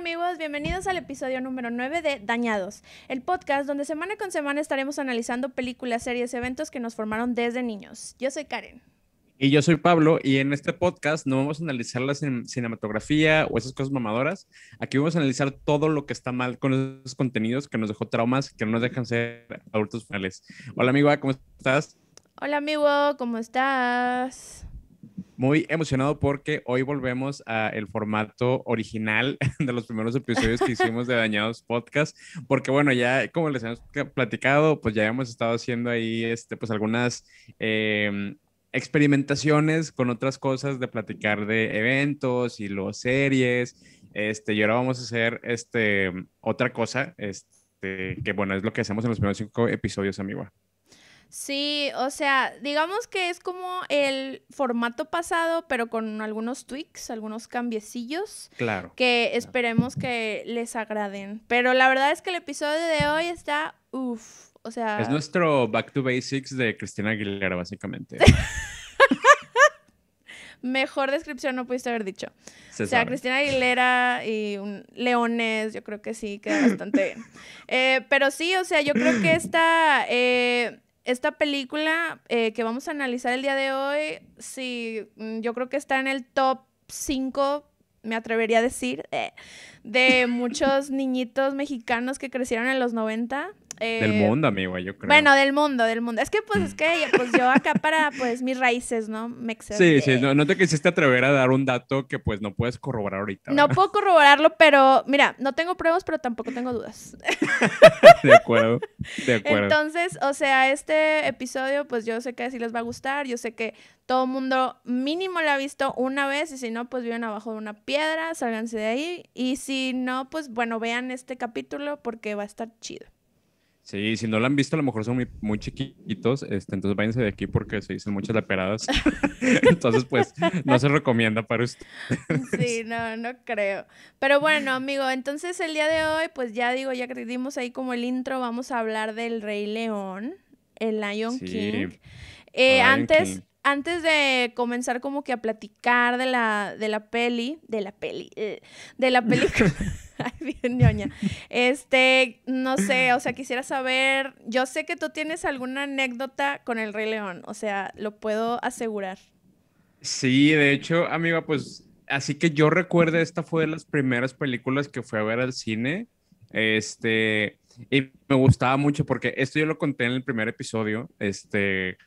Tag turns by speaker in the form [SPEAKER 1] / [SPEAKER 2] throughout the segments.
[SPEAKER 1] amigos, bienvenidos al episodio número 9 de Dañados, el podcast donde semana con semana estaremos analizando películas, series, eventos que nos formaron desde niños. Yo soy Karen.
[SPEAKER 2] Y yo soy Pablo y en este podcast no vamos a analizar la cinematografía o esas cosas mamadoras. Aquí vamos a analizar todo lo que está mal con esos contenidos que nos dejó traumas, que no nos dejan ser adultos finales. Hola amigo, ¿cómo estás?
[SPEAKER 1] Hola amigo, ¿cómo estás?
[SPEAKER 2] Muy emocionado porque hoy volvemos al formato original de los primeros episodios que hicimos de Dañados Podcast, porque bueno, ya como les hemos platicado, pues ya hemos estado haciendo ahí este, pues algunas em, experimentaciones con otras cosas de platicar de eventos y los series, este, y ahora vamos a hacer este, otra cosa, este, que bueno, es lo que hacemos en los primeros cinco episodios, amigo.
[SPEAKER 1] Sí, o sea, digamos que es como el formato pasado, pero con algunos tweaks, algunos cambiecillos.
[SPEAKER 2] Claro.
[SPEAKER 1] Que esperemos que les agraden. Pero la verdad es que el episodio de hoy está, uff, o sea...
[SPEAKER 2] Es nuestro Back to Basics de Cristina Aguilera, básicamente.
[SPEAKER 1] Mejor descripción no pudiste haber dicho. o sea, Cristina Aguilera y un Leones, yo creo que sí, queda bastante bien. Eh, pero sí, o sea, yo creo que esta... Eh, esta película eh, que vamos a analizar el día de hoy, sí, mm, yo creo que está en el top 5, me atrevería a decir, eh, de muchos niñitos mexicanos que crecieron en los 90
[SPEAKER 2] del eh, mundo, amigo, yo creo.
[SPEAKER 1] Bueno, del mundo, del mundo. Es que, pues, es que pues, yo acá para, pues, mis raíces, ¿no? Me
[SPEAKER 2] sí, sí, no, no, te quisiste atrever a dar un dato que, pues, no puedes corroborar ahorita.
[SPEAKER 1] No puedo corroborarlo, pero, mira, no tengo pruebas, pero tampoco tengo dudas.
[SPEAKER 2] de acuerdo, de acuerdo.
[SPEAKER 1] Entonces, o sea, este episodio, pues, yo sé que sí les va a gustar. Yo sé que todo el mundo mínimo lo ha visto una vez y si no, pues, viven abajo de una piedra, sálganse de ahí. Y si no, pues, bueno, vean este capítulo porque va a estar chido.
[SPEAKER 2] Sí, si no lo han visto, a lo mejor son muy, muy chiquitos, este, entonces váyanse de aquí porque se dicen muchas leperadas. entonces, pues, no se recomienda para usted.
[SPEAKER 1] sí, no, no creo. Pero bueno, amigo, entonces el día de hoy, pues ya digo, ya que dimos ahí como el intro, vamos a hablar del Rey León, el Lion King. Eh, antes, antes de comenzar como que a platicar de la, de la peli, de la peli, eh, de la película. Bien ñoña. Este, no sé, o sea, quisiera saber, yo sé que tú tienes alguna anécdota con el Rey León, o sea, lo puedo asegurar.
[SPEAKER 2] Sí, de hecho, amiga, pues, así que yo recuerdo, esta fue de las primeras películas que fui a ver al cine, este, y me gustaba mucho porque esto yo lo conté en el primer episodio, este,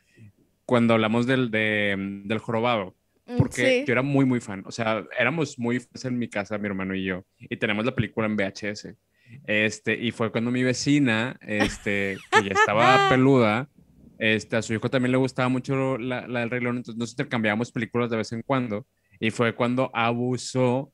[SPEAKER 2] cuando hablamos del, del jorobado. Mm, porque yo era muy, muy fan. O sea, éramos muy fans en mi casa, mi hermano y yo, y tenemos la película en VHS. Este, y fue cuando mi vecina, este, que ya estaba peluda, este, a su hijo también le gustaba mucho la, la del Rey León, entonces nos intercambiábamos películas de vez en cuando. Y fue cuando abusó,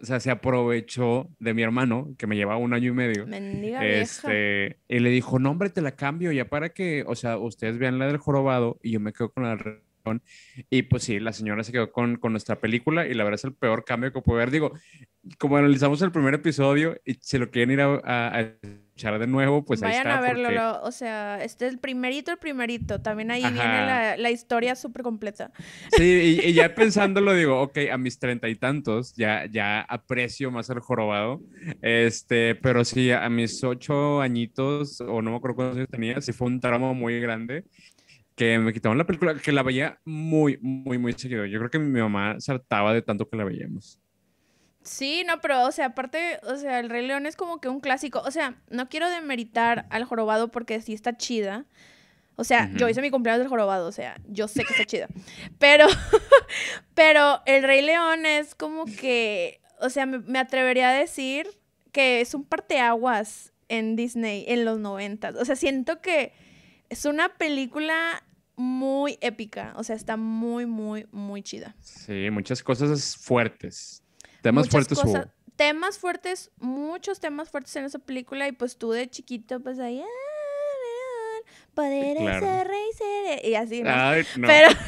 [SPEAKER 2] o sea, se aprovechó de mi hermano, que me lleva un año y medio.
[SPEAKER 1] Mendiga
[SPEAKER 2] este, y le dijo, no, hombre, te la cambio ya para que, o sea, ustedes vean la del jorobado y yo me quedo con la del y pues sí, la señora se quedó con, con, nuestra película y la verdad es el peor cambio que puedo ver. Digo, como analizamos el primer episodio y si lo quieren ir a, echar de nuevo, pues
[SPEAKER 1] ahí
[SPEAKER 2] está.
[SPEAKER 1] a verlo, o sea, este es el primerito, el primerito. También ahí viene la, la historia súper completa.
[SPEAKER 2] Sí, y, ya pensándolo, digo, ok, a mis treinta y tantos ya, ya aprecio más el jorobado. Este, pero sí, a mis ocho añitos, o no me acuerdo cuántos años tenía, sí fue un tramo muy grande que me quitaron la película, que la veía muy, muy, muy seguido. Yo creo que mi mamá saltaba de tanto que la veíamos.
[SPEAKER 1] Sí, no, pero, o sea, aparte, o sea, El Rey León es como que un clásico. O sea, no quiero demeritar al jorobado porque sí está chida. O sea, yo hice mi cumpleaños del jorobado, o sea, yo sé que está chida. Pero, pero El Rey León es como que, o sea, me, me atrevería a decir que es un parteaguas en Disney en los noventas. O sea, siento que es una película muy épica, o sea, está muy, muy, muy chida.
[SPEAKER 2] Sí, muchas cosas fuertes. Temas fuertes
[SPEAKER 1] Temas fuertes, muchos temas fuertes en esa película y pues tú de chiquito pues ahí, ah, poder ser rey, ser... Y así, ¿no? Pero...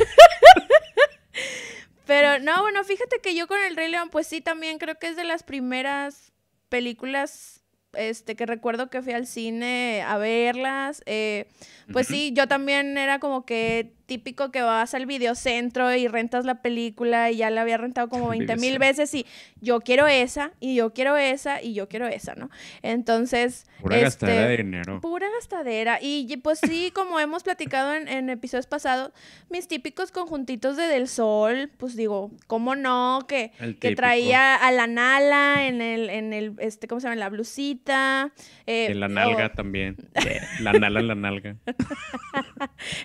[SPEAKER 1] Pero no, bueno, fíjate que yo con el Rey León, pues sí, también creo que es de las primeras películas este, que recuerdo que fui al cine a verlas. Eh, pues sí, yo también era como que típico que vas al videocentro y rentas la película y ya la había rentado como 20 mil veces y yo quiero esa y yo quiero esa y yo quiero esa, ¿no? Entonces...
[SPEAKER 2] Pura gastadera de este, dinero.
[SPEAKER 1] Pura gastadera. Y pues sí, como hemos platicado en, episodios pasados, mis típicos conjuntitos de Del Sol, pues digo, ¿cómo no? Que, que traía a la Nala en el, en el, este, ¿cómo se llama? En la blusita.
[SPEAKER 2] Eh, en la nalga también. La Nala en la nalga.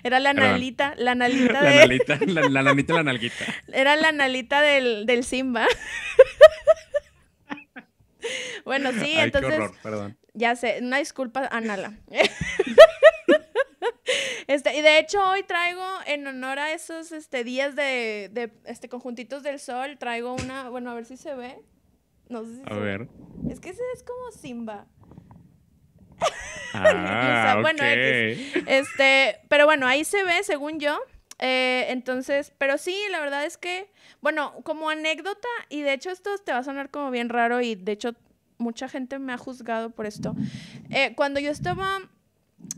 [SPEAKER 1] Era la nalita, la nalita
[SPEAKER 2] de... La nalita, la, la nalita, la nalguita.
[SPEAKER 1] Era la nalita del, del Simba. bueno, sí, entonces... Qué horror, perdón. Ya sé, una disculpa a Nala. Este, y de hecho hoy traigo en honor a esos este, días de, de este, conjuntitos del sol, traigo una, bueno, a ver si se ve. No sé si
[SPEAKER 2] a ver.
[SPEAKER 1] Es que ese es como Simba.
[SPEAKER 2] Ah, bueno, este,
[SPEAKER 1] pero bueno, ahí se ve, según yo. Eh, entonces, pero sí, la verdad es que, bueno, como anécdota, y de hecho esto te va a sonar como bien raro y de hecho mucha gente me ha juzgado por esto. Eh, cuando yo estaba,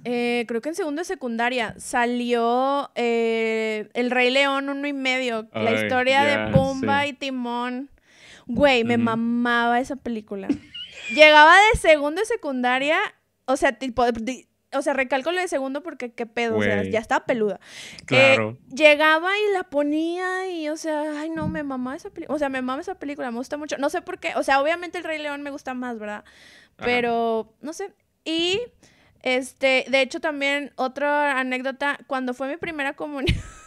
[SPEAKER 1] eh, creo que en segundo de secundaria, salió El Rey León uno y medio, la historia de Pumba y Timón. Güey, me mamaba esa película. Llegaba de segundo de secundaria o sea, tipo, o sea, recalco lo de segundo porque qué pedo, o sea, ya estaba peluda. Claro. llegaba y la ponía y, o sea, ay, no, me mamaba esa película. O sea, me mama esa película, me gusta mucho. No sé por qué, o sea, obviamente el Rey León me gusta más, ¿verdad? Pero, no sé. Y, este, de hecho, también otra anécdota, cuando fue mi primera comunión.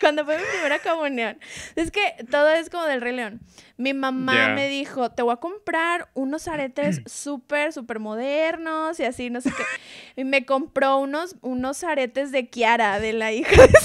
[SPEAKER 1] cuando fue mi primera comunión. Es que todo es como del Rey León. Mi mamá me dijo, te voy a comprar unos aretes súper, súper modernos y así, no sé qué. Y me compró unos, unos aretes de Kiara, de la hija de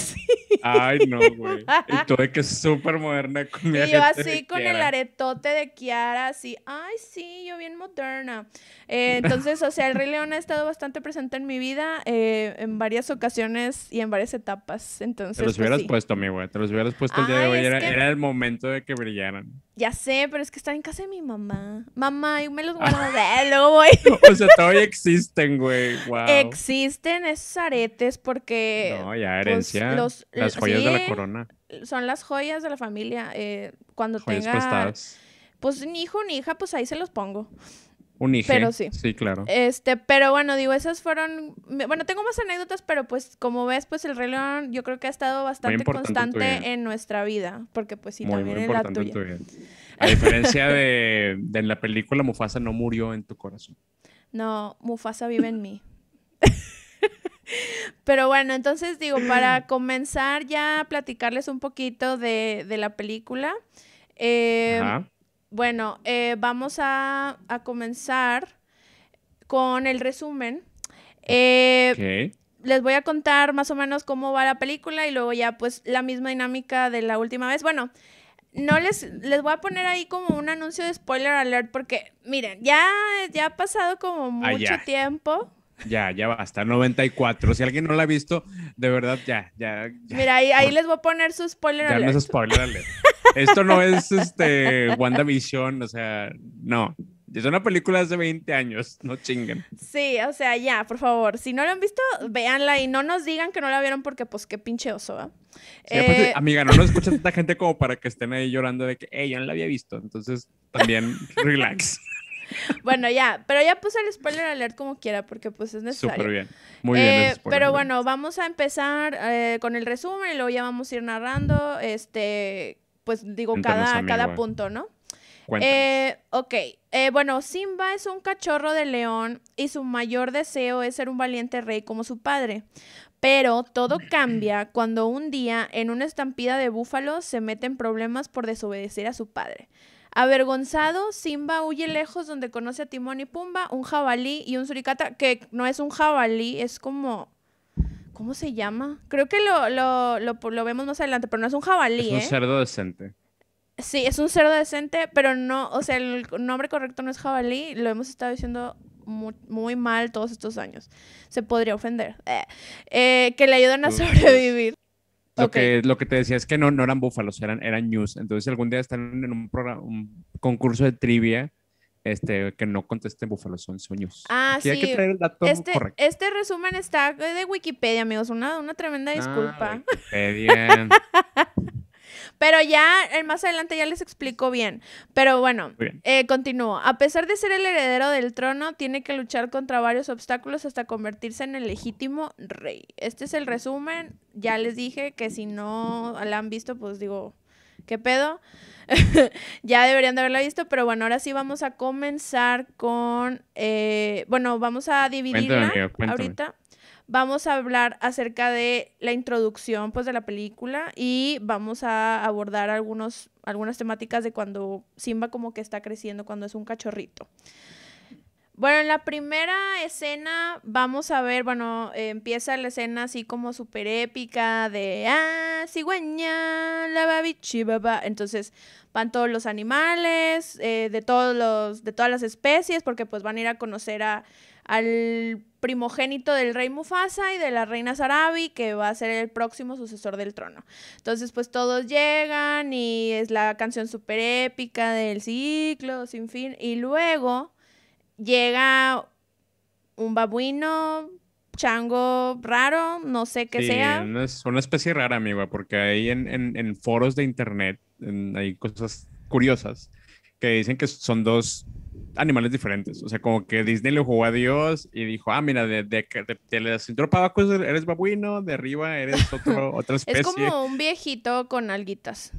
[SPEAKER 2] Ay, no, güey. Y tú de que es súper moderna
[SPEAKER 1] con mi Y yo así con el aretote de Kiara, así, ay, sí, yo bien moderna. Eh, entonces, o sea, el Rey León ha estado bastante presente en mi vida eh, en varias ocasiones y en varias etapas. Entonces,
[SPEAKER 2] Te los
[SPEAKER 1] pues
[SPEAKER 2] hubieras puesto, mi güey. Te los hubieras puesto el día de hoy. Era, el momento de que brillaran.
[SPEAKER 1] Ya sé, pero es que están en casa de mi mamá. Mamá, yo me los guardo. luego voy.
[SPEAKER 2] o sea, todavía existen, güey. Wow.
[SPEAKER 1] Existen esos aretes porque.
[SPEAKER 2] No, ya pues, herencia. los, las joyas de la corona.
[SPEAKER 1] Son las joyas de la familia. Eh, cuando tenga. Pues ni hijo ni hija, pues ahí se los pongo.
[SPEAKER 2] Un hijo. Pero sí. Sí, claro.
[SPEAKER 1] Este, pero bueno, digo, esas fueron. Bueno, tengo más anécdotas, pero pues como ves, pues el Rey León yo creo que ha estado bastante constante en nuestra vida. Porque pues sí, también en la tuya.
[SPEAKER 2] A diferencia de, de la película, Mufasa no murió en tu corazón.
[SPEAKER 1] No, Mufasa vive en mí. Pero bueno, entonces digo, para comenzar ya a platicarles un poquito de, de la película. Eh, bueno, eh, vamos a, comenzar con el resumen. Eh, les voy a contar más o menos cómo va la película y luego ya pues la misma dinámica de la última vez. Bueno, no les, les voy a poner ahí como un anuncio de spoiler alert porque miren, ya, ya ha pasado como ah, mucho tiempo.
[SPEAKER 2] Ya, ya basta, 94. Si alguien no la ha visto, de verdad, ya, ya.
[SPEAKER 1] Mira, ahí, ahí les voy a poner su spoiler
[SPEAKER 2] ya
[SPEAKER 1] alert.
[SPEAKER 2] No es spoiler alert. Esto no es este WandaVision, o sea, no. Es una película de hace 20 años, no chinguen.
[SPEAKER 1] Sí, o sea, ya, por favor. Si no la han visto, véanla y no nos digan que no la vieron porque, pues, qué pinche oso, ¿eh?
[SPEAKER 2] eh amiga, no nos escucha tanta gente como para que estén ahí llorando de que, hey, yo no la había visto. Entonces, también, relax.
[SPEAKER 1] Bueno, ya, pero ya puse el spoiler alert como quiera porque pues es necesario.
[SPEAKER 2] Súper bien, muy bien.
[SPEAKER 1] Eh, pero bueno, vamos a empezar eh, con el resumen y luego ya vamos a ir narrando, este, pues digo, cada, cada punto, ¿no? Eh, ok, eh, bueno, Simba es un cachorro de león y su mayor deseo es ser un valiente rey como su padre. Pero todo cambia cuando un día en una estampida de búfalos se mete en problemas por desobedecer a su padre. Avergonzado, Simba huye lejos donde conoce a Timón y Pumba, un jabalí y un suricata, que no es un jabalí, es como... ¿Cómo se llama? Creo que lo, lo, lo, vemos más adelante, pero no es un jabalí.
[SPEAKER 2] Es un ¿eh? cerdo decente.
[SPEAKER 1] Sí, es un cerdo decente, pero no, o sea, el nombre correcto no es jabalí, lo hemos estado diciendo muy, mal todos estos años. Se podría ofender. Eh, eh, que le ayudan a sobrevivir.
[SPEAKER 2] Lo, que, lo que te decía es que no, no eran búfalos, eran, eran news. Entonces, algún día están en un, programa, un concurso de trivia este, que no contesten búfalos, son sueños.
[SPEAKER 1] Ah,
[SPEAKER 2] Aquí
[SPEAKER 1] sí.
[SPEAKER 2] hay que traer el dato
[SPEAKER 1] Este,
[SPEAKER 2] correcto.
[SPEAKER 1] este resumen está de Wikipedia, amigos. Una, una tremenda disculpa.
[SPEAKER 2] Ah, Wikipedia.
[SPEAKER 1] Pero ya, eh, más adelante ya les explico bien. Pero bueno,
[SPEAKER 2] bien.
[SPEAKER 1] eh, continúo. A pesar de ser el heredero del trono, tiene que luchar contra varios obstáculos hasta convertirse en el legítimo rey. Este es el resumen. Ya les dije que si no la han visto, pues digo, ¿qué pedo? ya deberían de haberla visto, pero bueno, ahora sí vamos a comenzar con, eh, bueno, vamos a dividirla
[SPEAKER 2] amigo, cuéntame.
[SPEAKER 1] ahorita. Vamos a hablar acerca de la introducción pues de la película y vamos a abordar algunos, algunas temáticas de cuando Simba como que está creciendo, cuando es un cachorrito. Bueno, en la primera escena vamos a ver, bueno, empieza la escena así como súper épica de, ah, cigüeña, la babichi, baba. Entonces van todos los animales, eh, de, todos los, de todas las especies, porque pues van a ir a conocer a, al primogénito del rey Mufasa y de la reina Sarabi, que va a ser el próximo sucesor del trono. Entonces, pues todos llegan y es la canción súper épica del ciclo, sin fin. Y luego llega un babuino, chango raro, no sé qué
[SPEAKER 2] Sí,
[SPEAKER 1] sea.
[SPEAKER 2] es una especie rara, amiga, porque ahí en, en- en foros de internet en- hay cosas curiosas que dicen que son dos animales diferentes. O sea, como que Disney le jugó a Dios y dijo, ah, mira, de, de, de- de la cintura para abajo eres babuino, de arriba eres otro, otra especie.
[SPEAKER 1] Es como un viejito con alguitas.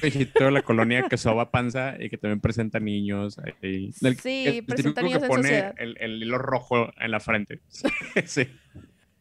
[SPEAKER 2] viejito de la colonia que soba panza y que también presenta niños. ahí. El-
[SPEAKER 1] Sí,
[SPEAKER 2] el
[SPEAKER 1] presenta
[SPEAKER 2] típico
[SPEAKER 1] niños
[SPEAKER 2] que pone el, el hilo rojo en la frente. sí.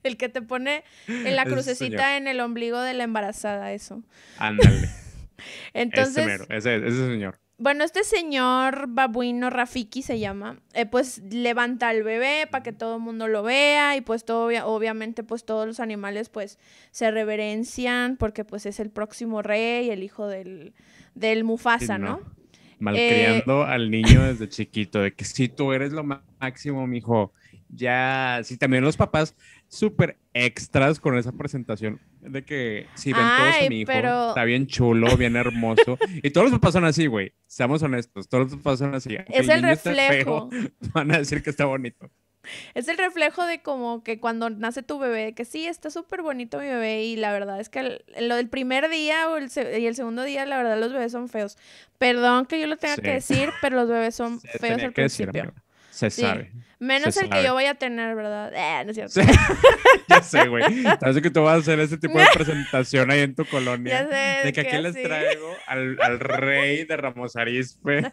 [SPEAKER 1] El que te pone en la crucecita en el ombligo de la embarazada, eso.
[SPEAKER 2] Ándale.
[SPEAKER 1] Entonces,
[SPEAKER 2] ese mero, ese, ese señor.
[SPEAKER 1] Bueno, este señor babuino Rafiki se llama, eh, pues levanta al bebé para que todo el mundo lo vea y pues todo, obvia- obviamente pues todos los animales pues se reverencian porque pues es el próximo rey, el hijo del, del Mufasa,
[SPEAKER 2] Sí,
[SPEAKER 1] ¿no?
[SPEAKER 2] no. Malcriando al niño desde chiquito, de que si tú eres lo máximo, mijo. Ya, sí, también los papás súper extras con esa presentación de que si ven todos a mi hijo,
[SPEAKER 1] pero-
[SPEAKER 2] está bien chulo, bien hermoso. Y todos los papás son así, güey. Seamos honestos, todos los papás son así.
[SPEAKER 1] Es el reflejo.
[SPEAKER 2] feo, van a decir que está bonito.
[SPEAKER 1] Es el reflejo de como que cuando nace tu bebé, que sí, está súper bonito mi bebé y la verdad es que el- lo del primer día o el y el segundo día, la verdad los bebés son feos. Perdón que yo lo tenga
[SPEAKER 2] Sí.
[SPEAKER 1] que decir, pero los bebés son feos al
[SPEAKER 2] decir,
[SPEAKER 1] principio.
[SPEAKER 2] amigo. Se
[SPEAKER 1] Sí.
[SPEAKER 2] sabe.
[SPEAKER 1] Menos
[SPEAKER 2] se
[SPEAKER 1] el que yo voy a tener, ¿verdad? Eh, no es cierto.
[SPEAKER 2] Sí. ya sé, güey. Sabes que tú vas a hacer ese tipo de presentación ahí en tu colonia.
[SPEAKER 1] Ya sé,
[SPEAKER 2] De que aquí les traigo al, al rey de Ramos Arizpe.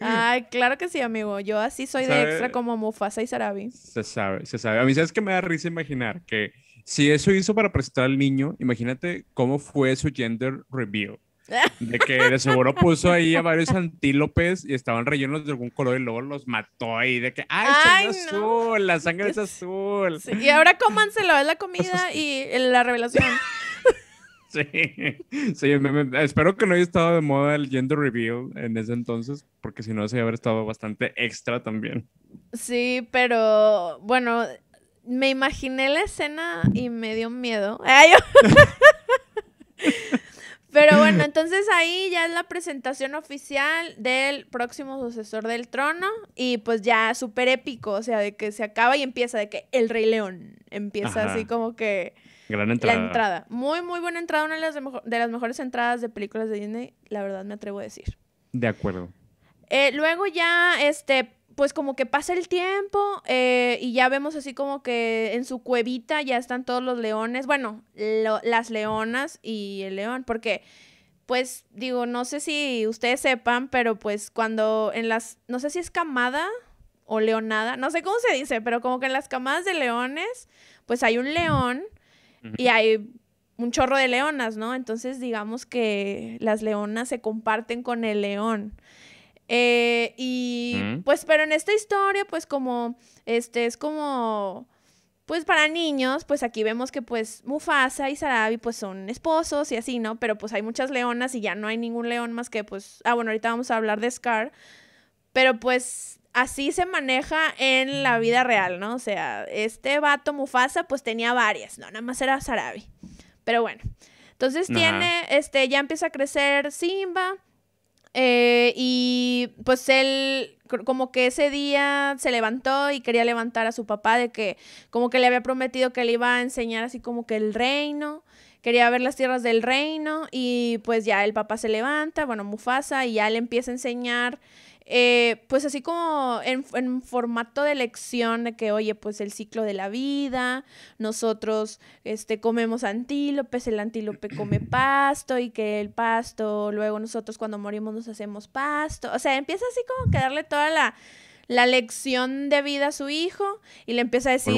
[SPEAKER 1] Ay, claro que sí, amigo. Yo así soy de extra como Mufasa y Sarabi.
[SPEAKER 2] Se sabe, se sabe. A mí, ¿sabes que me da risa imaginar? Que si eso hizo para presentar al niño, imagínate cómo fue su gender reveal. De que de seguro puso ahí a varios antílopes y estaban rellenos de algún color y luego los mató ahí. De que, ¡ay,
[SPEAKER 1] Ay,
[SPEAKER 2] sangre
[SPEAKER 1] no.
[SPEAKER 2] azul! La sangre es azul.
[SPEAKER 1] Sí, Y ahora cómanselo, es la comida y la revelación.
[SPEAKER 2] Sí, sí me- me- espero que no haya estado de moda el gender reveal en ese entonces, porque si no, se haber estado bastante extra también.
[SPEAKER 1] Sí, pero bueno, me imaginé la escena y me dio miedo. Ay, yo- Pero bueno, entonces ahí ya es la presentación oficial del próximo sucesor del trono y pues ya súper épico, o sea, de que se acaba y empieza de que el Rey León empieza
[SPEAKER 2] Ajá.
[SPEAKER 1] así como que
[SPEAKER 2] Gran entrada.
[SPEAKER 1] la entrada. Muy, muy buena entrada, una de las, de las mejores entradas de películas de Disney, la verdad me atrevo a decir.
[SPEAKER 2] De acuerdo.
[SPEAKER 1] Eh, luego ya, este, pues como que pasa el tiempo eh, y ya vemos así como que en su cuevita ya están todos los leones, bueno, lo- las leonas y el león, porque pues digo, no sé si ustedes sepan, pero pues cuando en las, no sé si es camada o leonada, no sé cómo se dice, pero como que en las camadas de leones, pues hay un león y hay un chorro de leonas, ¿no? Entonces digamos que las leonas se comparten con el león. Eh, y
[SPEAKER 2] Mm.
[SPEAKER 1] pues, pero en esta historia, pues como, este, es como, pues para niños, pues aquí vemos que pues Mufasa y Sarabi pues son esposos y así, ¿no? Pero pues hay muchas leonas y ya no hay ningún león más que pues, ah, bueno, ahorita vamos a hablar de Scar, pero pues así se maneja en la vida real, ¿no? O sea, este vato Mufasa pues tenía varias, no, nada más era Sarabi. Pero bueno, entonces
[SPEAKER 2] Ajá.
[SPEAKER 1] tiene, este, ya empieza a crecer Simba. Eh, y pues él como que ese día se levantó y quería levantar a su papá de que como que le había prometido que le iba a enseñar así como que el reino, quería ver las tierras del reino y pues ya el papá se levanta, bueno, Mufasa y ya le empieza a enseñar eh, pues así como en, formato de lección de que, oye, pues el ciclo de la vida, nosotros este, comemos antílopes, el antílope come pasto y que el pasto, luego nosotros cuando morimos nos hacemos pasto. O sea, empieza así como que darle toda la, lección de vida a su hijo y le empieza a decir...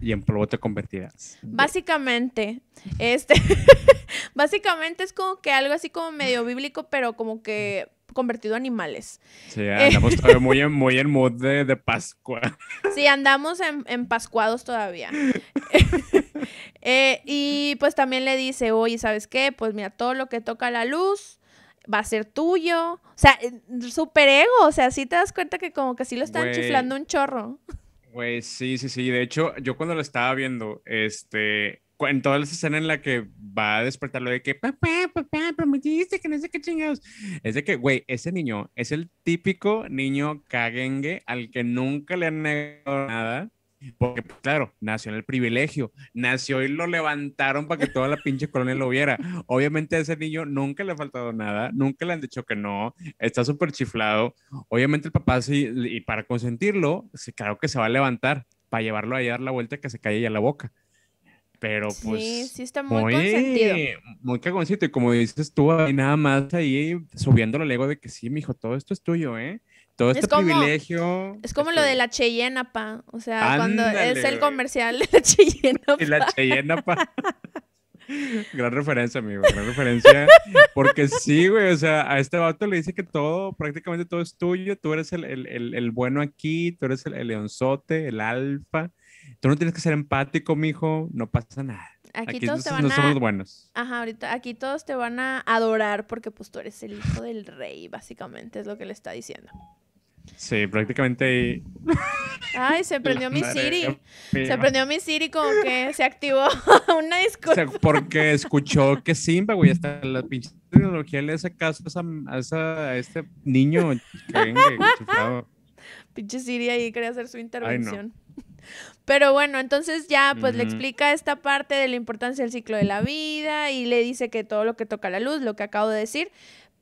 [SPEAKER 2] y en polvo te convertirás.
[SPEAKER 1] Básicamente, este, básicamente es como que algo así como medio bíblico, pero como que convertido a animales.
[SPEAKER 2] Sí, andamos muy en, muy en mood de, Pascua.
[SPEAKER 1] Sí, andamos en, pascuados todavía. Eh, y pues también le dice, oye, ¿sabes qué? Pues mira, todo lo que toca la luz va a ser tuyo. O sea, eh, super ego. O sea, sí te das cuenta que como que sí lo están chiflando un chorro.
[SPEAKER 2] Pues sí, sí, sí. De hecho, yo cuando lo estaba viendo, este, en toda esa escena en la que va a despertarlo de que, papá, papá, prometiste que no sé qué chingados. Es de que, güey, ese niño es el típico niño cagengue al que nunca le han negado nada. Porque, pues, claro, nació en el privilegio, nació y lo levantaron para que toda la pinche colonia lo viera. Obviamente a ese niño nunca le ha faltado nada, nunca le han dicho que no, está súper chiflado. Obviamente el papá sí, y para consentirlo, claro que se va a levantar para llevarlo a dar la vuelta que se calle ya la boca. Pero pues.
[SPEAKER 1] Sí, sí está muy, muy consentido.
[SPEAKER 2] Muy cagoncito. Y como dices tú, ahí nada más ahí subiendo el ego de que sí, mijo, todo esto es tuyo, ¿eh? Todo este privilegio.
[SPEAKER 1] Es como lo de la Cheyenne, pa. O sea, cuando es el comercial de la Cheyenne,
[SPEAKER 2] Y la Cheyenne, pa. gran referencia, amigo, gran referencia. Porque sí, güey, o sea, a este vato le dice que todo, prácticamente todo es tuyo. Tú eres el, el, el, bueno aquí, tú eres el, leonzote, el alfa. Tú no tienes que ser empático, mijo, no pasa nada. Aquí, todos te van no somos buenos.
[SPEAKER 1] Ajá, ahorita aquí todos te van a adorar porque pues tú eres el hijo del rey, básicamente es lo que le está diciendo.
[SPEAKER 2] Sí, prácticamente.
[SPEAKER 1] Ay, se prendió mi Siri. Se prendió mi Siri como que se activó una disculpa.
[SPEAKER 2] porque escuchó que Simba, güey, hasta la pinche tecnología le hace caso a, a, este niño que venga,
[SPEAKER 1] Pinche Siri ahí quería hacer su intervención. Pero bueno, entonces ya pues le explica esta parte de la importancia del ciclo de la vida y le dice que todo lo que toca la luz, lo que acabo de decir,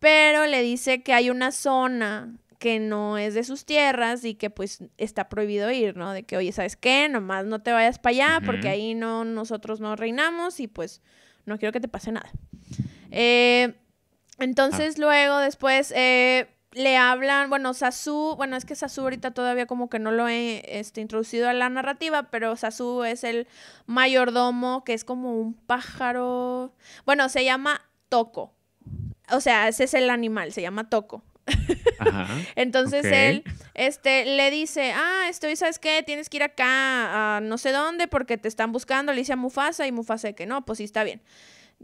[SPEAKER 1] pero le dice que hay una zona que no es de sus tierras y que pues está prohibido ir, ¿no? De que, oye, ¿sabes qué? Nomás no te vayas para allá porque ahí no, nosotros no reinamos y pues no quiero que te pase nada. Eh, entonces ah. luego después eh, le hablan, bueno, Sasu, bueno, es que Sasu ahorita todavía como que no lo he este, introducido a la narrativa, pero Sasu es el mayordomo, que es como un pájaro, bueno, se llama Toco. O sea, ese es el animal, se llama Toco. Ajá, Entonces él este, le dice, ah, estoy, ¿sabes qué? Tienes que ir acá a no sé dónde porque te están buscando, le dice a Mufasa y Mufasa que no, pues sí, está bien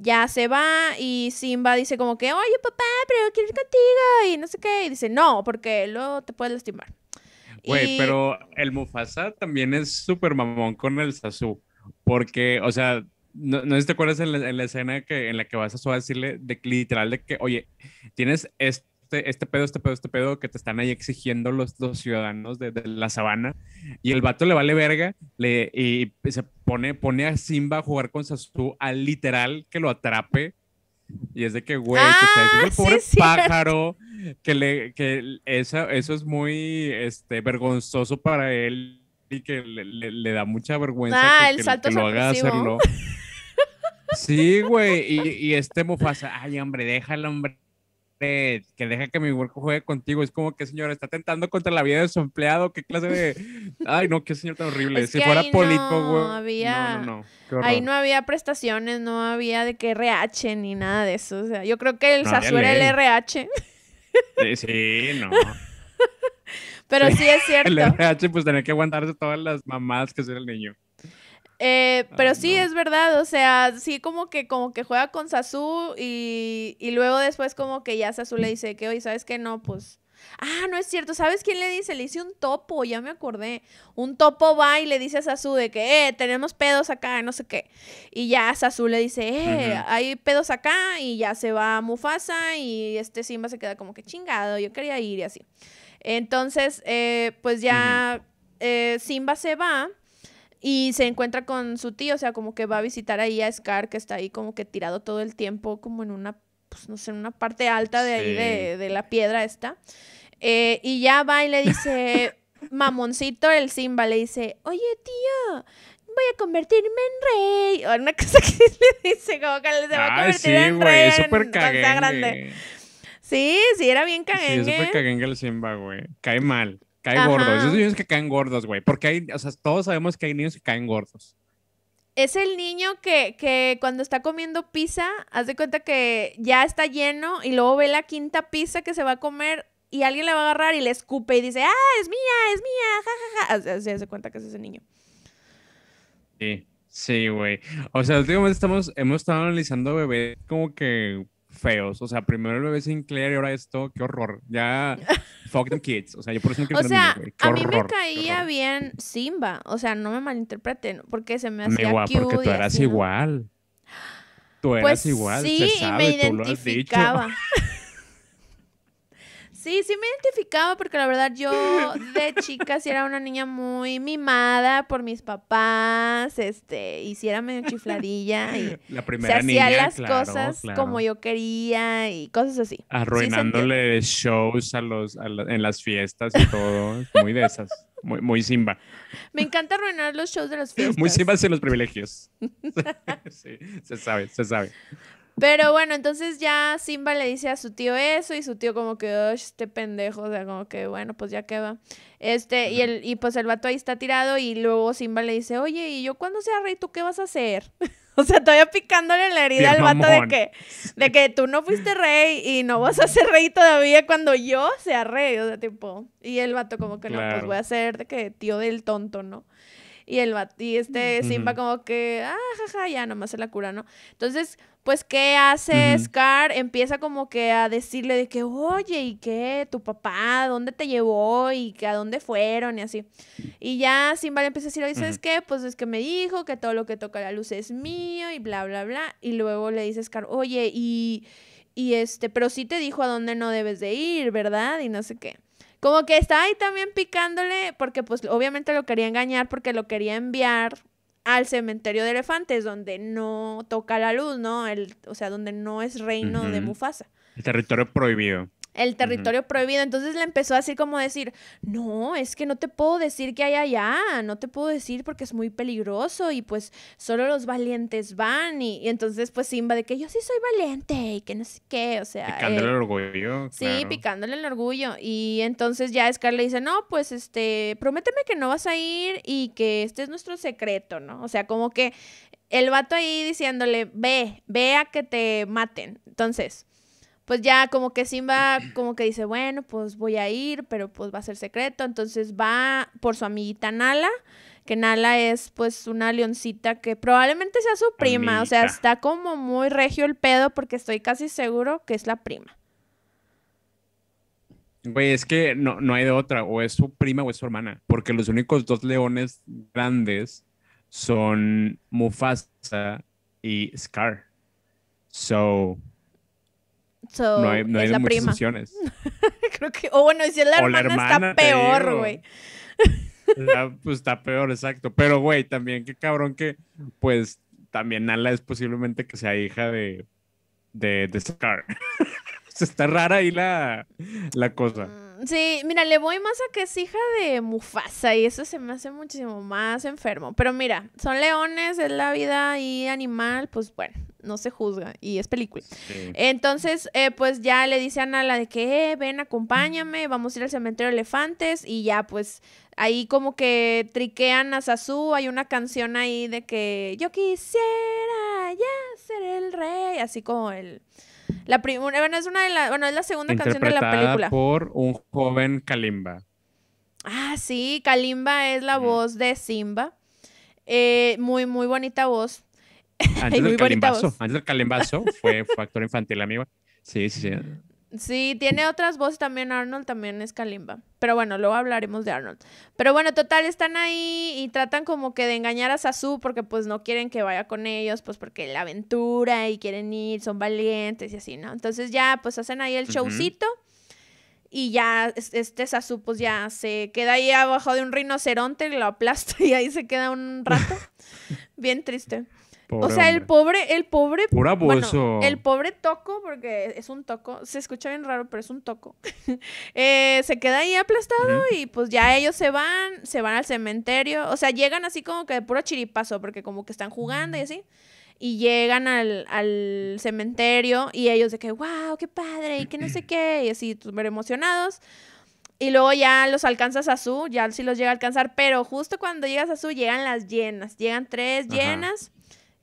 [SPEAKER 1] ya se va y Simba dice como que, oye papá, pero quiero ir contigo y no sé qué. Y dice, no, porque luego te puedes lastimar.
[SPEAKER 2] Güey, pero el Mufasa también es súper mamón con el Sasu. Porque, o sea, no, no sé si te acuerdas en la, escena que, en la que vas a decirle de, literal de que, oye, tienes esto este, este, pedo, este pedo, este pedo que te están ahí exigiendo los, los ciudadanos de, la sabana. Y el vato le vale verga le, y se pone, pone a Simba a jugar con Sasu al literal que lo atrape. Y es de que, güey, que está el ah, pobre pájaro que, le, que eso, eso es muy este, vergonzoso para él y que le, da mucha vergüenza ah, que, que, lo haga hacerlo. Sí, güey, y, y, este Mufasa, ay, hombre, déjalo, hombre, que deja que mi huerco juegue contigo. Es como que, señor, está tentando contra la vida de su empleado. ¿Qué clase de.? Ay, no, qué señor tan horrible. si fuera político, güey.
[SPEAKER 1] Había... No, no, ahí no había prestaciones, no había de que RH ni nada de eso. O sea, yo creo que el no, era el RH.
[SPEAKER 2] Sí, sí, no.
[SPEAKER 1] Pero sí. es cierto.
[SPEAKER 2] El RH, pues tenía que aguantarse todas las mamadas que hace el niño.
[SPEAKER 1] Eh, pero sí, es verdad, o sea, sí como que, como que juega con Sasu y, y, luego después como que ya Sasu le dice que, oye, ¿sabes qué? No, pues Ah, no es cierto. ¿Sabes quién le dice? Le dice un topo, ya me acordé. Un topo va y le dice a Sasu de que, eh, tenemos pedos acá, no sé qué. Y ya Sasu le dice, eh, hay pedos acá. Y ya se va Mufasa y este Simba se queda como que chingado, yo quería ir y así. Entonces, eh, pues ya eh, Simba se va y se encuentra con su tío, o sea, como que va a visitar ahí a Scar, que está ahí como que tirado todo el tiempo, como en una, pues no sé, en una parte alta de ahí de, de, la piedra esta. Eh, y ya va y le dice, mamoncito el Simba, le dice, oye tío, voy a convertirme en rey. O una cosa que le dice, como que se va a convertir
[SPEAKER 2] sí,
[SPEAKER 1] en
[SPEAKER 2] güey,
[SPEAKER 1] rey.
[SPEAKER 2] súper
[SPEAKER 1] grande. Sí, sí, era bien
[SPEAKER 2] Sí,
[SPEAKER 1] caguengue.
[SPEAKER 2] es súper caguengue el Simba, güey. Cae mal. Cae
[SPEAKER 1] Ajá.
[SPEAKER 2] gordo. Esos niños que caen gordos, güey. Porque hay, o sea, todos sabemos que hay niños que caen gordos.
[SPEAKER 1] Es el niño que, que cuando está comiendo pizza, haz de cuenta que ya está lleno y luego ve la quinta pizza que se va a comer y alguien le va a agarrar y le escupe y dice, ah, es mía, es mía, jajaja. Ja, ja. Así se hace cuenta que es ese niño.
[SPEAKER 2] Sí, sí, güey. O sea, últimamente estamos, hemos estado analizando bebés como que feos. O sea, primero el bebé Sinclair y ahora esto, qué horror. Ya, fuck them kids. O sea, yo por eso no quiero
[SPEAKER 1] O sea,
[SPEAKER 2] niños,
[SPEAKER 1] a mí me
[SPEAKER 2] horror,
[SPEAKER 1] caía bien Simba. O sea, no me malinterpreten, porque se me hacía
[SPEAKER 2] Amiga,
[SPEAKER 1] cute
[SPEAKER 2] porque tú
[SPEAKER 1] y
[SPEAKER 2] eras
[SPEAKER 1] así, ¿no?
[SPEAKER 2] igual. Tú eras
[SPEAKER 1] Pues
[SPEAKER 2] igual,
[SPEAKER 1] sí,
[SPEAKER 2] se
[SPEAKER 1] y
[SPEAKER 2] sabe,
[SPEAKER 1] me
[SPEAKER 2] tú lo has dicho.
[SPEAKER 1] Sí, sí me identificaba porque la verdad yo de chica sí era una niña muy mimada por mis papás, este, y sí era medio chifladilla y
[SPEAKER 2] La
[SPEAKER 1] se hacía
[SPEAKER 2] niña,
[SPEAKER 1] las
[SPEAKER 2] claro,
[SPEAKER 1] cosas
[SPEAKER 2] claro.
[SPEAKER 1] como yo quería y cosas así. Sí,
[SPEAKER 2] Arruinándole shows a los, a la- en las fiestas y todo. Muy de esas. Muy, muy Simba.
[SPEAKER 1] Me encanta arruinar los shows de las fiestas.
[SPEAKER 2] Muy Simba sin los privilegios. sí, se sabe, se sabe.
[SPEAKER 1] Pero bueno, entonces ya Simba le dice a su tío eso y su tío como que, "Uy, este pendejo, o sea, como que, bueno, pues ya queda. Este, y, el, y pues el vato ahí está tirado y luego Simba le dice, oye, ¿y yo cuando sea rey, tú qué vas a hacer? o sea, todavía picándole la herida al vato de que, de que tú no fuiste rey y no vas a ser rey todavía cuando yo sea rey, o sea, tipo. Y el vato como que, no, pues voy a ser de que tío del tonto, ¿no? Y el y este Simba como que, ah, jaja, ya nomás se la cura, ¿no? Entonces, pues, ¿qué hace. Scar? Empieza como que a decirle de que, oye, ¿y qué? ¿Tu papá? ¿Dónde te llevó? ¿Y que a dónde fueron? Y así. Y ya Simba le empieza a decir, oye, ¿sabes qué? Pues es que me dijo que todo lo que toca la luz es mío y bla, bla, bla. Y luego le dice Scar, oye, y, y este, pero sí te dijo a dónde no debes de ir, ¿verdad? Y no sé qué. Como que está ahí también picándole, porque pues obviamente lo quería engañar porque lo quería enviar al cementerio de elefantes, donde no toca la luz, ¿no? El, o sea, donde no es reino de. Mufasa.
[SPEAKER 2] El territorio prohibido.
[SPEAKER 1] El territorio prohibido. Entonces le empezó así como a decir, no, es que no te puedo decir que hay allá, no te puedo decir porque es muy peligroso y pues solo los valientes van. Y, y entonces pues Simba de que yo sí soy valiente y que no sé qué, o sea...
[SPEAKER 2] Picándole
[SPEAKER 1] eh,
[SPEAKER 2] el orgullo.
[SPEAKER 1] Sí,
[SPEAKER 2] claro.
[SPEAKER 1] picándole el orgullo. Y entonces ya Scar le dice, no, pues este, prométeme que no vas a ir y que este es nuestro secreto, ¿no? O sea, como que el vato ahí diciéndole, ve, ve a que te maten. Entonces, pues ya como que Simba como que dice, bueno, pues voy a ir, pero pues va a ser secreto. Entonces va por su amiguita Nala, que Nala es pues una leoncita que probablemente sea su prima. O sea, está como muy regio el pedo porque estoy casi seguro que es la prima.
[SPEAKER 2] Güey, es que no, no hay de otra. O es su prima o es su hermana. Porque los únicos dos leones grandes son Mufasa y Scar. So,
[SPEAKER 1] So,
[SPEAKER 2] no hay, no hay
[SPEAKER 1] es la
[SPEAKER 2] muchas
[SPEAKER 1] prima.
[SPEAKER 2] opciones.
[SPEAKER 1] Creo que, o bueno, y si es la
[SPEAKER 2] O la
[SPEAKER 1] hermana, está peor, güey.
[SPEAKER 2] Pues está peor, exacto. Pero, güey, también qué cabrón que, pues, también Nala es posiblemente que sea hija de, de, de Scar. Está rara ahí la, la cosa.
[SPEAKER 1] Mm, Sí, mira, le voy más a que es hija de Mufasa y eso se me hace muchísimo más enfermo. Pero mira, son leones, es la vida y animal, pues bueno, no se juzga y es película.
[SPEAKER 2] Sí.
[SPEAKER 1] Entonces, eh, pues ya le dice a Nala de que, eh, ven, acompáñame, vamos a ir al cementerio de elefantes y ya, pues ahí como que triquean a Sasu, hay una canción ahí de que yo quisiera ya ser el rey, así como el... La primera, bueno, es una de la, bueno, es la segunda canción de la película.
[SPEAKER 2] por un joven Kalimba.
[SPEAKER 1] Ah, sí, Kalimba es la voz de Simba. Eh, muy, muy bonita voz.
[SPEAKER 2] Antes del
[SPEAKER 1] voz.
[SPEAKER 2] Antes del Kalimbazo fue, fue actor infantil, amigo. Sí, sí, sí.
[SPEAKER 1] Sí, tiene otras voces también. Arnold también es Kalimba. Pero bueno, luego hablaremos de Arnold. Pero bueno, total, están ahí y tratan como que de engañar a Sasu porque pues no quieren que vaya con ellos, pues porque la aventura y quieren ir, son valientes y así, ¿no? Entonces ya pues hacen ahí el showcito y ya este Sasu pues ya se queda ahí abajo de un rinoceronte, lo aplasta y ahí se queda un rato. Bien triste o sea, el pobre, el pobre.
[SPEAKER 2] Pura bueno,
[SPEAKER 1] el pobre toco, porque es un toco, se escucha bien raro, pero es un toco. Eh, se queda ahí aplastado y pues ya ellos se van, se van al cementerio. O sea, llegan así como que de puro chiripazo, porque como que están jugando y así. Y llegan al, al cementerio y ellos de que, wow, qué padre, y que no sé qué, y así súper emocionados. Y luego ya los alcanzas a su, ya sí los llega a alcanzar, pero justo cuando llegas a su llegan las llenas, llegan tres llenas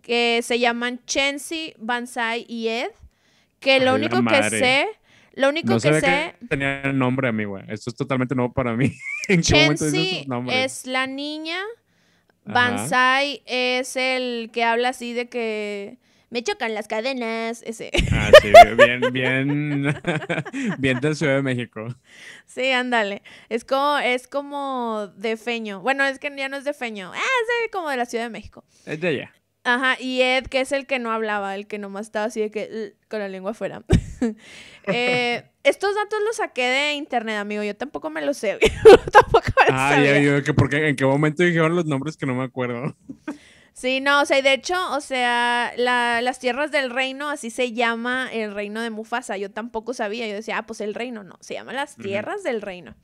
[SPEAKER 1] que se llaman Chensi, Bansai y Ed, que lo único que sé, lo único que sé...
[SPEAKER 2] tenía el nombre, amigo. Esto es totalmente nuevo para mí.
[SPEAKER 1] Chensi es la niña, Bansai es el que habla así de que me chocan las cadenas, ese.
[SPEAKER 2] Ah, sí, bien, bien, bien del Ciudad de México.
[SPEAKER 1] Sí, ándale. Es como, es como de feño. Bueno, es que ya no es de feño. Ah, es como de la Ciudad de México.
[SPEAKER 2] Es de allá.
[SPEAKER 1] Ajá, y Ed, que es el que no hablaba, el que nomás estaba así de que con la lengua afuera. Eh, estos datos los saqué de internet, amigo. Yo tampoco me los sé. tampoco
[SPEAKER 2] me ah, ya, yo, que porque en qué momento dijeron los nombres que no me acuerdo.
[SPEAKER 1] Sí, no, o sea, y de hecho, o sea, las tierras del reino, así se llama el reino de Mufasa. Yo tampoco sabía. Yo decía, ah, pues el reino, no. Se llama las tierras del reino.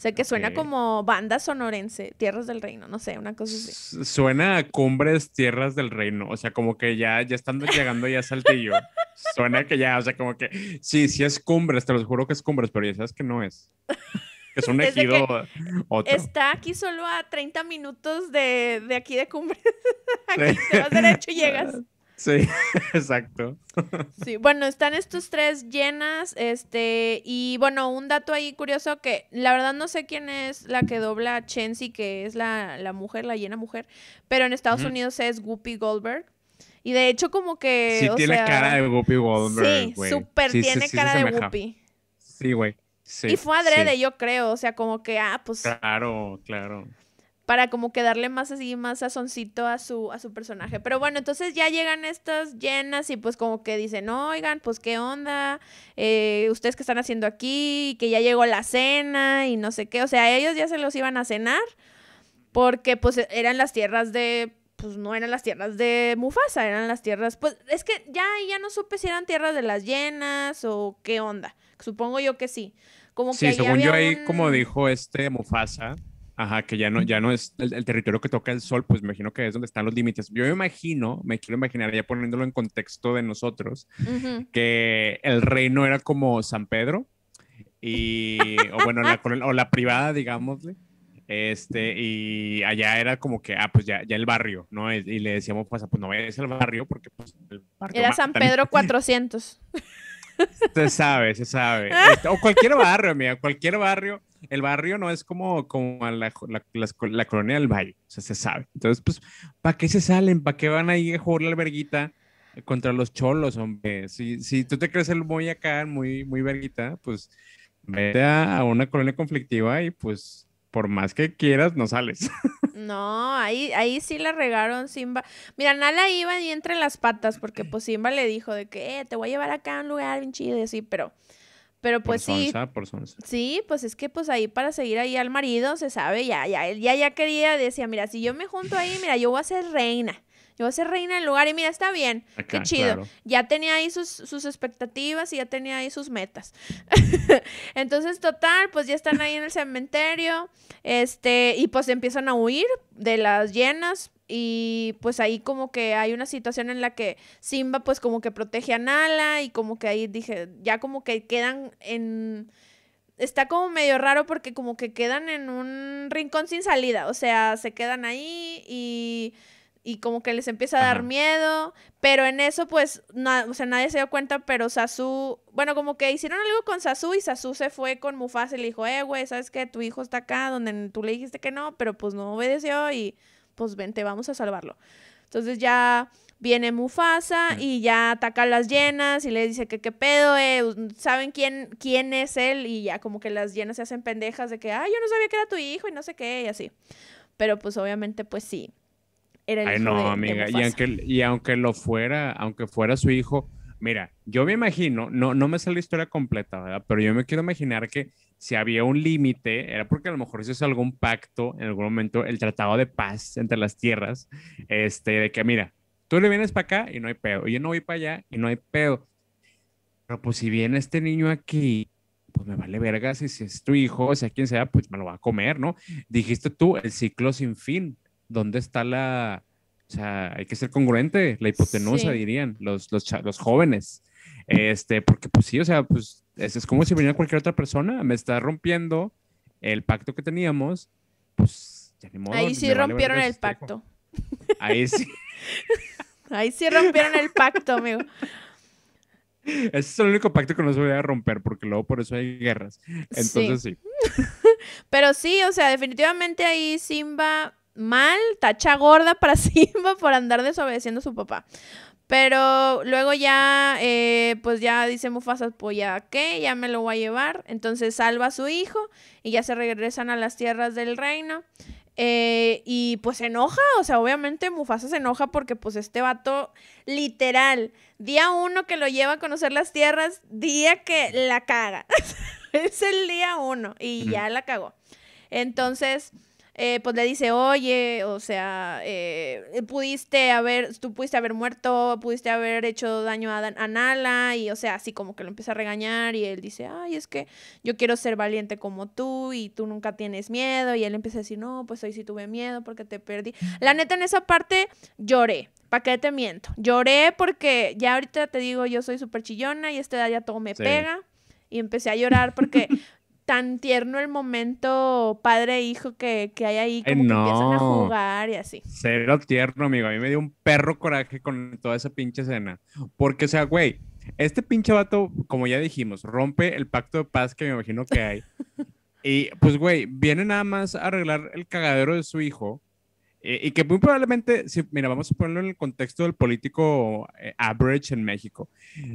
[SPEAKER 1] Sea, que suena como banda sonorense, Tierras del Reino, no sé, una cosa así.
[SPEAKER 2] Suena a Cumbres Tierras del Reino, o sea, como que ya, ya estando llegando ya a Saltillo. suena que ya, o sea, como que sí, sí es Cumbres, te lo juro que es Cumbres, pero ya sabes que no es. Es un ejido otro.
[SPEAKER 1] Está aquí solo a 30 minutos de, de aquí de Cumbres. aquí te vas derecho y llegas.
[SPEAKER 2] Sí, exacto.
[SPEAKER 1] Sí, bueno, están estos tres llenas, este, y bueno, un dato ahí curioso que la verdad no sé quién es la que dobla a Chensi, que es la, mujer, la llena mujer, pero en Estados Unidos es Whoopi Goldberg. Y de hecho como que...
[SPEAKER 2] Sí, tiene cara de Whoopi Goldberg.
[SPEAKER 1] Sí, súper tiene cara de Whoopi.
[SPEAKER 2] Sí, güey.
[SPEAKER 1] y fue adrede, yo creo, o sea, como que, ah, pues...
[SPEAKER 2] Claro, claro
[SPEAKER 1] para como que darle más así, más sazoncito a su, a su personaje. Pero bueno, entonces ya llegan estas llenas y pues como que dicen, oigan, pues qué onda, eh, ustedes que están haciendo aquí, que ya llegó la cena y no sé qué, o sea, ellos ya se los iban a cenar porque pues eran las tierras de pues no eran las tierras de Mufasa, eran las tierras, pues es que ya ya no supe si eran tierras de las llenas o qué onda. Supongo yo que sí. Como
[SPEAKER 2] sí, según yo ahí, como dijo este Mufasa, Ajá, que ya no, ya no es el, territorio que toca el sol, pues me imagino que es donde están los límites. Yo me imagino, me quiero imaginar, ya poniéndolo en contexto de nosotros, que el reino era como San Pedro, y, o bueno, la, o la privada, digámosle, este, y allá era como que, ah, pues ya, ya el barrio, ¿no? Y, le decíamos, pues, pues no es el barrio, porque pues el barrio
[SPEAKER 1] Era San Pedro 400.
[SPEAKER 2] Se sabe, se sabe. Este, o cualquier barrio, amiga, cualquier barrio el barrio no es como, como la, la, colonia del Valle, o sea, se sabe. Entonces, pues, ¿para qué se salen? ¿Para qué van ahí a jugar la alberguita contra los cholos, hombre? Si, si tú te crees el muy acá, muy, muy verguita, pues vete a, una colonia conflictiva y pues por más que quieras, no sales.
[SPEAKER 1] No, ahí, ahí sí la regaron Simba. Mira, Nala iba ahí entre las patas porque pues Simba le dijo de que eh, te voy a llevar acá a un lugar bien chido y así, pero pero pues sí.
[SPEAKER 2] por
[SPEAKER 1] Sí, pues es que pues ahí para seguir ahí al marido se sabe, ya, ya, él ya, ya quería, decía, mira, si yo me junto ahí, mira, yo voy a ser reina. Yo voy a ser reina del lugar y mira, está bien, qué chido. Ya tenía ahí sus, sus expectativas y ya tenía ahí sus metas. Entonces, total, pues ya están ahí en el cementerio, este, y pues empiezan a huir de las llenas, y pues ahí como que hay una situación en la que Simba pues como que protege a Nala y como que ahí dije, ya como que quedan en... Está como medio raro porque como que quedan en un rincón sin salida, o sea, se quedan ahí y, y como que les empieza a dar miedo, pero en eso pues, o sea, nadie se dio cuenta, pero Sasu, bueno, como que hicieron algo con Sasu y Sasu se fue con Mufasa y le dijo, eh, güey, ¿sabes qué? Tu hijo está acá donde tú le dijiste que no, pero pues no obedeció y pues vente, vamos a salvarlo. Entonces ya, viene Mufasa y ya ataca a las llenas y le dice que qué pedo, eh, ¿saben quién, quién es él? Y ya como que las llenas se hacen pendejas de que, ay, yo no sabía que era tu hijo y no sé qué, y así. Pero pues obviamente pues sí, era el
[SPEAKER 2] Ay,
[SPEAKER 1] hijo
[SPEAKER 2] no,
[SPEAKER 1] de- de
[SPEAKER 2] amiga. y, aunque, y aunque lo fuera, aunque fuera su hijo, mira, yo me imagino, no, no me sale la historia completa, ¿verdad? Pero yo me quiero imaginar que si había un límite, era porque a lo mejor hizo algún pacto en algún momento, el tratado de paz entre las tierras, este, de que, mira, tú le vienes para acá y no hay pedo, y yo no voy para allá y no hay pedo. Pero pues si viene este niño aquí, pues me vale verga si, si es tu hijo, o sea, quien sea, pues me lo va a comer, ¿no? Dijiste tú, el ciclo sin fin. ¿Dónde está la... O sea, hay que ser congruente, la hipotenusa,
[SPEAKER 1] Sí.
[SPEAKER 2] dirían los, los, los jóvenes. Este, porque pues sí, o sea, pues es, es como si viniera cualquier otra persona, me está rompiendo el pacto que teníamos, pues ya ni modo.
[SPEAKER 1] Ahí sí
[SPEAKER 2] vale
[SPEAKER 1] rompieron el pacto.
[SPEAKER 2] Ahí sí.
[SPEAKER 1] Ahí sí rompieron el pacto, amigo.
[SPEAKER 2] Ese es el único pacto que no se debe romper, porque luego por eso hay guerras. Entonces sí.
[SPEAKER 1] Pero sí, o sea, definitivamente ahí Simba mal, tacha gorda para Simba por andar desobedeciendo a su papá. Pero luego ya, eh, pues ya dice Mufasa, pues ya qué, ya me lo voy a llevar. Entonces salva a su hijo y ya se regresan a las tierras del reino. Eh, y pues se enoja, o sea, obviamente Mufasa se enoja porque pues este vato, literal, día uno que lo lleva a conocer las tierras, día que la caga. es el día uno y ya la cagó. Entonces, eh, pues le dice, oye, o sea, eh, pudiste haber, tú pudiste haber muerto, pudiste haber hecho daño a, a Nala, y o sea, así como que lo empieza a regañar, y él dice, ay, es que yo quiero ser valiente como tú, y tú nunca tienes miedo, y él empieza a decir, no, pues hoy sí tuve miedo porque te perdí. La neta, en esa parte lloré. ¿Para qué te miento? Lloré porque ya ahorita te digo, yo soy súper chillona y a esta edad ya todo me
[SPEAKER 2] Sí.
[SPEAKER 1] pega. Y empecé a llorar porque tan tierno el momento padre e hijo que, que hay ahí,
[SPEAKER 2] Ay,
[SPEAKER 1] como que empiezan a
[SPEAKER 2] no.
[SPEAKER 1] jugar y así.
[SPEAKER 2] Cero tierno, amigo. A mí me dio un perro coraje con toda esa pinche escena. Porque, o sea, güey, este pinche vato, como ya dijimos, rompe el pacto de paz que me imagino que hay. Y pues, güey, viene nada más a arreglar el cagadero de su hijo. Eh, y que muy probablemente, si, mira, vamos a ponerlo en el contexto del político eh, average en México.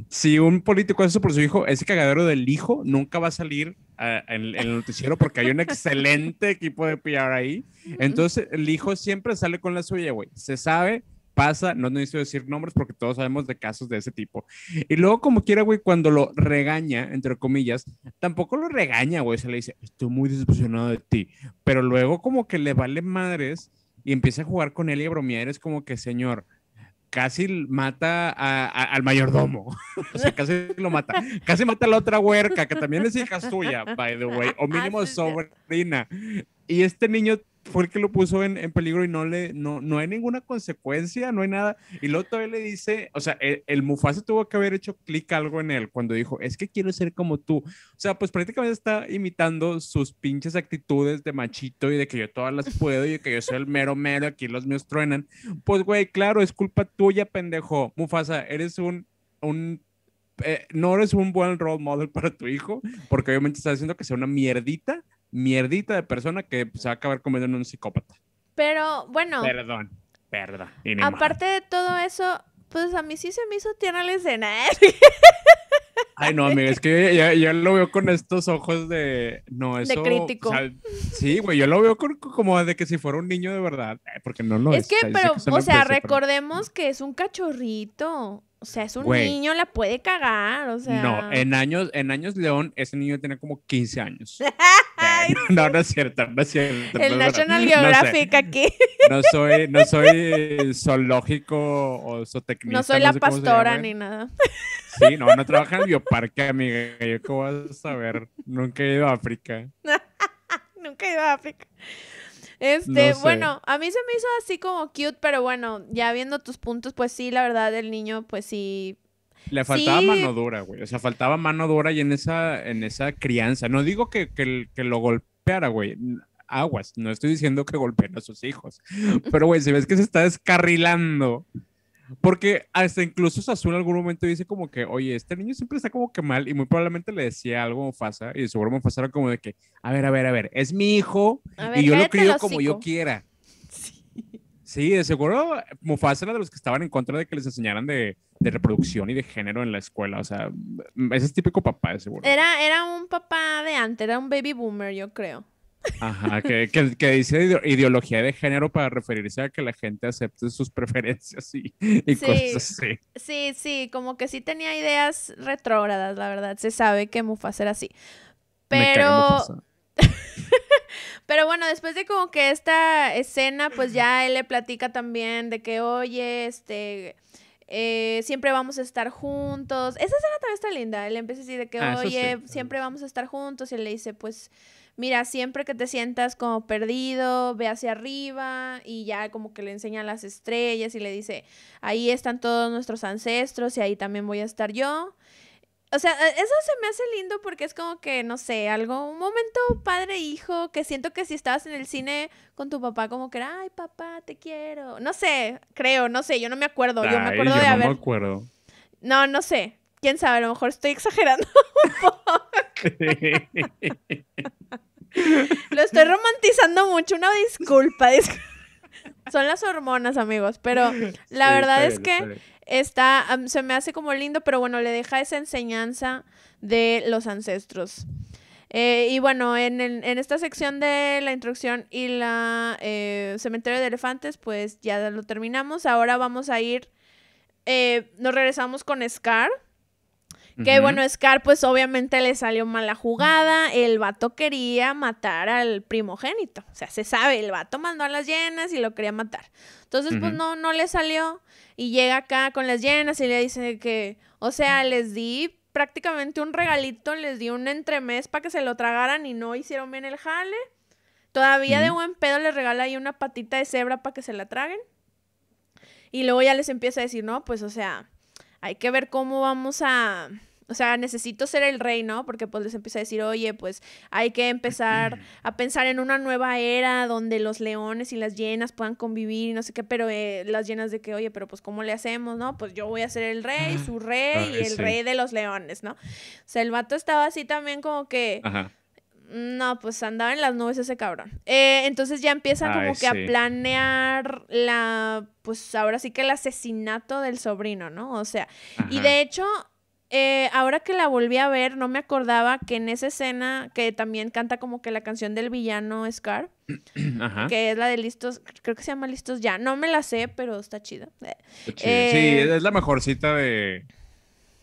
[SPEAKER 2] Si un político hace eso por su hijo, ese cagadero del hijo nunca va a salir ah, en, en el noticiero porque hay un excelente equipo de PR ahí. Entonces, el hijo siempre sale con la suya, güey. Se sabe, pasa, no necesito decir nombres porque todos sabemos de casos de ese tipo. Y luego, como quiera, güey, cuando lo regaña, entre comillas, tampoco lo regaña, güey. Se le dice, estoy muy decepcionado de ti. Pero luego, como que le vale madres y empieza a jugar con él y a bromear. Es como que, señor, casi mata a- a- al mayordomo. o sea, casi lo mata. Casi mata a la otra huerca, que también es hija suya, by the way, o mínimo
[SPEAKER 1] Ah, sí.
[SPEAKER 2] sobrina. Y este niño fue el que lo puso en, en peligro y no le, no, no hay ninguna consecuencia, no hay nada. Y luego todavía le dice, o sea, el, el Mufasa tuvo que haber hecho clic algo en él cuando dijo, es que quiero ser como tú. O sea, pues prácticamente está imitando sus pinches actitudes de machito y de que yo todas las puedo y de que yo soy el mero mero, aquí los míos truenan. Pues, güey, claro, es culpa tuya, pendejo. Mufasa, eres un, un eh, no eres un buen role model para tu hijo, porque obviamente estás haciendo que sea una mierdita, mierdita de persona que se va a acabar convirtiendo en un psicópata.
[SPEAKER 1] Pero bueno,
[SPEAKER 2] Perdón, perdón.
[SPEAKER 1] aparte de todo eso, pues a mí sí se me hizo tierna la escena. ¿eh?
[SPEAKER 2] Ay, no, amiga, es que ya, ya lo veo con estos ojos de. No, eso.
[SPEAKER 1] crítico.
[SPEAKER 2] o sea, sí, güey, yo lo veo con- como de que si fuera un niño de verdad. eh, Porque no lo es.
[SPEAKER 1] es que,
[SPEAKER 2] o sea, yo sé
[SPEAKER 1] pero,
[SPEAKER 2] que
[SPEAKER 1] o sea,
[SPEAKER 2] pero-
[SPEAKER 1] recordemos que es un cachorrito. O sea, es un
[SPEAKER 2] Güey.
[SPEAKER 1] niño, la puede cagar, o sea.
[SPEAKER 2] No, en años, en años León, ese niño tenía como 15 años.
[SPEAKER 1] Ay,
[SPEAKER 2] no, no es cierto, no es cierto.
[SPEAKER 1] el. National
[SPEAKER 2] No sé.
[SPEAKER 1] Geographic aquí.
[SPEAKER 2] No soy, no soy zoológico o zootecnista.
[SPEAKER 1] No soy la
[SPEAKER 2] sé
[SPEAKER 1] pastora ni nada.
[SPEAKER 2] Sí, no, no trabaja en el bioparque, amiga. Yo qué voy a saber. Nunca he ido a África.
[SPEAKER 1] Nunca he ido a África. Este,
[SPEAKER 2] No sé.
[SPEAKER 1] bueno, a mí se me hizo así como cute, pero bueno, ya viendo tus puntos, pues sí, la verdad, el niño, pues sí.
[SPEAKER 2] Le faltaba
[SPEAKER 1] Sí.
[SPEAKER 2] mano dura, güey. O sea, faltaba mano dura y en esa, en esa crianza. No digo que, que, que lo golpeara, güey. Aguas. No estoy diciendo que golpeen a sus hijos. Pero, güey, si ves que se está descarrilando. Porque hasta incluso Sazú en algún momento dice como que, oye, este niño siempre está como que mal y muy probablemente le decía algo a Mufasa y seguro Mufasa era como de que, a ver, a ver, a ver, es mi hijo
[SPEAKER 1] ver,
[SPEAKER 2] y yo lo crío como yo quiera.
[SPEAKER 1] Sí.
[SPEAKER 2] Sí, de seguro Mufasa era de los que estaban en contra de que les enseñaran de, de reproducción y de género en la escuela. O sea, ese es típico papá, de seguro.
[SPEAKER 1] Era, era un papá de antes, era un baby boomer, yo creo.
[SPEAKER 2] Ajá, que, que, que, dice ideología de género para referirse a que la gente acepte sus preferencias y, y cosas así.
[SPEAKER 1] Sí, sí, como que sí tenía ideas retrógradas, la verdad. Se sabe que Mufasa era así. Pero. Pero bueno, después de como que esta escena, pues ya él le platica también de que, oye, este, eh, siempre vamos a estar juntos. Esa escena también está linda. Él empieza a decir de que, ah, oye, siempre vamos a estar juntos. Y él le dice, pues, mira, siempre que te sientas como perdido, ve hacia arriba. Y ya como que le enseña las estrellas y le dice, ahí están todos nuestros ancestros y ahí también voy a estar yo. O sea, e, eso se me hace lindo porque es como que, no sé, algo, un momento padre-hijo, que siento que si estabas en el cine con tu papá, como que era, ay, papá, te quiero. No sé, creo, no sé, yo no me acuerdo. yo me acuerdo de haber.
[SPEAKER 2] No me acuerdo.
[SPEAKER 1] No, no sé. Quién sabe, a lo mejor estoy exagerando un poco. Lo estoy romantizando mucho, una disculpa. Son las hormonas, amigos, pero la verdad es que está, se me hace como lindo, pero bueno, le deja esa enseñanza de los ancestros. Eh, y bueno, en, en, esta sección de la introducción y la eh, cementerio de elefantes, pues ya lo terminamos. Ahora vamos a ir, eh, nos regresamos con Scar. Que bueno, Scar pues obviamente le salió mala jugada, el vato quería matar al primogénito, o sea, se sabe, el vato mandó a las llenas y lo quería matar. Entonces pues no, no le salió y llega acá con las llenas y le dice que, o sea, les di prácticamente un regalito, les di un entremés para que se lo tragaran y no hicieron bien el jale. Todavía de buen pedo les regala ahí una patita de cebra para que se la traguen. Y luego ya les empieza a decir, no, pues o sea, hay que ver cómo vamos a, o sea, necesito ser el rey, ¿no? Porque pues les empieza a decir, oye, pues hay que empezar a pensar en una nueva era donde los leones y las llenas puedan convivir y no sé qué, pero eh, las llenas de que, oye, pero pues ¿cómo le hacemos, no? Pues yo voy a ser el rey, su rey y el rey de los leones, ¿no? O sea, el vato estaba así también como que... No, pues andaba en las nubes ese cabrón. Eh, entonces ya empieza como que a planear la, pues ahora sí que el asesinato del sobrino, ¿no? O sea, y de hecho, eh, ahora que la volví a ver, no me acordaba que en esa escena, que también canta como que la canción del villano Scar, que es la de Listos, creo que se llama Listos Ya. No me la sé, pero está chida.
[SPEAKER 2] sí, eh, es la mejor cita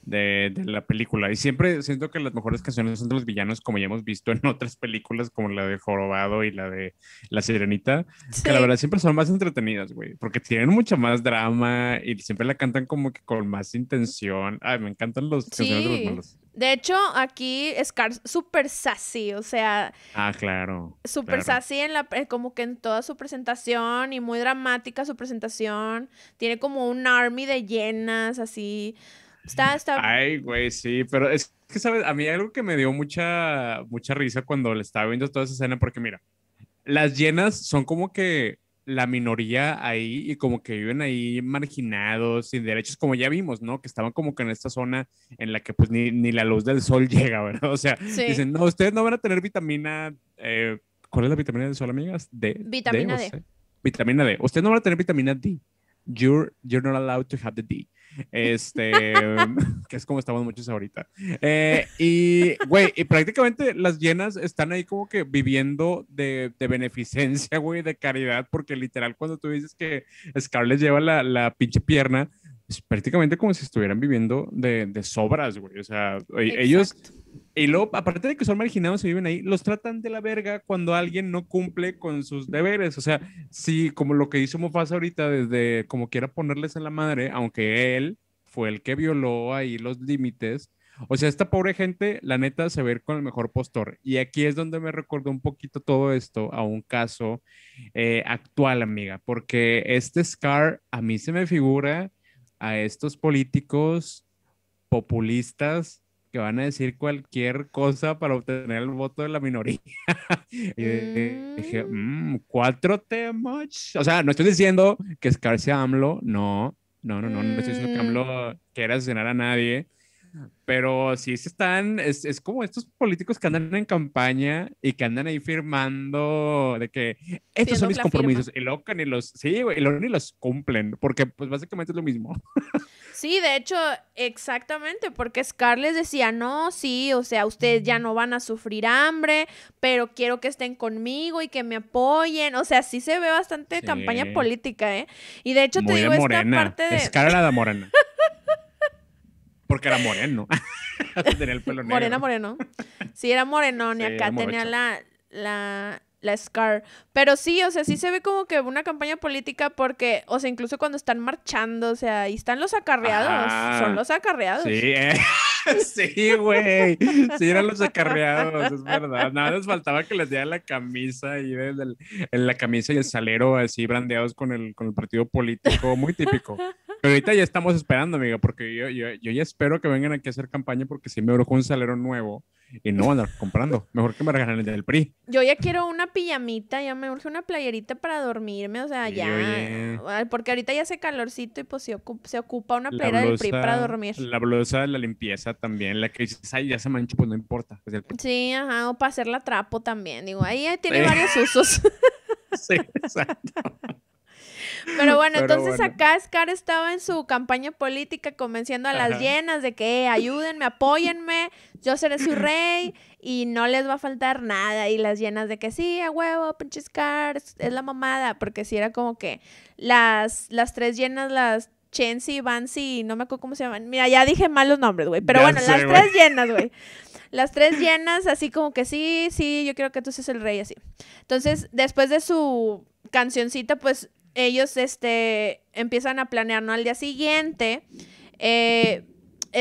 [SPEAKER 2] de, de, la película. Y siempre siento que las mejores canciones son de los villanos, como ya hemos visto en otras películas, como la de Jorobado y la de La Sirenita, que la verdad siempre son más entretenidas, güey, porque tienen mucho más drama y siempre la cantan como que con más intención. Ay, me encantan los canciones de los malos.
[SPEAKER 1] De hecho, aquí Scar súper sassy, o sea.
[SPEAKER 2] Ah, claro.
[SPEAKER 1] Súper sassy en la, eh, como que en toda su presentación y muy dramática su presentación. Tiene como un army de llenas, así. Está, está.
[SPEAKER 2] Ay, güey, sí, pero es que, ¿sabes? A mí algo que me dio mucha, mucha risa cuando le estaba viendo toda esa escena, porque mira, las llenas son como que la minoría ahí y como que viven ahí marginados, sin derechos, como ya vimos, ¿no? Que estaban como que en esta zona en la que pues ni, ni la luz del sol llega, ¿verdad? O sea, dicen, no, ustedes no van a tener vitamina, eh, ¿cuál es la vitamina del sol, amigas? D.
[SPEAKER 1] Vitamina D.
[SPEAKER 2] Vitamina D. Ustedes no van a tener vitamina D. You're, you're not allowed to have the D. Este, que es como estamos muchos ahorita. Eh, y, güey, y prácticamente las llenas están ahí como que viviendo de, de beneficencia, güey, de caridad, porque literal cuando tú dices que Scarlett lleva la, la pinche pierna, es prácticamente como si estuvieran viviendo de, de sobras, güey. O sea, ellos... Y luego, aparte de que son marginados y viven ahí, los tratan de la verga cuando alguien no cumple con sus deberes. O sea, sí, como lo que hizo Mufasa ahorita, desde como quiera ponerles en la madre, aunque él fue el que violó ahí los límites. O sea, esta pobre gente, la neta, se ve con el mejor postor. Y aquí es donde me recordó un poquito todo esto a un caso eh, actual, amiga, porque este Scar a mí se me figura a estos políticos populistas que van a decir cualquier cosa para obtener el voto de la minoría. y dije, mm, cuatro temas. O sea, no estoy diciendo que Scar sea AMLO, no, no, no, no, no estoy diciendo que AMLO mm. quiera asesinar a nadie, Pero sí se están, es, es, como estos políticos que andan en campaña y que andan ahí firmando de que estos son mis compromisos. Y luego ni los, sí, güey, y luego ni los cumplen, porque pues básicamente es lo mismo.
[SPEAKER 1] Sí, de hecho, exactamente, porque Scarlett decía, no, sí, o sea, ustedes ya no van a sufrir hambre, pero quiero que estén conmigo y que me apoyen. O sea, sí se ve bastante campaña política, ¿eh? Y de hecho te digo, esta parte de...
[SPEAKER 2] Scarlett la morena. Porque era moreno.
[SPEAKER 1] tenía el pelo negro. Morena, moreno. Sí, era moreno, y acá tenía la, la, la Scar. Pero sí, o sea, sí se ve como que una campaña política porque, o sea, incluso cuando están marchando, o sea, ahí están los acarreados. Son los acarreados.
[SPEAKER 2] Sí, eh. sí, güey. Sí, eran los acarreados, es verdad. Nada les faltaba que les diera la camisa y el, la camisa y el salero así brandeados con el, con el partido político. Muy típico. Pero ahorita ya estamos esperando, amiga, porque yo, yo, yo ya espero que vengan aquí a hacer campaña porque si me urge un salero nuevo y no andar comprando. Mejor que me regalen el del PRI.
[SPEAKER 1] Yo ya quiero una pijamita, ya me urge una playerita para dormirme, o sea, ya. Porque ahorita ya hace calorcito y pues se ocupa, una playera del PRI para dormir.
[SPEAKER 2] La blusa de la limpieza también, la que dices, ay, ya se mancha, pues no importa.
[SPEAKER 1] sí, ajá, o para hacer la trapo también. Digo, ahí tiene varios usos.
[SPEAKER 2] sí, exacto.
[SPEAKER 1] Pero bueno, entonces acá Scar estaba en su campaña política convenciendo a las llenas de que ayúdenme, apóyenme, yo seré su rey y no les va a faltar nada. Y las llenas de que sí, a huevo, pinche Scar, es, la mamada. Porque si era como que las, las tres llenas, las Chensi, Vansi, no me acuerdo cómo se llaman. Mira, ya dije mal los nombres, güey. Pero bueno, las tres llenas, güey. Las tres llenas, así como que sí, sí, yo creo que tú seas el rey, así. Entonces, después de su cancioncita, pues ellos este, empiezan a planear, ¿no? Al día siguiente, eh,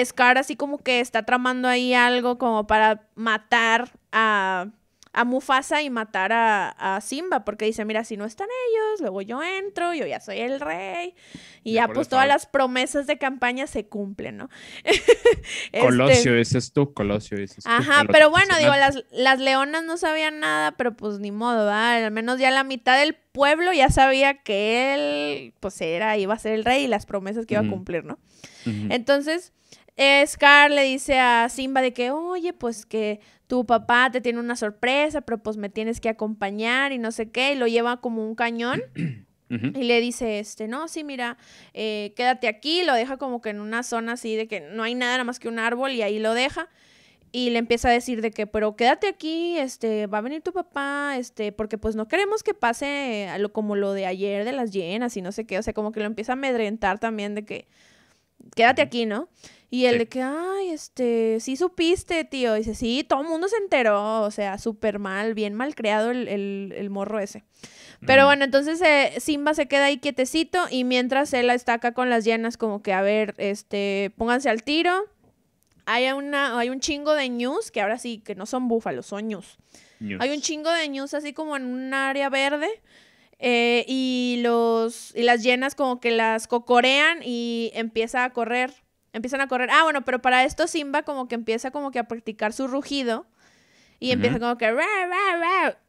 [SPEAKER 1] Scar así como que está tramando ahí algo como para matar a a Mufasa y matar a, Simba, porque dice, mira, si no están ellos, luego yo entro, yo ya soy el rey, y ya pues todas las promesas de campaña se cumplen, ¿no?
[SPEAKER 2] Colosio, este... ese es tú, Colosio, ese es
[SPEAKER 1] Ajá, pero bueno, digo, las, las leonas no sabían nada, pero pues ni modo, ¿verdad? Al menos ya la mitad del pueblo ya sabía que él, pues era, iba a ser el rey y las promesas que iba a cumplir, ¿no? Entonces... Scar le dice a Simba de que, oye, pues que tu papá te tiene una sorpresa, pero pues me tienes que acompañar y no sé qué, y lo lleva como un cañón. Y le dice, este, no, sí, mira, eh, quédate aquí, lo deja como que en una zona así de que no hay nada, nada más que un árbol y ahí lo deja. Y le empieza a decir de que, pero quédate aquí, este, va a venir tu papá, este, porque pues no queremos que pase a lo, como lo de ayer de las llenas y no sé qué, o sea, como que lo empieza a amedrentar también de que, quédate aquí, ¿no? Y el de que, ay, este, sí supiste, tío. dice, sí, todo el mundo se enteró. O sea, súper mal, bien mal creado el, morro ese. Pero bueno, entonces eh, Simba se queda ahí quietecito y mientras él está acá con las llenas como que, a ver, este, pónganse al tiro. Hay, una, hay un chingo de news, que ahora sí, que no son búfalos, son news. Hay un chingo de news así como en un área verde. Eh, y, los, y las llenas como que las cocorean y empieza a correr empiezan a correr. Ah, bueno, pero para esto Simba como que empieza como que a practicar su rugido. Y empieza como que...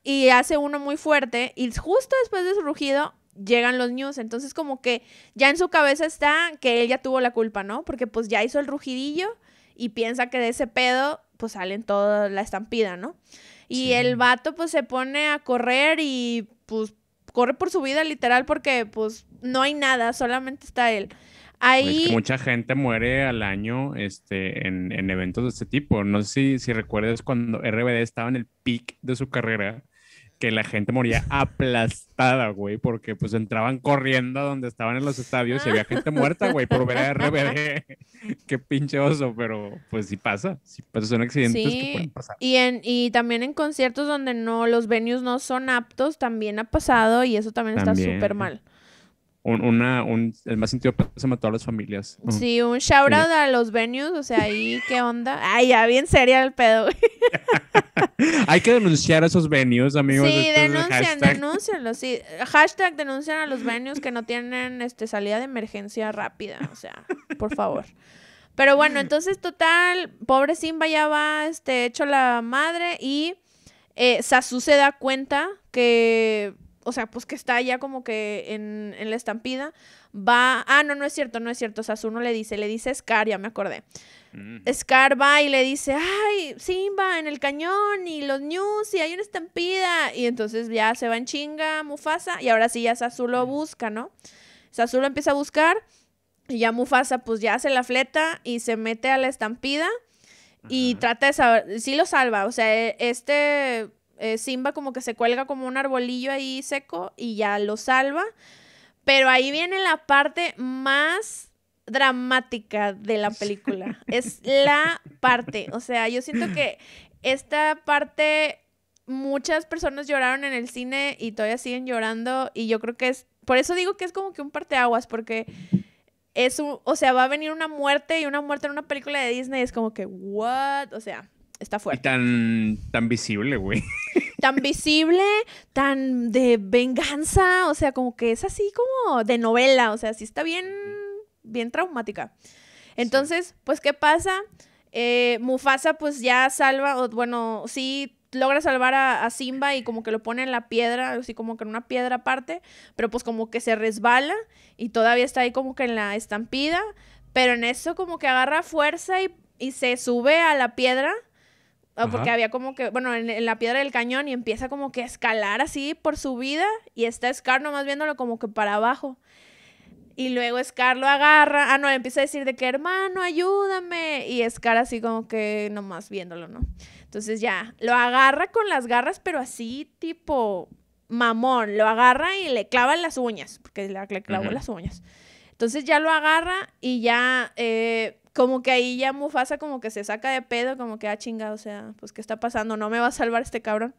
[SPEAKER 1] y hace uno muy fuerte. Y justo después de su rugido llegan los news. Entonces como que ya en su cabeza está que él ya tuvo la culpa, ¿no? Porque pues ya hizo el rugidillo y piensa que de ese pedo pues salen toda la estampida, ¿no? Y el vato pues se pone a correr y pues corre por su vida literal porque pues no hay nada, solamente está él. Ahí...
[SPEAKER 2] mucha gente muere al año este, en, en, eventos de este tipo. No sé si, si recuerdas cuando RBD estaba en el peak de su carrera, que la gente moría aplastada, güey, porque pues entraban corriendo donde estaban en los estadios y había gente muerta, güey, por ver a RBD. Qué pinche oso, pero pues sí pasa, sí pasa, son accidentes que pueden pasar.
[SPEAKER 1] Y, en, y también en conciertos donde no, los venues no son aptos, también ha pasado y eso también. está súper mal
[SPEAKER 2] un, una, un, el más sentido pésame a todas las familias.
[SPEAKER 1] Sí, un shout out a los venues, o sea, ahí, ¿qué onda? Ay, ya bien seria el pedo.
[SPEAKER 2] Hay que denunciar a esos venues, amigos.
[SPEAKER 1] Sí, denuncian, denúncianlos, sí. Hashtag denuncian a los venues que no tienen este, salida de emergencia rápida, o sea, por favor. Pero bueno, entonces, total, pobre Simba ya va este, hecho la madre y eh, Sasu se da cuenta que o sea, pues que está ya como que en, en, la estampida, va, ah, no, no es cierto, no es cierto, o uno le dice, le dice Scar, ya me acordé. Mm. Scar va y le dice, ay, Simba, en el cañón y los news y hay una estampida. Y entonces ya se va en chinga Mufasa y ahora sí ya Sasu lo busca, ¿no? Sasu lo empieza a buscar y ya Mufasa pues ya hace la fleta y se mete a la estampida y trata de saber, sí lo salva, o sea, e, este eh, Simba como que se cuelga como un arbolillo ahí seco y ya lo salva. Pero ahí viene la parte más dramática de la película. es la parte, o sea, yo siento que esta parte muchas personas lloraron en el cine y todavía siguen llorando y yo creo que es, por eso digo que es como que un parteaguas porque es un, o sea, va a venir una muerte y una muerte en una película de Disney es como que, what, o sea, está fuerte.
[SPEAKER 2] Y tan, tan visible, güey.
[SPEAKER 1] Tan visible, tan de venganza, o sea, como que es así como de novela, o sea, sí está bien, bien traumática. Entonces, pues, ¿qué pasa? Eh, Mufasa pues ya salva, o, bueno, sí logra salvar a, a, Simba y como que lo pone en la piedra, así como que en una piedra aparte, pero pues como que se resbala y todavía está ahí como que en la estampida, pero en eso como que agarra fuerza y, y se sube a la piedra Ah, porque había como que, bueno, en, la piedra del cañón y empieza como que a escalar así por su vida y está Scar nomás viéndolo como que para abajo. Y luego Scar lo agarra, ah, no, empieza a decir de que hermano, ayúdame. Y Scar así como que nomás viéndolo, ¿no? Entonces ya, lo agarra con las garras, pero así tipo mamón, lo agarra y le clava las uñas, porque le, le clavó las uñas. Entonces ya lo agarra y ya eh, como que ahí ya Mufasa como que se saca de pedo, como que, ah, chinga, o sea, pues, ¿qué está pasando? No me va a salvar este cabrón.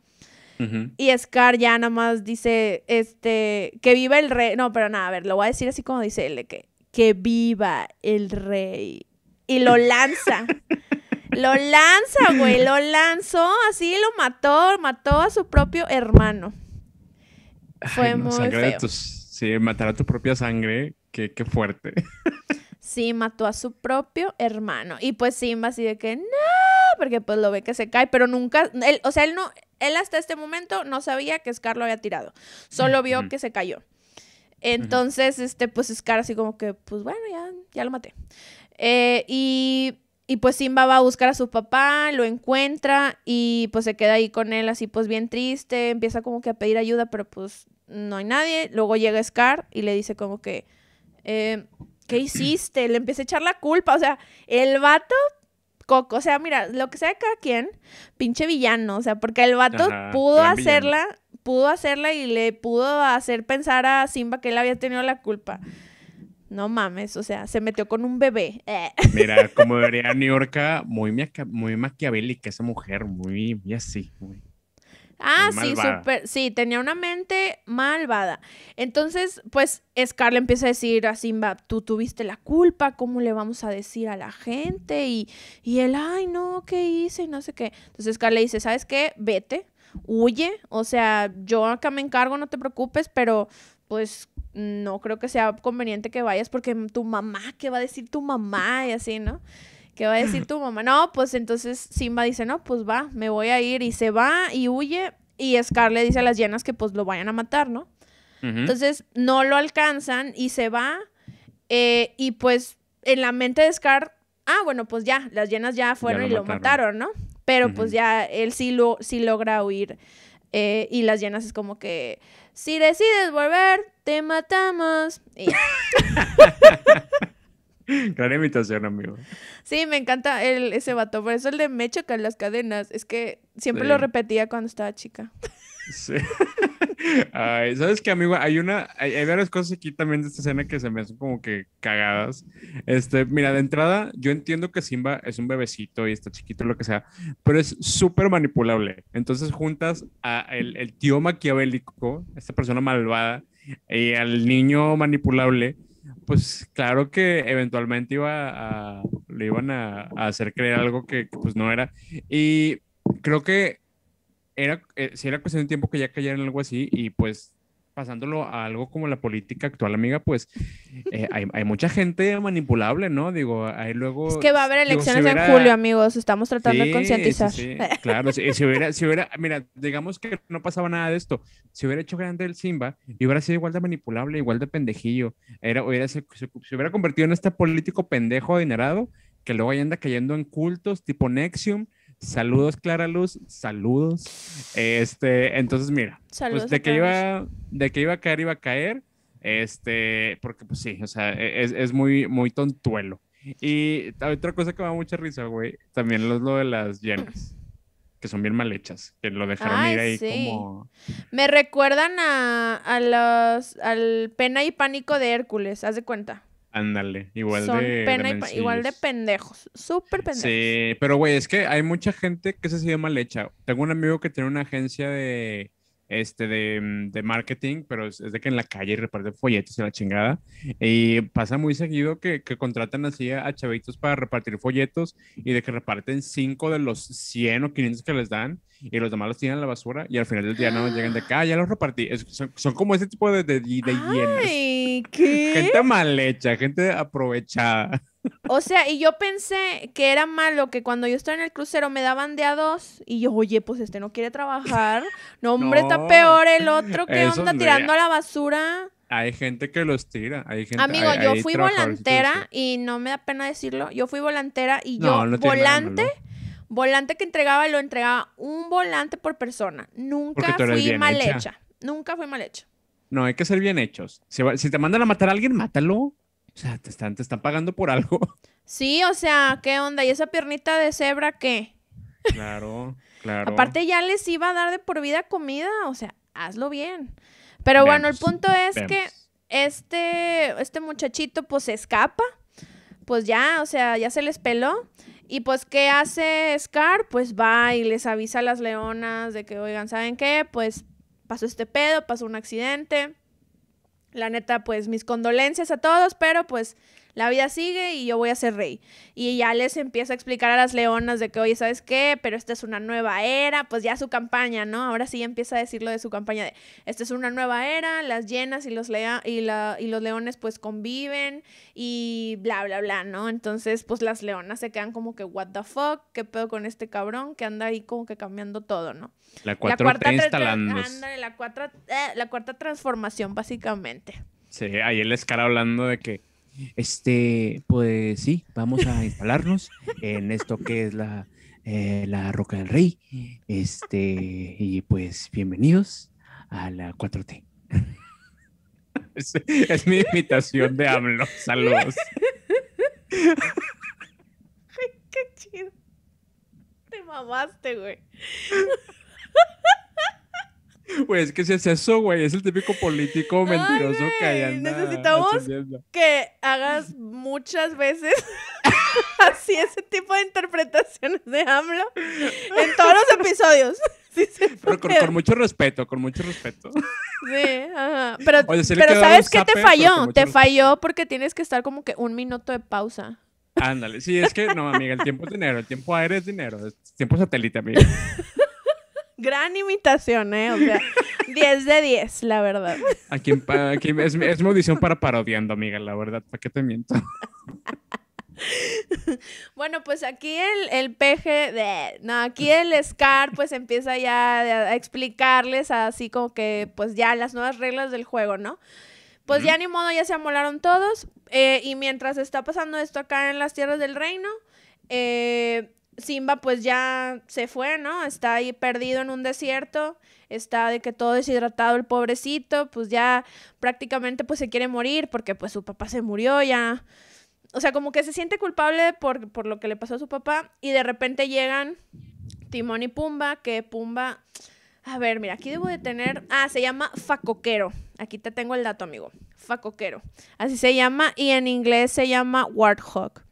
[SPEAKER 1] Y Scar ya nada más dice, este, que viva el rey. No, pero nada, a ver, lo voy a decir así como dice él, que, que viva el rey. Y lo lanza. lo lanza, güey, lo lanzó, así lo mató, mató a su propio hermano. Fue muy feo.
[SPEAKER 2] sí, matar a tu propia sangre, qué, qué fuerte.
[SPEAKER 1] Sí, mató a su propio hermano. Y pues Simba así de que, no, porque pues lo ve que se cae, pero nunca, él, o sea, él no, él hasta este momento no sabía que Scar lo había tirado, solo vio que se cayó. Entonces, este, pues Scar así como que, pues bueno, ya, ya lo maté. Eh, y, y pues Simba va a buscar a su papá, lo encuentra y pues se queda ahí con él así pues bien triste, empieza como que a pedir ayuda, pero pues no hay nadie. Luego llega Scar y le dice como que, eh, ¿qué hiciste? Le empecé a echar la culpa. O sea, el vato, coco. O sea, mira, lo que sea de cada quien, pinche villano. O sea, porque el vato pudo hacerla, pudo hacerla y le pudo hacer pensar a Simba que él había tenido la culpa. No mames, o sea, se metió con un bebé.
[SPEAKER 2] Mira, como diría New York, muy, muy maquiavélica esa mujer, muy, muy así, muy.
[SPEAKER 1] Ah, sí, súper, sí, tenía una mente malvada. Entonces, pues Scar le empieza a decir a Simba, tú tuviste la culpa, ¿cómo le vamos a decir a la gente? Y, y él, ay, no, ¿qué hice? Y no sé qué. Entonces Scar le dice, ¿sabes qué? Vete, huye, o sea, yo acá me encargo, no te preocupes, pero pues no creo que sea conveniente que vayas porque tu mamá, ¿qué va a decir tu mamá? Y así, ¿no? ¿Qué va a decir tu mamá? No, pues entonces Simba dice, no, pues va, me voy a ir. Y se va y huye. Y Scar le dice a las llenas que pues lo vayan a matar, ¿no? Entonces no lo alcanzan y se va. Eh, y pues en la mente de Scar, ah, bueno, pues ya, las llenas ya fueron y lo mataron, ¿no? Pero pues ya él sí, lo, sí logra huir. Eh, y las llenas es como que, si decides volver, te matamos. Y ya.
[SPEAKER 2] Gran imitación, amigo.
[SPEAKER 1] Sí, me encanta el, ese vato. Por eso el de me chocan las cadenas. Es que siempre lo repetía cuando estaba chica.
[SPEAKER 2] Sí. Ay, ¿sabes qué, amigo? Hay una, hay, varias cosas aquí también de esta escena que se me hacen como que cagadas. Este, mira, de entrada, yo entiendo que Simba es un bebecito y está chiquito, lo que sea, pero es súper manipulable. Entonces juntas a el, el tío maquiavélico, esta persona malvada, y al niño manipulable pues claro que eventualmente iba a, le iban a, hacer creer algo que, pues no era. Y creo que era, eh, si era cuestión de tiempo que ya cayera en algo así y pues pasándolo a algo como la política actual, amiga, pues eh, hay, mucha gente manipulable, ¿no? Digo, ahí luego...
[SPEAKER 1] Es que va a haber elecciones en julio, amigos, estamos tratando de concientizar.
[SPEAKER 2] Sí, claro, si, hubiera, si hubiera, mira, digamos que no pasaba nada de esto, si hubiera hecho grande el Simba, y hubiera sido igual de manipulable, igual de pendejillo, era, hubiera, se, se, hubiera convertido en este político pendejo adinerado que luego ahí anda cayendo en cultos tipo Nexium, Saludos, Clara Luz. Saludos. Este, entonces, mira, pues de que, iba, de que iba a caer, iba a caer. Este, porque pues sí, o sea, e, es, es muy, muy tontuelo. Y otra cosa que me da mucha risa, güey, también es lo de las llenas, que son bien mal hechas, que lo dejaron ir ahí como...
[SPEAKER 1] Me recuerdan a, a los, al pena y pánico de Hércules, haz de cuenta.
[SPEAKER 2] Ándale, igual de.
[SPEAKER 1] igual de pendejos, súper pendejos.
[SPEAKER 2] Sí, pero güey, es que hay mucha gente que se ha sido mal hecha. Tengo un amigo que tiene una agencia de, este, de, mm, de marketing, pero es, de que en la calle reparte folletos y la chingada. Y pasa muy seguido que, que contratan así a, chavitos para repartir folletos y de que reparten cinco de los 100 o 500 que les dan y los demás los tiran a la basura y al final del día no llegan de acá, ah, ya los repartí. son, son, como ese tipo de, de, de
[SPEAKER 1] Ay, ¿qué?
[SPEAKER 2] Gente mal hecha, gente aprovechada.
[SPEAKER 1] O sea, y yo pensé que era malo que cuando yo estaba en el crucero me daban de a dos y yo, oye, pues este no quiere trabajar. No, hombre, está peor el otro. ¿Qué onda tirando a la basura?
[SPEAKER 2] Hay gente que los tira. Hay gente,
[SPEAKER 1] Amigo, yo fui volantera y no me da pena decirlo. Yo fui volantera y yo, volante, volante que entregaba, lo entregaba un volante por persona. Nunca fui mal hecha. Nunca fui mal hecha.
[SPEAKER 2] No, hay que ser bien hechos. Si, si te mandan a matar a alguien, mátalo. O sea, te están, te están pagando por algo.
[SPEAKER 1] Sí, o sea, ¿qué onda? ¿Y esa piernita de cebra qué?
[SPEAKER 2] Claro, claro.
[SPEAKER 1] Aparte ya les iba a dar de por vida comida, o sea, hazlo bien. Pero bueno, el punto es que este, este muchachito pues se escapa, pues ya, o sea, ya se les peló. Y pues, ¿qué hace Scar? Pues va y les avisa a las leonas de que, oigan, ¿saben qué? Pues pasó este pedo, pasó un accidente la neta, pues mis condolencias a todos, pero pues la vida sigue y yo voy a ser rey. Y ya les empieza a explicar a las leonas de que, oye, ¿sabes qué? Pero esta es una nueva era, pues ya su campaña, ¿no? Ahora sí empieza a decirlo de su campaña de, esta es una nueva era, las llenas y los, lea y, la y los leones pues conviven y bla, bla, bla, ¿no? Entonces, pues las leonas se quedan como que, what the fuck, ¿qué pedo con este cabrón que anda ahí como que cambiando todo, ¿no?
[SPEAKER 2] La, cuarta instalando.
[SPEAKER 1] La, cuarta, eh, la cuarta transformación, básicamente.
[SPEAKER 2] Sí, ahí él es cara hablando de que este, pues sí, vamos a instalarnos en esto que es la, eh, la Roca del Rey. Este, y pues bienvenidos a la 4T. es, mi imitación de AMLO. Saludos.
[SPEAKER 1] qué chido. Te mamaste, güey.
[SPEAKER 2] Güey, es que si es eso, güey, es el típico político mentiroso que hay anda
[SPEAKER 1] Necesitamos que hagas muchas veces así ese tipo de interpretaciones de AMLO en todos los episodios.
[SPEAKER 2] pero con, mucho respeto, con mucho respeto.
[SPEAKER 1] Sí, ajá. Pero, pero ¿sabes qué te falló? Te falló porque tienes que estar como que un minuto de pausa.
[SPEAKER 2] Ándale, sí, es que no, amiga, el tiempo es dinero, el tiempo aire es dinero, es tiempo satélite, amiga.
[SPEAKER 1] Gran imitación, ¿eh? O sea, 10 de 10, la verdad.
[SPEAKER 2] Aquí, aquí es, es, mi audición para parodiando, amiga, la verdad. ¿Para qué te miento?
[SPEAKER 1] bueno, pues aquí el, el peje de... No, aquí el Scar pues empieza ya a, explicarles así como que pues ya las nuevas reglas del juego, ¿no? Pues ya ni modo, ya se amolaron todos. Eh, y mientras está pasando esto acá en las tierras del reino, eh, Simba pues ya se fue, ¿no? Está ahí perdido en un desierto, está de que todo deshidratado el pobrecito, pues ya prácticamente pues se quiere morir porque pues su papá se murió ya. O sea, como que se siente culpable por, por lo que le pasó a su papá y de repente llegan Timón y Pumba, que Pumba... A ver, mira, aquí debo de tener... Ah, se llama Facoquero. Aquí te tengo el dato, amigo. Facoquero. Así se llama y en inglés se llama Warthog.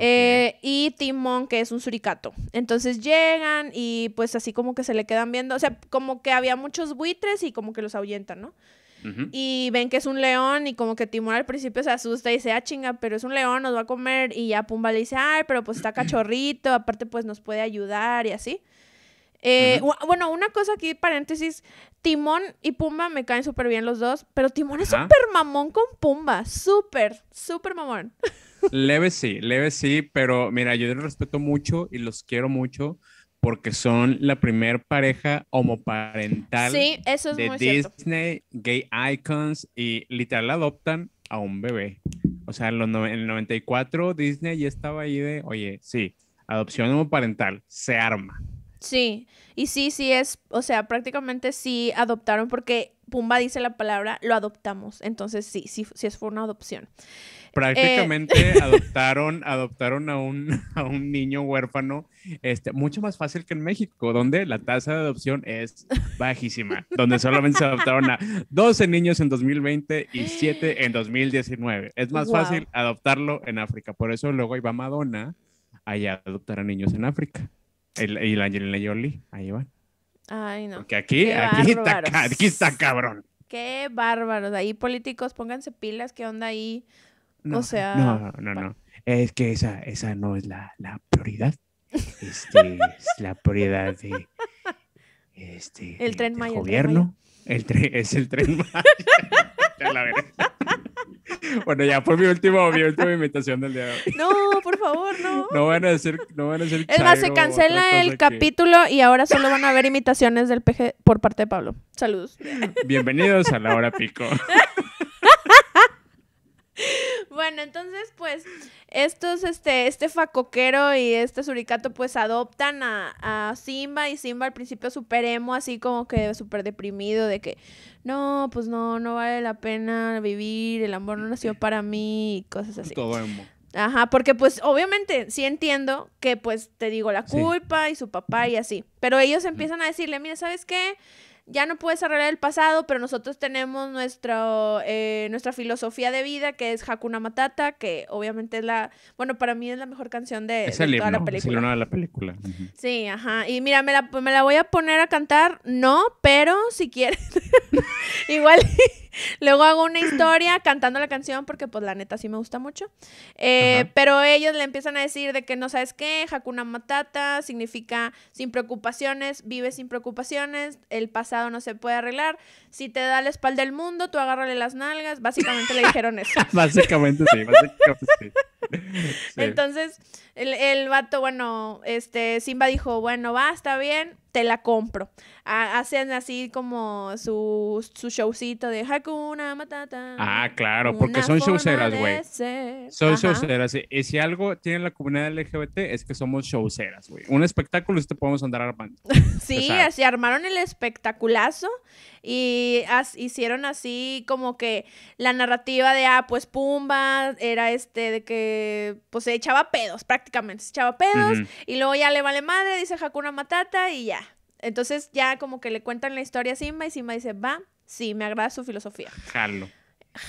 [SPEAKER 1] Eh, y Timón, que es un suricato. Entonces llegan y pues así como que se le quedan viendo, o sea, como que había muchos buitres y como que los ahuyentan, ¿no? Y ven que es un león y como que Timón al principio se asusta y dice, ah, chinga, pero es un león, nos va a comer. Y ya Pumba le dice, ay, pero pues está cachorrito, aparte pues nos puede ayudar y así. Eh, bueno, una cosa aquí, paréntesis, Timón y Pumba me caen súper bien los dos, pero Timón es súper mamón con Pumba, súper, súper mamón.
[SPEAKER 2] Leve sí, leve sí, pero mira, yo los respeto mucho y los quiero mucho porque son la primer pareja homoparental
[SPEAKER 1] sí, eso es
[SPEAKER 2] de Disney, gay icons y literal adoptan a un bebé. O sea, en, en el 94 Disney ya estaba ahí de, oye, sí, adopción homoparental, se arma.
[SPEAKER 1] Sí, y sí, sí es, o sea, prácticamente sí adoptaron porque Pumba dice la palabra, lo adoptamos. Entonces sí, sí, sí es fue una adopción.
[SPEAKER 2] Prácticamente eh, adoptaron, adoptaron a un, a un niño huérfano, este, mucho más fácil que en México, donde la tasa de adopción es bajísima, donde solamente se adoptaron a 12 niños en 2020 y 7 en 2019. Es más fácil adoptarlo en África. Por eso luego iba Madonna allá a adoptar a niños en África. El, y la Angelina Jolie, ahí van.
[SPEAKER 1] Ay, no.
[SPEAKER 2] Porque aquí, aquí está, aquí está cabrón.
[SPEAKER 1] Qué bárbaros. Ahí políticos, pónganse pilas, ¿qué onda ahí?
[SPEAKER 2] No,
[SPEAKER 1] o sea.
[SPEAKER 2] No, no, no. Es que esa, esa no es la, la prioridad. Este es la prioridad de. Este,
[SPEAKER 1] el tren
[SPEAKER 2] del gobierno. El tren, es el tren Maya. la bueno, ya fue mi último, mi última invitación del día de hoy.
[SPEAKER 1] No, por favor, no.
[SPEAKER 2] No van a decir, no van a decir.
[SPEAKER 1] Es más, se cancela el capítulo y ahora solo van a ver imitaciones del PG por parte de Pablo. Saludos.
[SPEAKER 2] Bienvenidos a la hora pico.
[SPEAKER 1] Bueno, entonces, pues, estos, este, este facoquero y este suricato, pues, adoptan a, Simba y Simba al principio super emo, así como que súper deprimido de que, no, pues no, no vale la pena vivir, el amor no nació para mí y cosas así.
[SPEAKER 2] Todo emo.
[SPEAKER 1] Ajá, porque pues obviamente sí entiendo que pues te digo la culpa y su papá y así, pero ellos empiezan a decirle, mira, ¿sabes qué? Ya no puedes arreglar el pasado, pero nosotros tenemos nuestro, eh, nuestra filosofía de vida, que es Hakuna Matata, que obviamente es la, bueno, para mí es la mejor canción de, toda la película. Es
[SPEAKER 2] el de la película.
[SPEAKER 1] Sí, ajá. Y mira, me la, me la voy a poner a cantar, no, pero si quieres, igual luego hago una historia cantando la canción, porque pues la neta sí me gusta mucho. Eh, pero ellos le empiezan a decir de que no sabes qué, Hakuna Matata significa sin preocupaciones, vive sin preocupaciones, el pasado no se puede arreglar. Si te da la espalda el mundo, tú agárrale las nalgas. Básicamente le dijeron eso.
[SPEAKER 2] básicamente sí, básicamente sí.
[SPEAKER 1] Entonces, el, el vato, bueno, este, Simba dijo, bueno, va, está bien, te la compro. Hacen así como su, su showcito de Hakuna Matata.
[SPEAKER 2] Ah, claro, porque son showceras, güey. Son showceras. Y si algo tiene la comunidad LGBT es que somos showceras, güey. Un espectáculo y te podemos andar armando.
[SPEAKER 1] sí, así armaron el espectaculazo y hicieron así como que la narrativa de, ah, pues Pumba era este, de que pues se echaba pedos prácticamente, se echaba pedos y luego ya le vale madre, dice Hakuna Matata y ya. Entonces ya como que le cuentan la historia a Simba y Simba dice, va, sí, me agrada su filosofía.
[SPEAKER 2] Halo.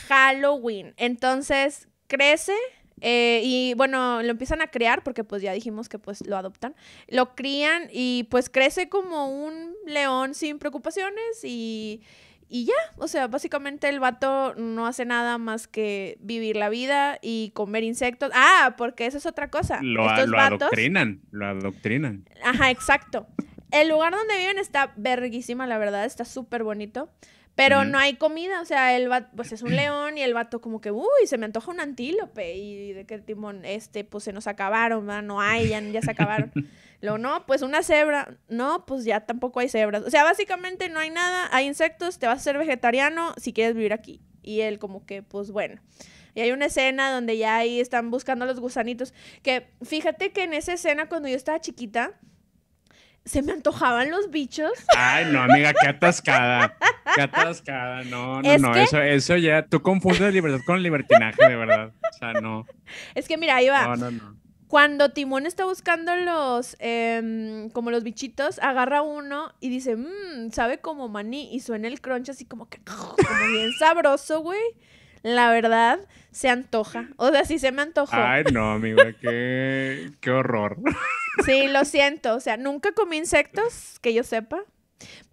[SPEAKER 1] Halloween. Entonces crece eh, y bueno, lo empiezan a criar porque pues ya dijimos que pues lo adoptan. Lo crían y pues crece como un león sin preocupaciones y, y ya, o sea, básicamente el vato no hace nada más que vivir la vida y comer insectos. Ah, porque eso es otra cosa.
[SPEAKER 2] Lo, lo adoctrinan, lo adoctrinan.
[SPEAKER 1] Ajá, exacto. El lugar donde viven está verguísima, la verdad, está súper bonito. Pero no hay comida, o sea, el vato, pues es un león y el vato como que, uy, se me antoja un antílope y de qué timón, este, pues se nos acabaron, no hay, ya, ya se acabaron. Luego, no, pues una cebra, no, pues ya tampoco hay cebras. O sea, básicamente no hay nada, hay insectos, te vas a ser vegetariano si quieres vivir aquí. Y él como que, pues bueno. Y hay una escena donde ya ahí están buscando los gusanitos, que fíjate que en esa escena cuando yo estaba chiquita, se me antojaban los bichos.
[SPEAKER 2] Ay, no, amiga, qué atascada. Qué atascada. No, no, no. Eso, eso ya. Tú confundes libertad con libertinaje, de verdad. O sea, no.
[SPEAKER 1] Es que mira, ahí va. No, no, no. Cuando Timón está buscando los, em, como los bichitos, agarra uno y dice, mmm, sabe como maní. Y suena el crunch así como que, como bien sabroso, güey. La verdad, se antoja. O sea, sí se me antojó.
[SPEAKER 2] Ay, no, amiga, qué, qué horror.
[SPEAKER 1] Sí, lo siento. O sea, nunca comí insectos, que yo sepa.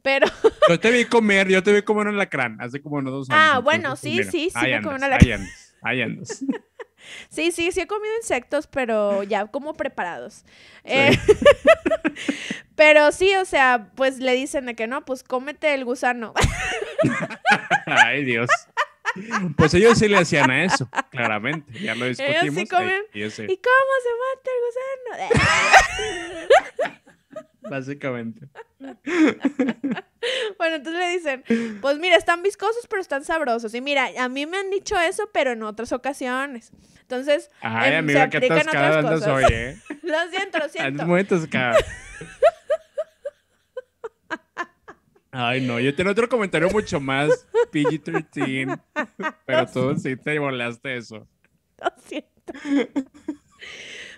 [SPEAKER 1] Pero.
[SPEAKER 2] Yo te vi comer, yo te vi comer un lacrán hace como unos dos
[SPEAKER 1] años. Ah, bueno, sí, sí, sí, me comí un lacrán.
[SPEAKER 2] Ahí andas,
[SPEAKER 1] Sí, sí, sí he comido insectos, pero ya como preparados. Eh, pero sí, o sea, pues le dicen de que no, pues cómete el gusano.
[SPEAKER 2] Ay, Dios. Pues ellos sí le hacían a eso, claramente. Ya lo discutimos.
[SPEAKER 1] Ellos sí comen.
[SPEAKER 2] Yo sé,
[SPEAKER 1] ¿Y cómo se mata el gusano?
[SPEAKER 2] básicamente.
[SPEAKER 1] Bueno, entonces le dicen, pues mira, están viscosos, pero están sabrosos. Y mira, a mí me han dicho eso, pero en otras ocasiones. Entonces,
[SPEAKER 2] Ay,
[SPEAKER 1] em,
[SPEAKER 2] amiga,
[SPEAKER 1] se
[SPEAKER 2] qué
[SPEAKER 1] aplican
[SPEAKER 2] atascada
[SPEAKER 1] otras cosas.
[SPEAKER 2] hoy, ¿eh?
[SPEAKER 1] Lo siento, lo siento.
[SPEAKER 2] muy atascada. Ay, no, yo tengo otro comentario mucho más PG-13, pero tú sí te volaste eso.
[SPEAKER 1] Lo siento.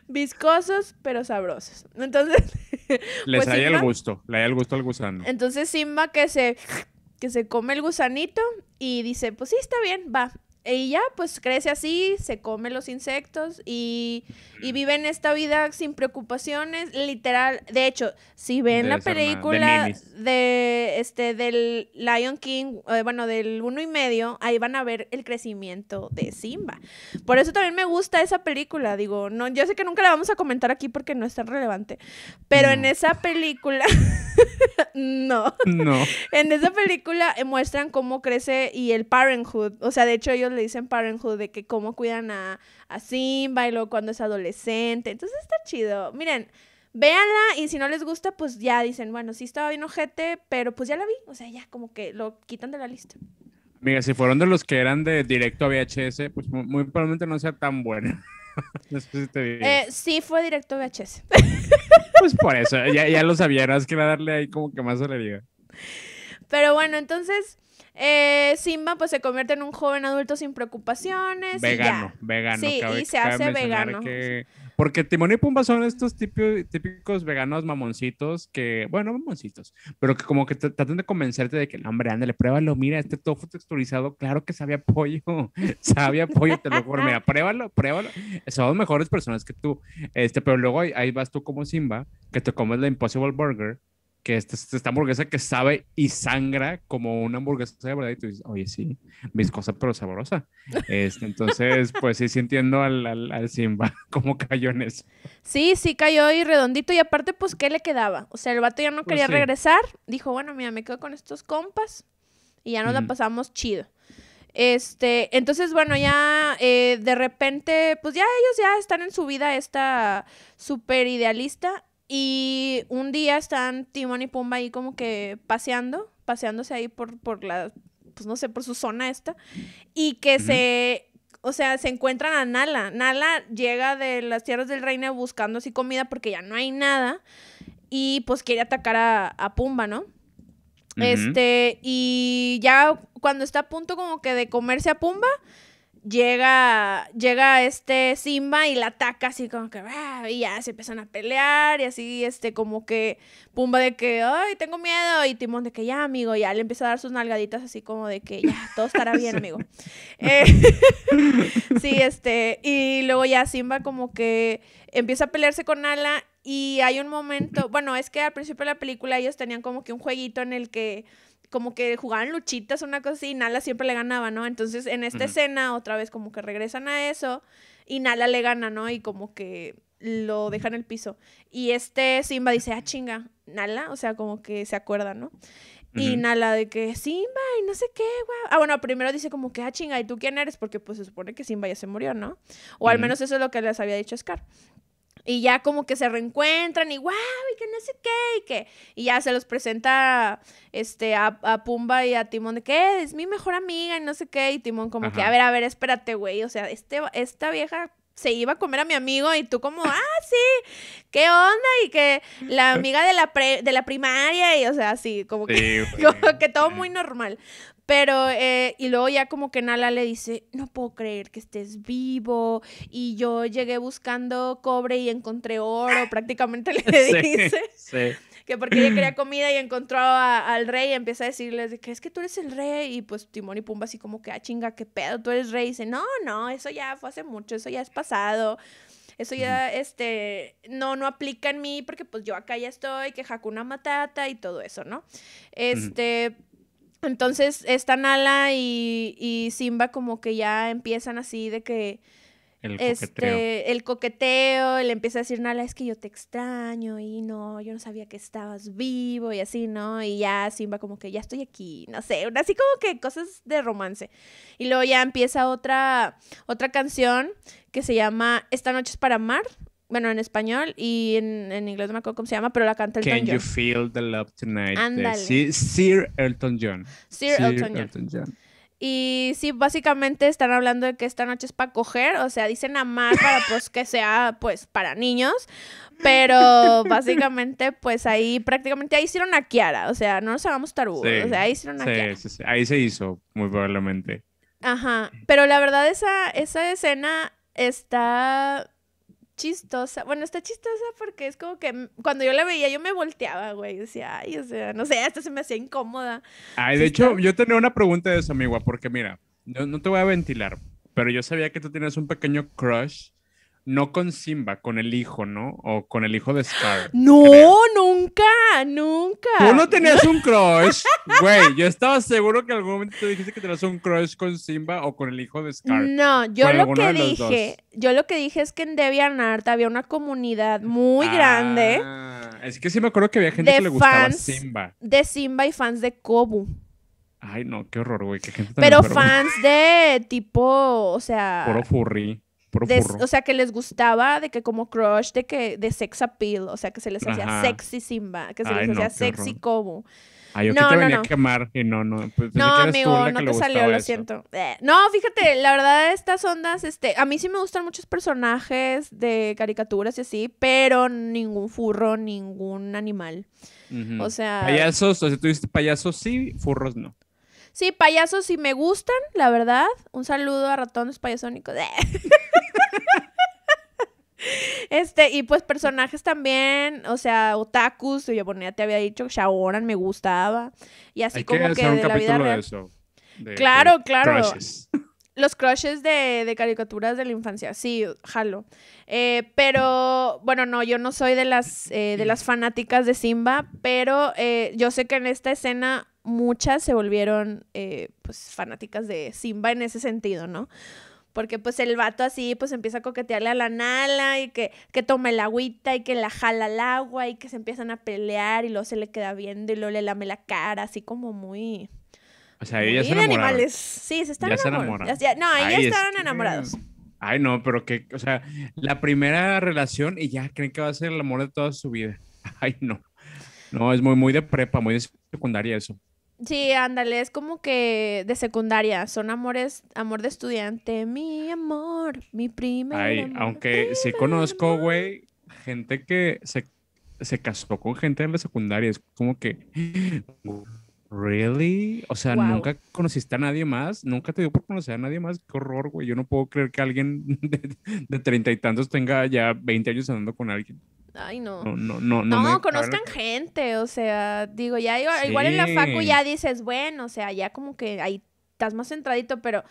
[SPEAKER 1] Viscosos, pero sabrosos. Entonces,
[SPEAKER 2] Les
[SPEAKER 1] Pues
[SPEAKER 2] hay el gusto, le hay el gusto al gusano.
[SPEAKER 1] entonces Simba que se, que se come el gusanito y dice, pues sí, está bien, va. Y ya, pues crece así, se come los insectos y, y vive en esta vida sin preocupaciones, literal. De hecho, si ven la
[SPEAKER 2] de
[SPEAKER 1] película de este del Lion King, eh, bueno, del uno y medio, ahí van a ver el crecimiento de Simba. Por eso también me gusta esa película. Digo, no, yo sé que nunca la vamos a comentar aquí porque no es tan relevante. Pero en esa película, no.
[SPEAKER 2] No.
[SPEAKER 1] En esa película muestran cómo crece y el parenthood. O sea, de hecho ellos le dicen parenthood de que cómo cuidan a, a Simba y luego cuando es adolescente. Entonces está chido. Miren, véanla y si no les gusta, pues ya dicen, bueno, sí estaba bien ojete, pero pues ya la vi. O sea, ya como que lo quitan de la lista.
[SPEAKER 2] Amiga, si fueron de los que eran de directo a VHS, pues mu- muy, probablemente no sea tan buena. Después sí te digo.
[SPEAKER 1] Eh, sí fue directo VHS.
[SPEAKER 2] Pues por eso, ya, ya lo sabía, era que era darle ahí como que más celeridad.
[SPEAKER 1] Pero bueno, entonces eh, Simba pues se convierte en un joven adulto sin preocupaciones.
[SPEAKER 2] Vegano,
[SPEAKER 1] y ya.
[SPEAKER 2] vegano.
[SPEAKER 1] Sí,
[SPEAKER 2] cabe-
[SPEAKER 1] y se hace vegano.
[SPEAKER 2] que- Porque Timón y Pumba son estos típi- típicos veganos mamoncitos que, bueno, mamoncitos, pero que como que tratan de convencerte de que, no, hombre, ándale, pruébalo, mira, este tofu texturizado, claro que sabe a pollo, sabe a pollo, te lo juro, mira, pruébalo, pruébalo. Son mejores personas que tú. Este, pero luego ahí, ahí vas tú como Simba, que te comes la Impossible Burger, que esta, esta hamburguesa que sabe y sangra como una hamburguesa de verdad, y tú dices, oye, sí, viscosa pero sabrosa. Este, entonces, pues sí, sí entiendo al, al, al Simba cómo cayó en eso.
[SPEAKER 1] Sí, sí cayó ahí redondito y aparte pues ¿qué le quedaba? O sea, el vato ya no
[SPEAKER 2] Pues
[SPEAKER 1] quería
[SPEAKER 2] sí.
[SPEAKER 1] regresar. Dijo, bueno, mira, me quedo con estos compas y ya nos la pasamos chido. Este, entonces, bueno, ya eh, de repente, pues ya ellos ya están en su vida esta súper idealista y un día están Timón y Pumba ahí como que paseando, paseándose ahí por, por la, pues no sé, por su zona esta y que se, o sea, se encuentran a Nala. Nala llega de las tierras del reino buscando así comida porque ya no hay nada y pues quiere atacar a, a Pumba, ¿no? Este, y ya cuando está a punto como que de comerse a Pumba, llega, llega este Simba y la ataca así como que, "Ah", y ya se empiezan a pelear y así, este, como que Pumba de que, ay, tengo miedo, y Timón de que ya, amigo, ya le empieza a dar sus nalgaditas así como de que ya, todo estará bien, amigo. Eh, sí, este, y luego ya Simba como que empieza a pelearse con Nala y hay un momento, bueno, es que al principio de la película ellos tenían como que un jueguito en el que como que jugaban luchitas, una cosa así, y Nala siempre le ganaba, ¿no? Entonces en esta escena otra vez como que regresan a eso y Nala le gana, ¿no? Y como que lo deja en el piso. Y este Simba dice, ah, chinga, Nala, o sea, como que se acuerda, ¿no? Y. Nala de que Simba y no sé qué, güey. Ah, bueno, primero dice como que, ah, chinga, ¿y tú quién eres? Porque pues se supone que Simba ya se murió, ¿no? O al menos eso es lo que les había dicho Scar. Y ya como que se reencuentran y wow, y que no sé qué, y que. Y ya se los presenta este, a, a Pumba y a Timón de que es mi mejor amiga y no sé qué. Y Timón como que, a ver, a ver, espérate, güey. O sea, este, esta vieja se iba a comer a mi amigo y tú como, ah, sí, ¿qué onda? Y que la amiga de la, pre- de la primaria y o sea, así, como que...
[SPEAKER 2] Sí.
[SPEAKER 1] Como que todo muy normal. Pero, eh, y luego ya como que Nala le dice, no puedo creer que estés vivo. Y yo llegué buscando cobre y encontré oro, prácticamente le
[SPEAKER 2] Sí,
[SPEAKER 1] dice.
[SPEAKER 2] sí.
[SPEAKER 1] Que porque ella quería comida y encontró a- al rey y empieza a decirles de que es que tú eres el rey. Y pues Timón y Pumba así como que, ah, chinga, qué pedo, tú eres rey. Y dice, no, no, eso ya fue hace mucho, eso ya es pasado. Eso ya, este, no, no aplica en mí porque pues yo acá ya estoy, que Hakuna Matata y todo eso, ¿no? Este, entonces esta Nala y, y Simba como que ya empiezan así de que
[SPEAKER 2] El
[SPEAKER 1] este,
[SPEAKER 2] coqueteo.
[SPEAKER 1] el coqueteo, le empieza a decir, Nala, es que yo te extraño y no, yo no sabía que estabas vivo y así, ¿no? Y ya Simba como que ya estoy aquí, no sé, así como que cosas de romance. Y luego ya empieza otra, otra canción que se llama Esta noche es para amar, bueno, en español y en, en inglés no me acuerdo cómo se llama, pero la canta Elton
[SPEAKER 2] Can you
[SPEAKER 1] John.
[SPEAKER 2] feel the love tonight? de
[SPEAKER 1] Ándale.
[SPEAKER 2] Sir, Elton John.
[SPEAKER 1] Sir Elton John.
[SPEAKER 2] John.
[SPEAKER 1] Y sí, básicamente están hablando de que esta noche es para coger, o sea, dicen amar para pues que sea pues para niños, pero básicamente pues ahí prácticamente ahí hicieron a Kiara, o sea, no nos hagamos tarudos,
[SPEAKER 2] Sí,
[SPEAKER 1] o sea, ahí hicieron a Kiara.
[SPEAKER 2] Sí. Ahí se hizo, muy probablemente.
[SPEAKER 1] Ajá, pero la verdad esa, esa escena está chistosa, bueno, está chistosa porque es como que cuando yo la veía yo me volteaba, güey, decía, ay, o sea, no sé, hasta se me hacía incómoda.
[SPEAKER 2] Ay,
[SPEAKER 1] Sí
[SPEAKER 2] de hecho, yo tenía una pregunta de eso, amiga, porque mira, no, no te voy a ventilar, pero yo sabía que tú tienes un pequeño crush, no con Simba, con el hijo, ¿no? O con el hijo de Scar.
[SPEAKER 1] No,
[SPEAKER 2] creo.
[SPEAKER 1] nunca, nunca.
[SPEAKER 2] Tú no tenías un crush, güey. Yo estaba seguro que en algún momento te dijiste que tenías un crush con Simba o con el hijo de Scar.
[SPEAKER 1] No, yo lo que dije, yo lo que dije es que en DeviantArt había una comunidad muy grande
[SPEAKER 2] Ah, es que sí me acuerdo que había gente que le gustaba
[SPEAKER 1] fans.
[SPEAKER 2] Simba.
[SPEAKER 1] de Simba y fans de Kobu.
[SPEAKER 2] Ay, no, qué horror, güey. Qué gente tan
[SPEAKER 1] Pero fans de tipo, o sea,
[SPEAKER 2] Puro furry.
[SPEAKER 1] O sea, que les gustaba de que como crush, de que de sex appeal, o sea, que se les hacía
[SPEAKER 2] Ajá.
[SPEAKER 1] sexy Simba, que se
[SPEAKER 2] Ay,
[SPEAKER 1] les
[SPEAKER 2] no,
[SPEAKER 1] hacía sexy
[SPEAKER 2] horror.
[SPEAKER 1] Kobu.
[SPEAKER 2] Ay, yo
[SPEAKER 1] no,
[SPEAKER 2] aquí te
[SPEAKER 1] no,
[SPEAKER 2] venía
[SPEAKER 1] no.
[SPEAKER 2] a quemar y no, no. pues,
[SPEAKER 1] No,
[SPEAKER 2] que
[SPEAKER 1] amigo, no
[SPEAKER 2] que
[SPEAKER 1] te salió, lo
[SPEAKER 2] eso.
[SPEAKER 1] siento. Eh, No, fíjate, la verdad, estas ondas, este, a mí sí me gustan muchos personajes de caricaturas y así, pero ningún furro, ningún animal.
[SPEAKER 2] Ujú.
[SPEAKER 1] O sea-
[SPEAKER 2] Payasos, o sea, tú dices payasos sí, furros no.
[SPEAKER 1] Sí, payasos sí me gustan, la verdad. Un saludo a ratones payasónicos. Este, y pues personajes también, o sea, otakus, yo ya te había dicho, Shaoran me gustaba, y así
[SPEAKER 2] Hay
[SPEAKER 1] como que
[SPEAKER 2] un
[SPEAKER 1] de la vida
[SPEAKER 2] de
[SPEAKER 1] real.
[SPEAKER 2] eso. de-
[SPEAKER 1] Claro,
[SPEAKER 2] de
[SPEAKER 1] claro.
[SPEAKER 2] crushes.
[SPEAKER 1] Los crushes de, caricaturas de la infancia, sí, jalo. Eh, pero, bueno, no, yo no soy de las, eh, de las fanáticas de Simba, pero eh, yo sé que en esta escena muchas se volvieron, eh, pues, fanáticas de Simba en ese sentido, ¿no? Porque, pues, el vato así, pues, empieza a coquetearle a la Nala y que, que tome el agüita y que la jala al agua y que se empiezan a pelear y luego se le queda viendo y luego le lame la cara, así como muy...
[SPEAKER 2] O sea, ellos
[SPEAKER 1] muy
[SPEAKER 2] se
[SPEAKER 1] animales. Sí, se están
[SPEAKER 2] Ya se
[SPEAKER 1] enamorados.
[SPEAKER 2] enamoran.
[SPEAKER 1] Ya- ya- no,
[SPEAKER 2] es
[SPEAKER 1] estaban
[SPEAKER 2] que-
[SPEAKER 1] enamorados.
[SPEAKER 2] Ay, no, pero que, o sea, la primera relación y ya creen que va a ser el amor de toda su vida. Ay, no. No, es muy, muy de prepa, muy de secundaria eso.
[SPEAKER 1] Sí, ándale, es como que de secundaria, son amores, amor de estudiante, mi amor, mi primer
[SPEAKER 2] Ay,
[SPEAKER 1] amor,
[SPEAKER 2] aunque sí conozco, güey, gente que se, se casó con gente de la secundaria. Es como que, ¿really? O sea,
[SPEAKER 1] Wow.
[SPEAKER 2] nunca conociste a nadie más, nunca te dio por conocer a nadie más. Qué horror, güey. Yo no puedo creer que alguien de treinta y tantos tenga ya 20 años andando con alguien.
[SPEAKER 1] Ay, no.
[SPEAKER 2] No, no, no.
[SPEAKER 1] No, conozcan gente, o sea, digo, ya igual, igual en la facu ya dices, bueno, o sea, ya como que ahí estás más centradito, pero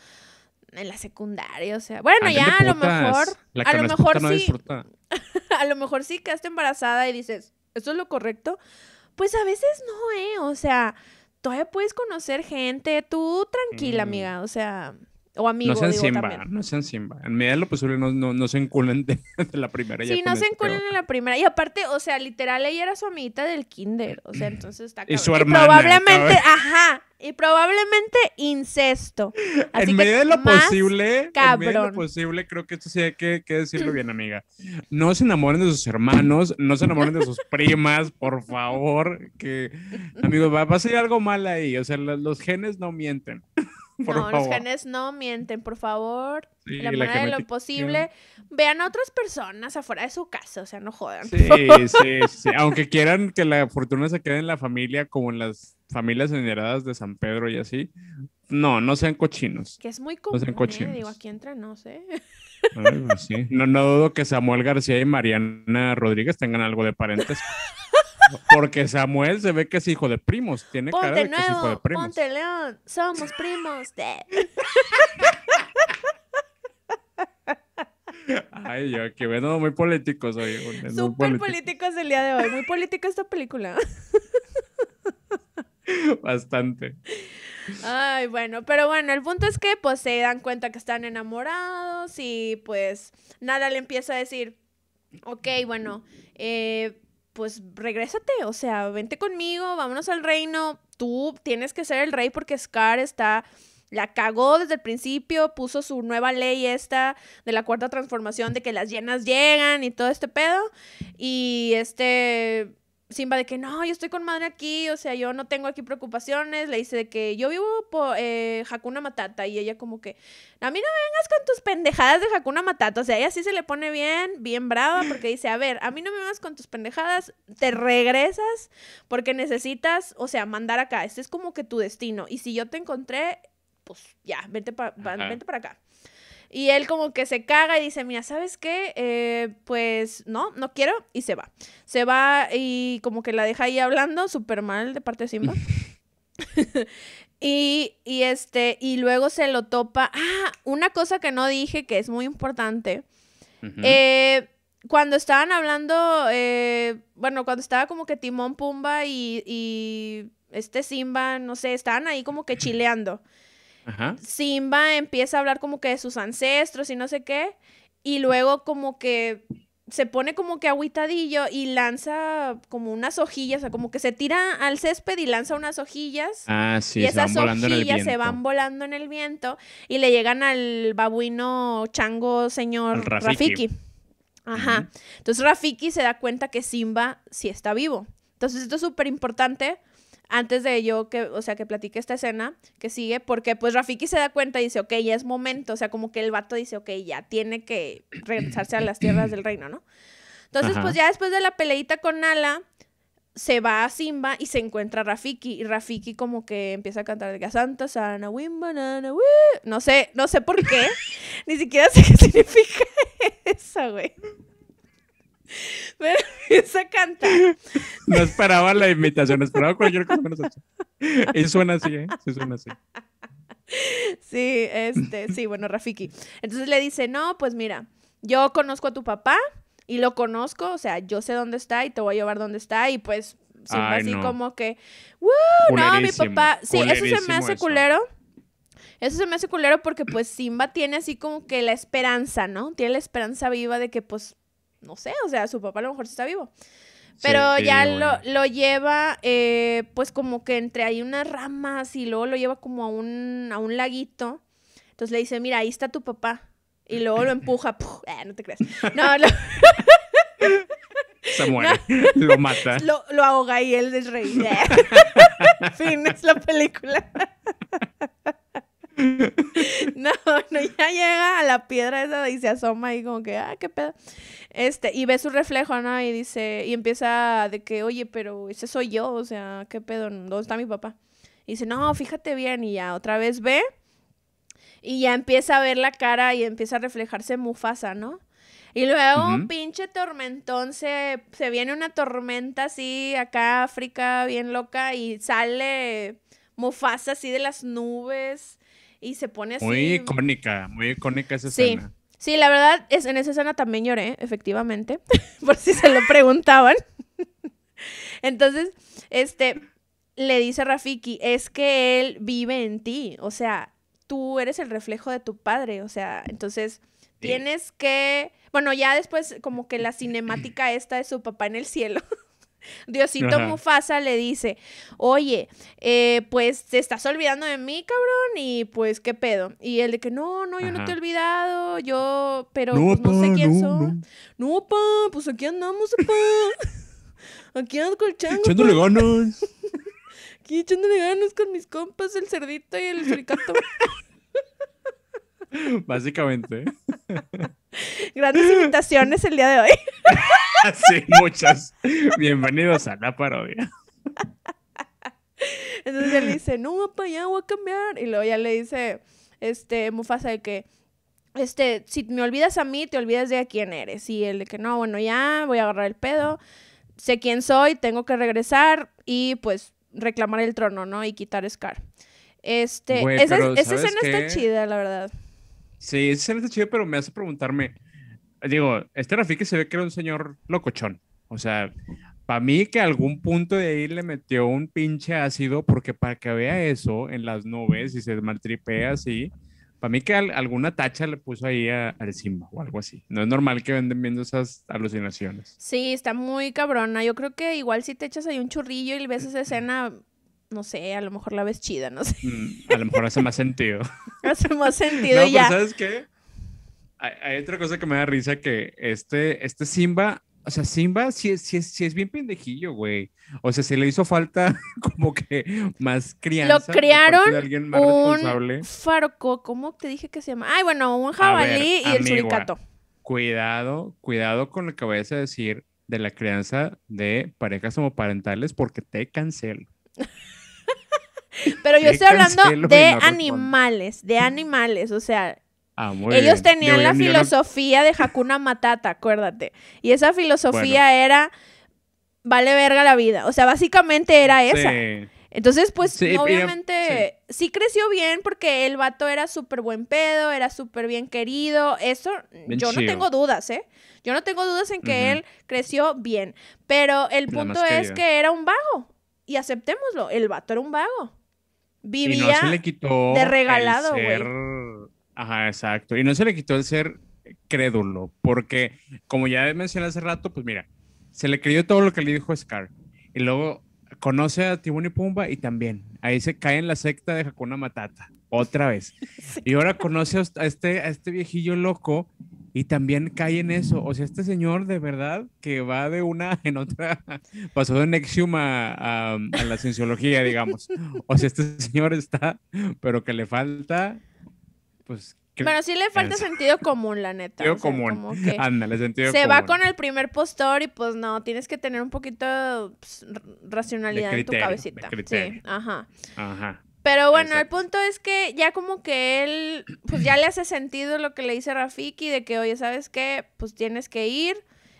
[SPEAKER 1] en la secundaria, o sea, bueno,
[SPEAKER 2] Anden
[SPEAKER 1] ya a lo mejor,
[SPEAKER 2] La
[SPEAKER 1] a lo mejor
[SPEAKER 2] no
[SPEAKER 1] sí,
[SPEAKER 2] disfruta.
[SPEAKER 1] a lo mejor sí quedaste embarazada y dices, ¿eso es lo correcto? Pues a veces no, ¿eh? O sea, todavía puedes conocer gente, tú tranquila,
[SPEAKER 2] Mm.
[SPEAKER 1] amiga, o sea, o amigo,
[SPEAKER 2] No sean
[SPEAKER 1] digo
[SPEAKER 2] Simba,
[SPEAKER 1] también.
[SPEAKER 2] no sean Simba. En medida de lo posible no, no, no se enculen de, de la primera.
[SPEAKER 1] Sí, no se
[SPEAKER 2] pero-
[SPEAKER 1] en la primera. Y aparte, o sea, literal, ella era su amiguita del kinder. O sea, entonces está
[SPEAKER 2] Y su hermana,
[SPEAKER 1] probablemente, ajá. Y probablemente incesto. Así
[SPEAKER 2] en
[SPEAKER 1] que
[SPEAKER 2] medida de lo
[SPEAKER 1] más
[SPEAKER 2] posible, en medida de lo posible, creo que esto sí hay que, que decirlo bien, amiga. No se enamoren de sus hermanos, no se enamoren de sus primas, por favor. Que, amigos, va, va a ser algo mal ahí. O sea, lo- los genes no mienten. Por
[SPEAKER 1] no, los genes no mienten, por favor.
[SPEAKER 2] Sí,
[SPEAKER 1] la
[SPEAKER 2] la
[SPEAKER 1] manera de lo posible. Vean a otras personas afuera de su casa, o sea, no jodan.
[SPEAKER 2] Sí, sí, sí. Aunque quieran que la fortuna se quede en la familia, como en las familias veneradas de San Pedro y así. No, no sean cochinos.
[SPEAKER 1] Que es muy
[SPEAKER 2] No
[SPEAKER 1] común,
[SPEAKER 2] sean
[SPEAKER 1] ¿eh?
[SPEAKER 2] cochinos.
[SPEAKER 1] Digo, aquí entre no sé.
[SPEAKER 2] Ay, pues sí. No, no dudo que Samuel García y Mariana Rodríguez tengan algo de parentesco. Porque Samuel se ve que es hijo de primos. Tiene cara
[SPEAKER 1] Ponte
[SPEAKER 2] de que es hijo de
[SPEAKER 1] nuevo,
[SPEAKER 2] primos.
[SPEAKER 1] ponte león, somos primos. de-
[SPEAKER 2] Ay, yo que veo muy políticos hoy.
[SPEAKER 1] Súper
[SPEAKER 2] político.
[SPEAKER 1] políticos del día de hoy. Muy política esta película.
[SPEAKER 2] Bastante.
[SPEAKER 1] Ay, bueno, pero bueno, el punto es que pues se dan cuenta que están enamorados y pues nada le empieza a decir, ok, bueno, eh, pues regrésate, o sea, vente conmigo, vámonos al reino, tú tienes que ser el rey porque Scar está la cagó desde el principio, puso su nueva ley esta de la cuarta transformación de que las llenas llegan y todo este pedo. Y este Simba de que no, yo estoy con madre aquí, o sea, yo no tengo aquí preocupaciones. Le dice de que yo vivo por eh, Hakuna Matata y ella como que, a mí no me vengas con tus pendejadas de Hakuna Matata. O sea, ella sí se le pone bien, bien brava porque dice, a ver, a mí no me vengas con tus pendejadas, te regresas porque necesitas, o sea, mandar acá. Este es como que tu destino. Y si yo te encontré, pues ya, vente, para vente para acá. Y él como que se caga y dice, mira, ¿sabes qué? Eh, pues no, no quiero. Y se va. Se va y como que la deja ahí hablando súper mal de parte de Simba. y, y, este, y luego se lo topa. Ah, una cosa que no dije que es muy importante. Eh, cuando estaban hablando, eh, bueno, cuando estaba como que Timón Pumba y, y este Simba, no sé, estaban ahí como que chileando. Simba empieza a hablar como que de sus ancestros y no sé qué, y luego como que se pone como que aguitadillo y lanza como unas hojillas, o sea, como que se tira al césped y lanza unas hojillas.
[SPEAKER 2] Ah, sí,
[SPEAKER 1] y esas hojillas se van volando en el viento y le llegan al babuino chango señor Rafiki. Ajá. Entonces Rafiki se da cuenta que Simba sí está vivo. Entonces esto es súper importante antes de yo que, o sea, que platique esta escena que sigue, porque pues Rafiki se da cuenta y dice, ok, ya es momento, o sea, como que el vato dice, ok, ya tiene que regresarse a las tierras del reino, ¿no? Entonces, pues ya después de la peleita con Nala, se va a Simba y se encuentra a Rafiki, y Rafiki como que empieza a cantar de Santa Sana, Wim Banana, No sé, no sé por qué, ni siquiera sé qué significa eso, güey. Pero empieza a cantar.
[SPEAKER 2] No esperaba la invitación, esperaba cualquier cosa menos eso. Y suena así, ¿eh? Sí, suena así.
[SPEAKER 1] Sí, este, sí, bueno, Rafiki. Entonces le dice, no, pues mira, yo conozco a tu papá y lo conozco, o sea, yo sé dónde está y te voy a llevar dónde está y pues así como que, ¡Woo! No, mi papá, sí, eso se me hace culero. Eso se me hace culero porque pues Simba tiene así como que la esperanza, ¿no? Tiene la esperanza viva de que pues no sé, o sea, su papá a lo mejor está vivo. Pero ya lo, lleva, eh, pues como que entre ahí unas ramas y luego lo lleva como a un, a un laguito. Entonces le dice, mira, ahí está tu papá. Y luego lo empuja. Eh, no te creas. No, lo...
[SPEAKER 2] Se muere. Lo mata.
[SPEAKER 1] Lo, lo, ahoga y él es rey. fin, es la película. no, no, ya llega a la piedra esa y se asoma y como que, ah, qué pedo. Este, y ve su reflejo, ¿no? Y dice, y empieza de que, oye, pero ese soy yo, o sea, qué pedo, ¿dónde está mi papá? Y dice, no, fíjate bien, y ya otra vez ve, y ya empieza a ver la cara y empieza a reflejarse Mufasa, ¿no? Y luego un pinche tormentón, se, se viene una tormenta así, acá África, bien loca, y sale Mufasa así de las nubes y se pone así.
[SPEAKER 2] Muy icónica, muy icónica esa escena.
[SPEAKER 1] Sí, la verdad, es, en esa escena también lloré, efectivamente, por si se lo preguntaban. Entonces, este, le dice Rafiki, es que él vive en ti, o sea, tú eres el reflejo de tu padre, o sea, entonces tienes que, bueno, ya después como que la cinemática esta de su papá en el cielo. Diosito Mufasa le dice, oye, eh, pues te estás olvidando de mí, cabrón, y pues qué pedo. Y él de que no, no, yo no te he olvidado, yo, pero no, pues, sé quién soy. No. pa, pues aquí andamos, pa. aquí ando con el chango.
[SPEAKER 2] Echándole ganas.
[SPEAKER 1] aquí echándole ganas con mis compas, el cerdito y el fricato.
[SPEAKER 2] Básicamente.
[SPEAKER 1] Grandes invitaciones el día de hoy.
[SPEAKER 2] sí, muchas. Bienvenidos a la parodia.
[SPEAKER 1] Entonces él dice, no, para allá voy a cambiar. Y luego ya le dice, este, Mufasa de que, este, si me olvidas a mí, te olvidas de a quién eres. Y él de que, no, bueno, ya, voy a agarrar el pedo. Sé quién soy, tengo que regresar y pues reclamar el trono, ¿no? Y quitar Scar. Este, esa, escena está chida, la verdad.
[SPEAKER 2] Sí, escena está chida, pero me hace preguntarme, digo, este Rafiki se ve que era un señor locochón. O sea, para mí que algún punto de ahí le metió un pinche ácido, porque para que vea eso en las nubes y se maltripea así, para mí que alguna tacha le puso ahí al Simba o algo así. No es normal que venden viendo esas alucinaciones.
[SPEAKER 1] Sí, está muy cabrona. Yo creo que igual si te echas ahí un churrillo y ves esa escena, no sé, a lo mejor la ves chida, no sé.
[SPEAKER 2] Mm, a lo mejor hace más sentido.
[SPEAKER 1] hace más sentido no, ya.
[SPEAKER 2] ¿Sabes qué? Hay, otra cosa que me da risa que este, este Simba o sea, Simba sí es, sí es, sí es bien pendejillo, güey. O sea, se le hizo falta como que más crianza.
[SPEAKER 1] Lo criaron de alguien más un farco, ¿cómo te dije que se llama? Ay, bueno, un jabalí y el suricato.
[SPEAKER 2] Cuidado, cuidado con lo que vayas a decir de la crianza de parejas homoparentales porque te cancelo.
[SPEAKER 1] Pero yo estoy hablando de animales, de animales, o sea, Ah, Ellos tenían la filosofía de Hakuna Matata, acuérdate. Y esa filosofía era vale verga la vida. O sea, básicamente era esa. Entonces, pues, obviamente, sí. creció bien porque el vato era súper buen pedo, era súper bien querido. Eso, yo no tengo dudas, ¿eh? Yo no tengo dudas en que él creció bien. Pero el punto es que era un vago. Y aceptémoslo, el vato era un vago. Vivía de regalado, güey.
[SPEAKER 2] Ajá, exacto. Y no se le quitó el ser crédulo, porque como ya mencioné hace rato, pues mira, se le creyó todo lo que le dijo Scar. Y luego conoce a Timón y Pumba y también ahí se cae en la secta de Hakuna Matata, otra vez. Y ahora conoce a este, a este viejillo loco y también cae en eso. O sea, este señor de verdad que va de una en otra, pasó de Nexium a, a la cienciología, digamos. O sea, este señor está, pero que le falta pues...
[SPEAKER 1] Pero sí le falta sentido común, la neta.
[SPEAKER 2] Sentido común. Ándale, sentido
[SPEAKER 1] se va con el primer postor y pues no, tienes que tener un poquito pues, racionalidad en tu cabecita. Sí, ajá. Ajá. Pero bueno, el punto es que ya como que él, pues ya le hace sentido lo que le dice Rafiki de que, oye, ¿sabes qué? Pues tienes que ir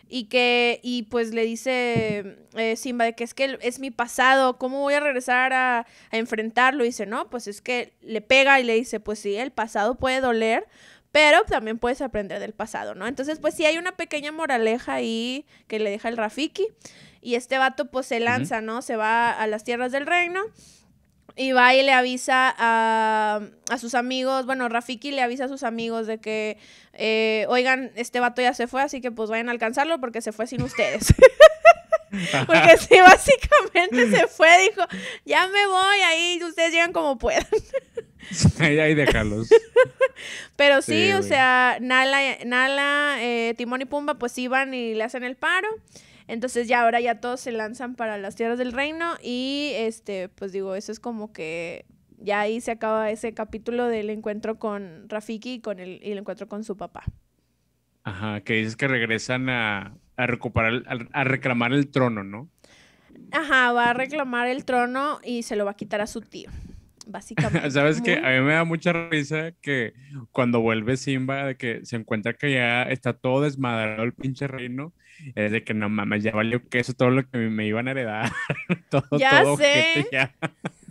[SPEAKER 1] y que, y pues le dice eh, Simba de que es que es mi pasado, ¿cómo voy a regresar a, enfrentarlo? Y dice, no, pues es que le pega y le dice, pues sí, el pasado puede doler, pero también puedes aprender del pasado, ¿no? Entonces, pues sí hay una pequeña moraleja ahí que le deja el Rafiki y este vato pues se lanza, ¿no? Se va a las tierras del reino y va y le avisa a, sus amigos, bueno, Rafiki le avisa a sus amigos de que, eh, oigan, este vato ya se fue, así que pues vayan a alcanzarlo porque se fue sin ustedes. porque sí, básicamente se fue, dijo, ya me voy, ahí ustedes llegan como puedan.
[SPEAKER 2] ahí, ahí déjalos.
[SPEAKER 1] Pero sí, o sea, Nala, Nala eh, Timón y Pumba pues iban y le hacen el paro. Entonces ya ahora ya todos se lanzan para las tierras del reino y este, pues digo, eso es como que ya ahí se acaba ese capítulo del encuentro con Rafiki y con el, y el encuentro con su papá.
[SPEAKER 2] Ajá, que dices que regresan a, recuperar, a, reclamar el trono, ¿no?
[SPEAKER 1] Ajá, va a reclamar el trono y se lo va a quitar a su tío básicamente.
[SPEAKER 2] Sabes que a mí me da mucha risa que cuando vuelve Simba, de que se encuentra que ya está todo desmadrado el pinche reino es de que no mames, ya valió que eso todo lo que me iban a heredar. todo,
[SPEAKER 1] ya sé.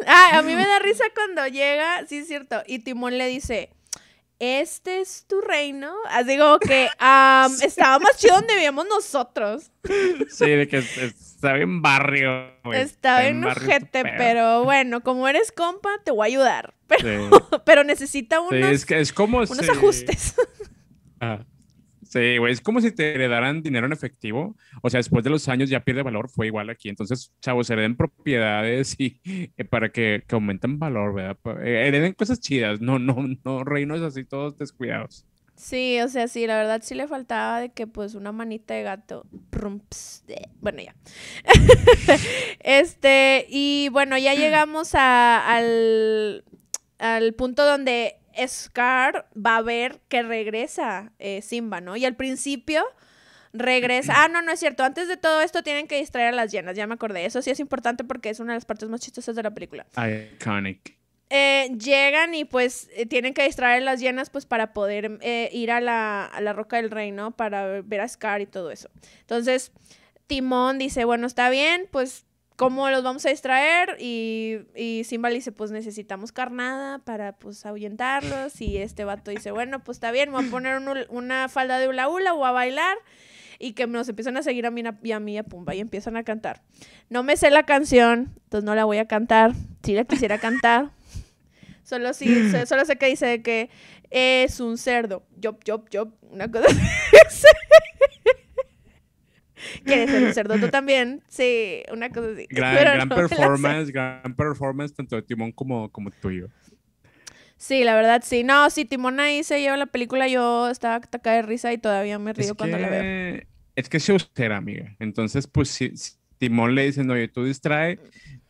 [SPEAKER 1] Ah, a mí me da risa cuando llega, sí es cierto, y Timón le dice, este es tu reino. Así como que estaba más chido donde vivíamos nosotros.
[SPEAKER 2] Sí, de que estaba en barrio.
[SPEAKER 1] Estaba en ojete, pero bueno, como eres compa, te voy a ayudar. Pero, pero necesita unos,
[SPEAKER 2] es que es como
[SPEAKER 1] unos ajustes.
[SPEAKER 2] Ah. Sí, güey, es como si te heredaran dinero en efectivo. O sea, después de los años ya pierde valor, fue igual aquí. Entonces, chavos, hereden propiedades y eh, para que, que, aumenten valor, ¿verdad? Eh, hereden cosas chidas, no, no, no reinos así todos descuidados.
[SPEAKER 1] Sí, o sea, sí, la verdad sí le faltaba de que pues una manita de gato. bueno, ya. este, y bueno, ya llegamos al, al punto donde Scar va a ver que regresa eh, Simba, ¿no? Y al principio regresa. Ah, no, no es cierto. Antes de todo esto tienen que distraer a las llenas, ya me acordé. Eso sí es importante porque es una de las partes más chistosas de la película.
[SPEAKER 2] Iconic.
[SPEAKER 1] Eh, llegan y pues eh, tienen que distraer a las llenas pues para poder ir a la, a la Roca del Rey, ¿no? Para ver a Scar y todo eso. Entonces, Timón dice, bueno, está bien, pues ¿Cómo los vamos a distraer? Y, y Simba dice, pues necesitamos carnada para pues ahuyentarlos. Y este vato dice, bueno, pues está bien, voy a poner una falda de hula hula, voy a bailar. y que nos empiezan a seguir a mí y a mí a Pumba y empiezan a cantar. No me sé la canción, entonces no la voy a cantar. Si la quisiera cantar. Solo sí, solo sé que dice que es un cerdo. Yop, yop, yop. Una cosa así. ¿Quieres ser un cerdo tú también? Sí, una cosa así.
[SPEAKER 2] Gran, performance, gran performance tanto de Timón como, como tuyo.
[SPEAKER 1] Sí, la verdad sí. No, sí, Timón ahí se lleva la película. Yo estaba atacada de risa y todavía me río cuando la veo.
[SPEAKER 2] Es que es austera, amiga. Entonces, pues si, Timón le dice, oye, tú distrae,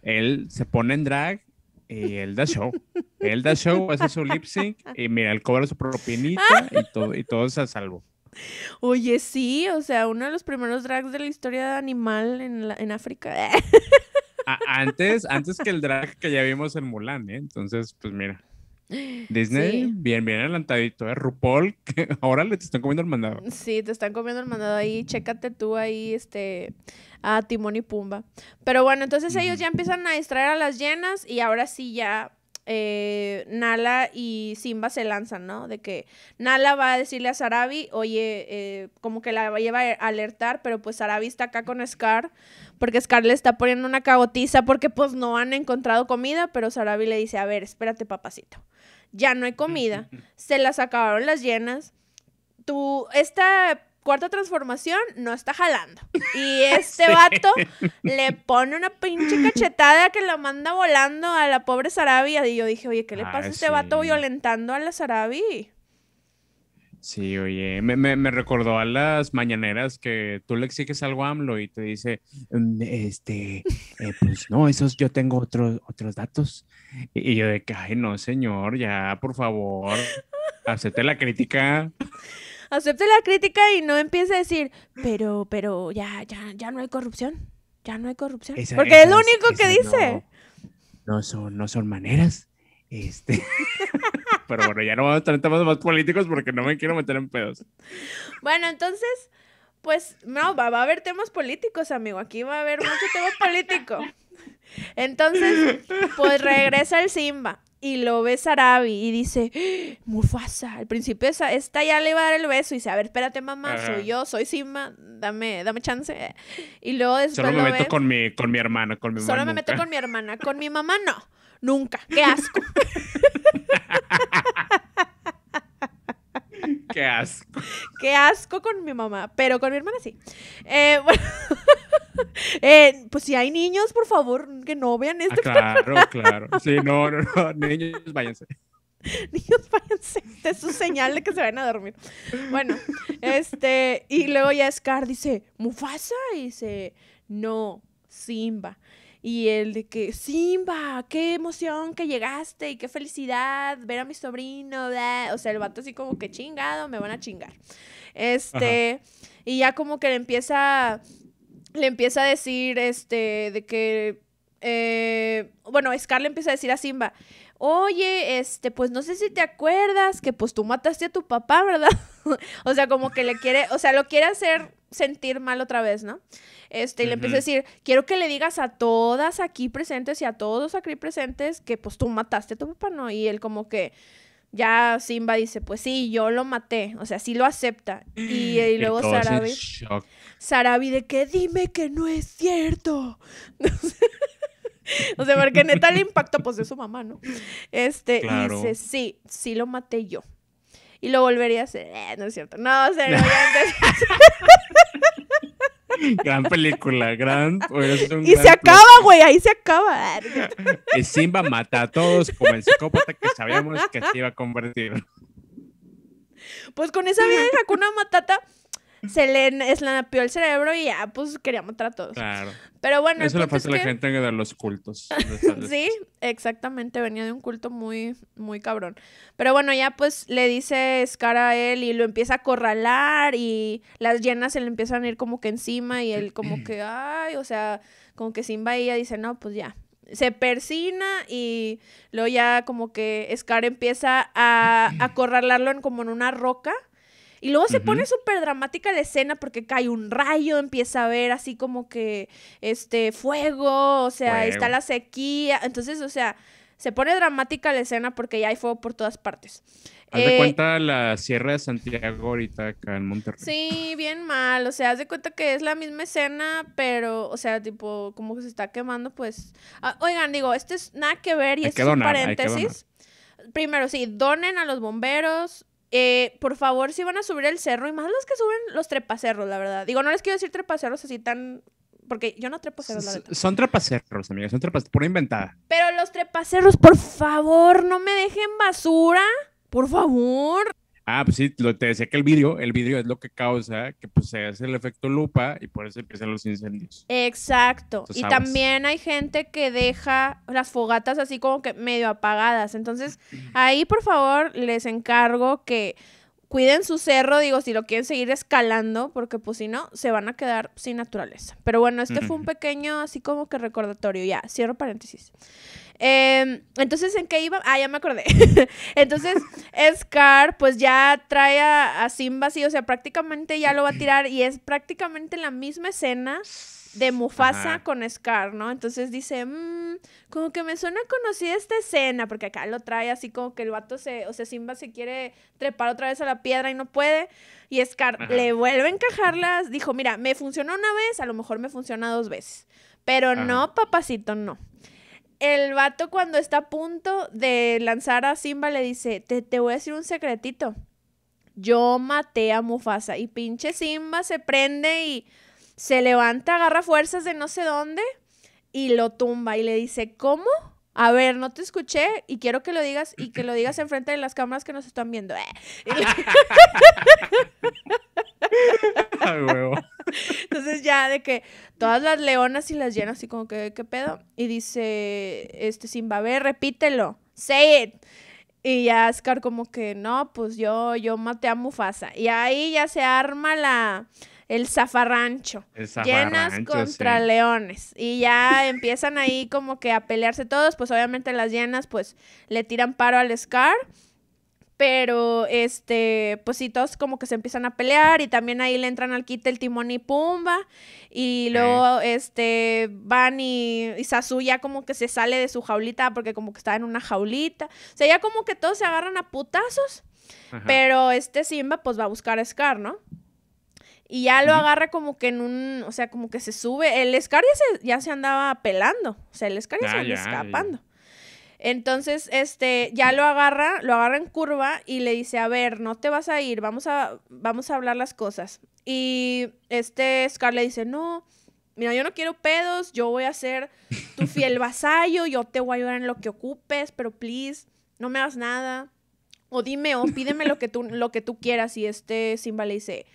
[SPEAKER 2] él se pone en drag y él da show. él da show, hace su lip sync y mira, él cobra su propinita y todo, y todo es a salvo.
[SPEAKER 1] Oye, sí, o sea, uno de los primeros drags de la historia de animal en, en África.
[SPEAKER 2] antes, antes que el drag que ya vimos en Mulan, ¿eh? Entonces, pues mira. Disney, bien, bien adelantadito, ¿eh? RuPaul, que ahora le te están comiendo el mandado.
[SPEAKER 1] Sí, te están comiendo el mandado ahí, chécate tú ahí, este, a Timón y Pumba. Pero bueno, entonces ellos ya empiezan a distraer a las llenas y ahora sí ya eh, Nala y Simba se lanzan, ¿no? De que Nala va a decirle a Sarabi, oye, eh, como que la lleva a alertar, pero pues Sarabi está acá con Scar, porque Scar le está poniendo una cagotiza porque pues no han encontrado comida, pero Sarabi le dice, a ver, espérate papacito, ya no hay comida, se las acabaron las llenas, tú, esta cuarta transformación no está jalando. Y este vato le pone una pinche cachetada que la manda volando a la pobre Sarabi. Y yo dije, oye, ¿qué le pasa a este vato violentando a la Sarabi?
[SPEAKER 2] Sí, oye, me, recordó a las mañaneras que tú le exiges algo a AMLO y te dice, mm, este, eh, pues no, esos yo tengo otros, otros datos. Y, yo de que, ay, no, señor, ya, por favor, acepte la crítica
[SPEAKER 1] acepte la crítica y no empiece a decir, pero, pero ya, ya, ya no hay corrupción. Ya no hay corrupción. Porque es lo único que dice.
[SPEAKER 2] No, son, no son maneras. Este. pero bueno, ya no vamos a tener temas más políticos porque no me quiero meter en pedos.
[SPEAKER 1] Bueno, entonces, pues, no, va, va a haber temas políticos, amigo. Aquí va a haber mucho tema político. Entonces, pues regresa el Simba y lo ve Sarabi y dice, ¡Ah! Mufasa, al principio esa, esta ya le va a dar el beso y dice, a ver, espérate mamá, soy yo, soy Simba, dame, dame chance. Y luego después
[SPEAKER 2] Solo me meto con mi, con mi hermana, con mi
[SPEAKER 1] mamá. Solo me meto con mi hermana, con mi mamá no, nunca, qué asco.
[SPEAKER 2] qué asco.
[SPEAKER 1] Qué asco con mi mamá, pero con mi hermana sí. Eh, bueno. Eh, pues si hay niños, por favor, que no vean esto.
[SPEAKER 2] Ah, claro, claro. Sí, no, no, no. Niños, váyanse.
[SPEAKER 1] Niños, váyanse. Es su señal de que se vayan a dormir. Bueno, este, y luego ya Scar dice, Mufasa, y dice, no, Simba. Y el de que, Simba, qué emoción que llegaste y qué felicidad ver a mi sobrino. O sea, el vato así como que chingado, me van a chingar. Este, y ya como que le empieza le empieza a decir, este, de que, eh, bueno, Scar le empieza a decir a Simba, oye, este, pues no sé si te acuerdas que pues tú mataste a tu papá, ¿verdad? o sea, como que le quiere, o sea, lo quiere hacer sentir mal otra vez, ¿no? Este, y le empieza a decir, quiero que le digas a todas aquí presentes y a todos aquí presentes que pues tú mataste a tu papá, ¿no? Y él como que ya Simba dice, pues sí, yo lo maté, o sea, sí lo acepta. Y, luego Sarabi, Sarabi de que dime que no es cierto. o sea, porque neta le impactó pues de su mamá, ¿no? Este, y dice, sí, sí lo maté yo. Y lo volvería a hacer, eh, no es cierto. No, o sea, no,
[SPEAKER 2] gran película, gran.
[SPEAKER 1] y se acaba, güey, ahí se acaba.
[SPEAKER 2] y Simba mata a todos como el psicópata que sabíamos que se iba a convertir.
[SPEAKER 1] Pues con esa vida de Hakuna Matata se le eslanapió el cerebro y ya, pues quería matar a todos.
[SPEAKER 2] Claro.
[SPEAKER 1] Pero bueno.
[SPEAKER 2] Eso le pasa a la gente de los cultos.
[SPEAKER 1] sí, exactamente. Venía de un culto muy, muy cabrón. Pero bueno, ya pues le dice Scar a él y lo empieza a acorralar y las llenas se le empiezan a ir como que encima y él como que, ay, o sea, como que Simba y ella dice, no, pues ya. Se persina y luego ya como que Scar empieza a acorralarlo en, como en una roca y luego se pone súper dramática la escena porque cae un rayo, empieza a ver así como que este fuego, o sea, está la sequía. Entonces, o sea, se pone dramática la escena porque ya hay fuego por todas partes.
[SPEAKER 2] Haz de cuenta la Sierra de Santiago ahorita acá en Monterrey.
[SPEAKER 1] Sí, bien mal. O sea, haz de cuenta que es la misma escena, pero, o sea, tipo, como que se está quemando, pues. Ah, oigan, digo, este es nada que ver y es un paréntesis. Primero, sí, donen a los bomberos. Eh, por favor, si van a subir el cerro, y más los que suben los trepacerros, la verdad. Digo, no les quiero decir trepacerros así tan porque yo no trepo cerros, la verdad.
[SPEAKER 2] Son trepacerros, amigas, son trepacerros, pura inventada.
[SPEAKER 1] Pero los trepacerros, por favor, no me dejen basura. Por favor.
[SPEAKER 2] Ah, pues sí, lo, te decía que el vidrio, el vidrio es lo que causa que pues se hace el efecto lupa y por eso empiezan los incendios.
[SPEAKER 1] Exacto. y también hay gente que deja las fogatas así como que medio apagadas. Entonces, ahí por favor les encargo que cuiden su cerro, digo, si lo quieren seguir escalando, porque pues si no, se van a quedar sin naturaleza. Pero bueno, este fue un pequeño así como que recordatorio. Ya, cierro paréntesis. Em, entonces, ¿en qué iba? Ah, ya me acordé. entonces, Scar, pues ya trae a, Simba así, o sea, prácticamente ya lo va a tirar y es prácticamente la misma escena de Mufasa con Scar, ¿no? Entonces dice, mmm, como que me suena conocida esta escena, porque acá lo trae así como que el vato se, o sea, Simba se quiere trepar otra vez a la piedra y no puede, y Scar le vuelve a encajarlas, dijo, mira, me funcionó una vez, a lo mejor me funciona dos veces, pero no, papacito, no el vato cuando está a punto de lanzar a Simba le dice, te, te, voy a decir un secretito. Yo maté a Mufasa y pinche Simba se prende y se levanta, agarra fuerzas de no sé dónde y lo tumba y le dice, ¿cómo? A ver, no te escuché y quiero que lo digas y que lo digas enfrente de las cámaras que nos están viendo. Entonces ya de que todas las leonas y las llenas así como que, ¿qué pedo? Y dice, este Simba, a ver, repítelo, say it. Y ya Scar como que, no, pues yo, yo maté a Mufasa. Y ahí ya se arma la, el zafarrancho. llenas contra leones. Y ya empiezan ahí como que a pelearse todos. Pues obviamente las llenas pues le tiran paro al Scar. Pero, este, pues sí, todos como que se empiezan a pelear y también ahí le entran al quite el timón y pumba. Y luego, este, van y, y Sasu ya como que se sale de su jaulita porque como que está en una jaulita. O sea, ya como que todos se agarran a putazos. Pero este Simba pues va a buscar a Scar, ¿no? Y ya lo agarra como que en un, o sea, como que se sube. El Scar ya se, ya se andaba pelando. O sea, el Scar ya se andaba escapando. Entonces, este, ya lo agarra, lo agarra en curva y le dice, a ver, no te vas a ir, vamos a, vamos a hablar las cosas. Y este Scar le dice, no, mira, yo no quiero pedos, yo voy a ser tu fiel vasallo, yo te voy a ayudar en lo que ocupes, pero please, no me hagas nada. O dime, o pídeme lo que tú, lo que tú quieras. Y este Simba le dice,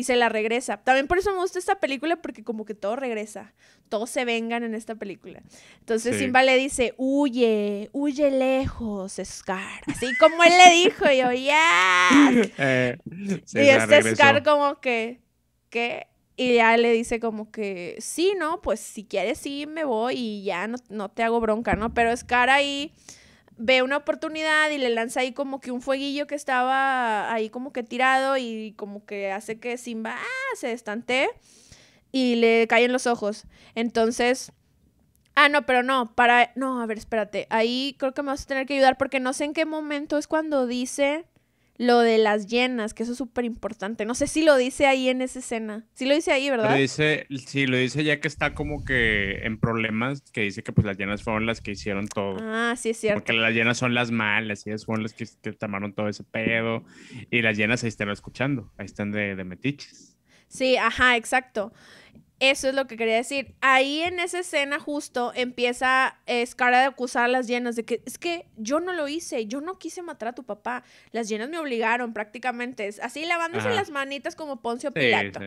[SPEAKER 1] y se la regresa. También por eso me gusta esta película, porque como que todo regresa. Todos se vengan en esta película. Entonces Simba le dice, huye, huye lejos, Scar. Así como él le dijo, yo, ya. Eh, y este Scar como que, ¿qué? Y ya le dice como que, sí, ¿no? Pues si quieres, sí, me voy y ya no, no te hago bronca, ¿no? Pero Scar ahí ve una oportunidad y le lanza ahí como que un fueguillo que estaba ahí como que tirado y como que hace que Simba ah, se estante y le caen los ojos. Entonces, ah, no, pero no, para, no, a ver, espérate, ahí creo que me vas a tener que ayudar porque no sé en qué momento es cuando dice lo de las llenas, que eso es súper importante. No sé si lo dice ahí en esa escena. Sí lo dice ahí, ¿verdad?
[SPEAKER 2] Lo dice, sí, lo dice ya que está como que en problemas, que dice que pues las llenas fueron las que hicieron todo.
[SPEAKER 1] Ah, sí, es cierto.
[SPEAKER 2] Porque las llenas son las malas, ellas fueron las que, que tomaron todo ese pedo. Y las llenas ahí están escuchando, ahí están de, de metiches.
[SPEAKER 1] Sí, ajá, exacto. Eso es lo que quería decir. Ahí en esa escena justo empieza Scar a acusar a las llenas de que es que yo no lo hice, yo no quise matar a tu papá. Las llenas me obligaron prácticamente. Así lavándose las manitas como Poncio Pilato.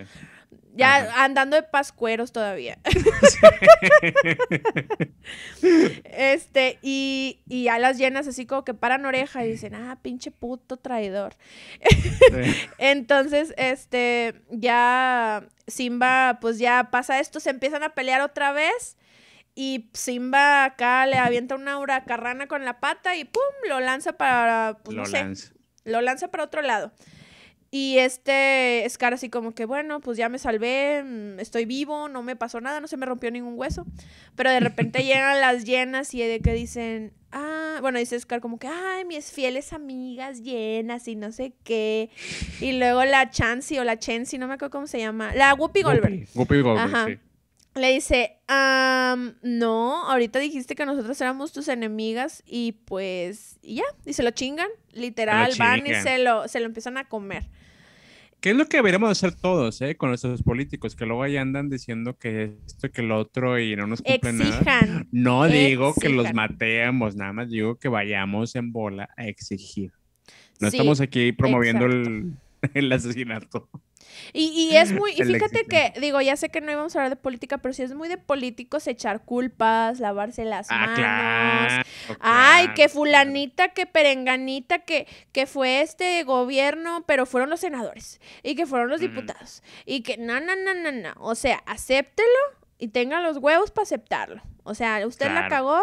[SPEAKER 1] Ya andando de pascueros todavía. este, y, y a las llenas así como que paran oreja y dicen, ah, pinche puto traidor. Entonces, este, ya Simba, pues ya pasa esto, se empiezan a pelear otra vez. Y Simba acá le avienta una huracarrana con la pata y ¡pum! lo lanza para. Pues, lo lanza. Lo lanza para otro lado. Y este Scar así como que, bueno, pues ya me salvé, mm, estoy vivo, no me pasó nada, no se me rompió ningún hueso. Pero de repente llegan las llenas y de que dicen, ah, bueno, dice Scar como que, ay, mis fieles amigas llenas y no sé qué. Y luego la Chansey o la Chansey, no me acuerdo cómo se llama, la Whoopi Goldberg.
[SPEAKER 2] Whoopi, Goldberg, sí.
[SPEAKER 1] Le dice, no, ahorita dijiste que nosotros éramos tus enemigas y pues, y ya, y se lo chingan, literal, van y se lo, se lo empiezan a comer.
[SPEAKER 2] ¿Qué es lo que deberíamos hacer todos, eh? Con nuestros políticos, que luego ahí andan diciendo que esto, que lo otro y no nos cumplen nada. No digo que los matemos, nada más digo que vayamos en bola a exigir. No estamos aquí promoviendo el, el asesinato.
[SPEAKER 1] Y, es muy, y fíjate que, digo, ya sé que no íbamos a hablar de política, pero sí es muy de políticos echar culpas, lavarse las ah, manos. Ay, que fulanita, que perenganita, que, que fue este gobierno, pero fueron los senadores. Y que fueron los diputados. Y que, no, no, no, no, no. O sea, acéptelo y tenga los huevos para aceptarlo. O sea, usted la cagó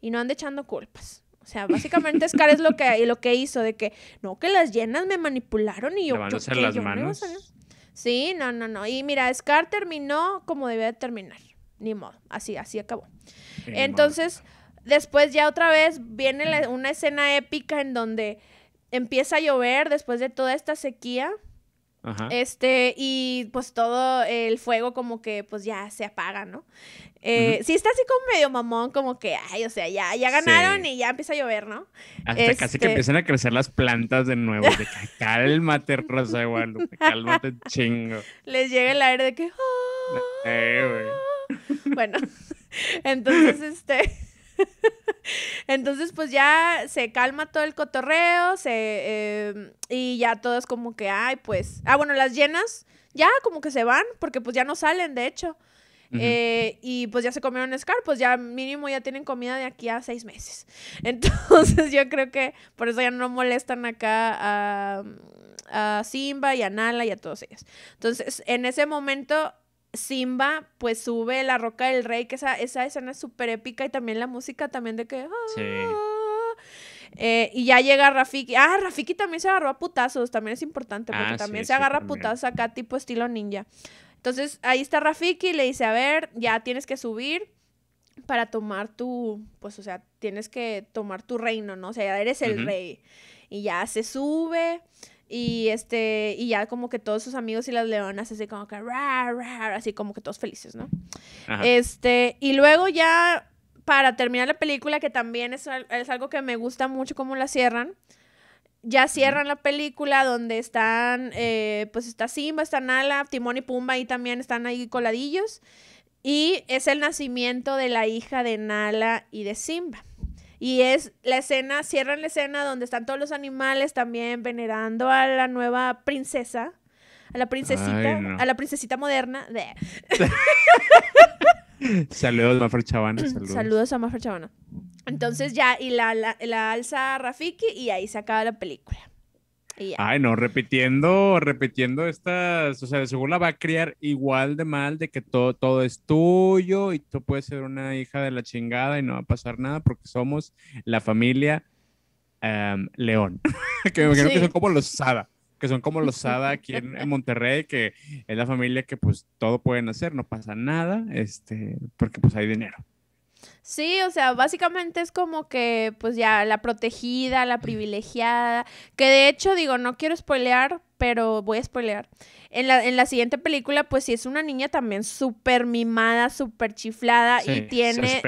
[SPEAKER 1] y no ande echando culpas. O sea, básicamente Scar es lo que, lo que hizo, de que, no, que las llenas me manipularon y yo...
[SPEAKER 2] yo, las manos.
[SPEAKER 1] Sí, no, no, no. Y mira, Scar terminó como debía terminar. Ni modo. Así, así acabó. Entonces, después ya otra vez viene una escena épica en donde empieza a llover después de toda esta sequía. Este, y pues todo el fuego como que pues ya se apaga, ¿no? Eh, Sí está así como medio mamón, como que, ay, o sea, ya, ya ganaron y ya empieza a llover, ¿no?
[SPEAKER 2] Hasta casi que este empiezan a crecer las plantas de nuevo, de que cálmate, Rosa de Guadalupe, cálmate, chingo.
[SPEAKER 1] Les llega el aire de que...
[SPEAKER 2] Eh,
[SPEAKER 1] bueno, entonces, este... Entonces, pues ya se calma todo el cotorreo, se, em, y ya todo es como que, ay, pues, ah, bueno, las llenas ya como que se van, porque pues ya no salen, de hecho. Eh, y pues ya se comieron Scar, pues ya mínimo ya tienen comida de aquí a seis meses. Entonces yo creo que por eso ya no molestan acá a, a Simba y a Nala y a todos ellos. Entonces en ese momento Simba pues sube la roca del rey, que esa, esa escena es súper épica y también la música también de que... sí. Ah", eh, y ya llega Rafiki. Ah, Rafiki también se agarró a putazos, también es importante, porque ah, también se agarra a putazos acá tipo estilo ninja. Entonces ahí está Rafiki y le dice, a ver, ya tienes que subir para tomar tu, pues o sea, tienes que tomar tu reino, ¿no? O sea, ya eres el rey. Y ya se sube y este, y ya como que todos sus amigos y las leonas así como que así como que todos felices, ¿no? Este, y luego ya para terminar la película, que también es, es algo que me gusta mucho cómo la cierran. Ya cierran la película donde están, eh, pues está Simba, está Nala, Timón y Pumba ahí también están ahí coladillos. Y es el nacimiento de la hija de Nala y de Simba. Y es la escena, cierran la escena donde están todos los animales también venerando a la nueva princesa, a la princesita, a la princesita moderna.
[SPEAKER 2] saludos, a Mafra Chavana.
[SPEAKER 1] Saludos. a Mafra Chavana. Entonces ya, y la, la, la alza Rafiki y ahí se acaba la película.
[SPEAKER 2] Ay, no, repitiendo, repitiendo estas, o sea, seguro la va a criar igual de mal de que todo, todo es tuyo y tú puedes ser una hija de la chingada y no va a pasar nada porque somos la familia em, León, que me imagino que son como los Sada, que son como los Sada aquí en, en, Monterrey, que es la familia que pues todo pueden hacer, no pasa nada, este, porque pues hay dinero.
[SPEAKER 1] Sí, o sea, básicamente es como que, pues ya, la protegida, la privilegiada, que de hecho, digo, no quiero spoilear, pero voy a spoilear. En la, en la siguiente película, pues sí es una niña también súper mimada, súper chiflada y tiene...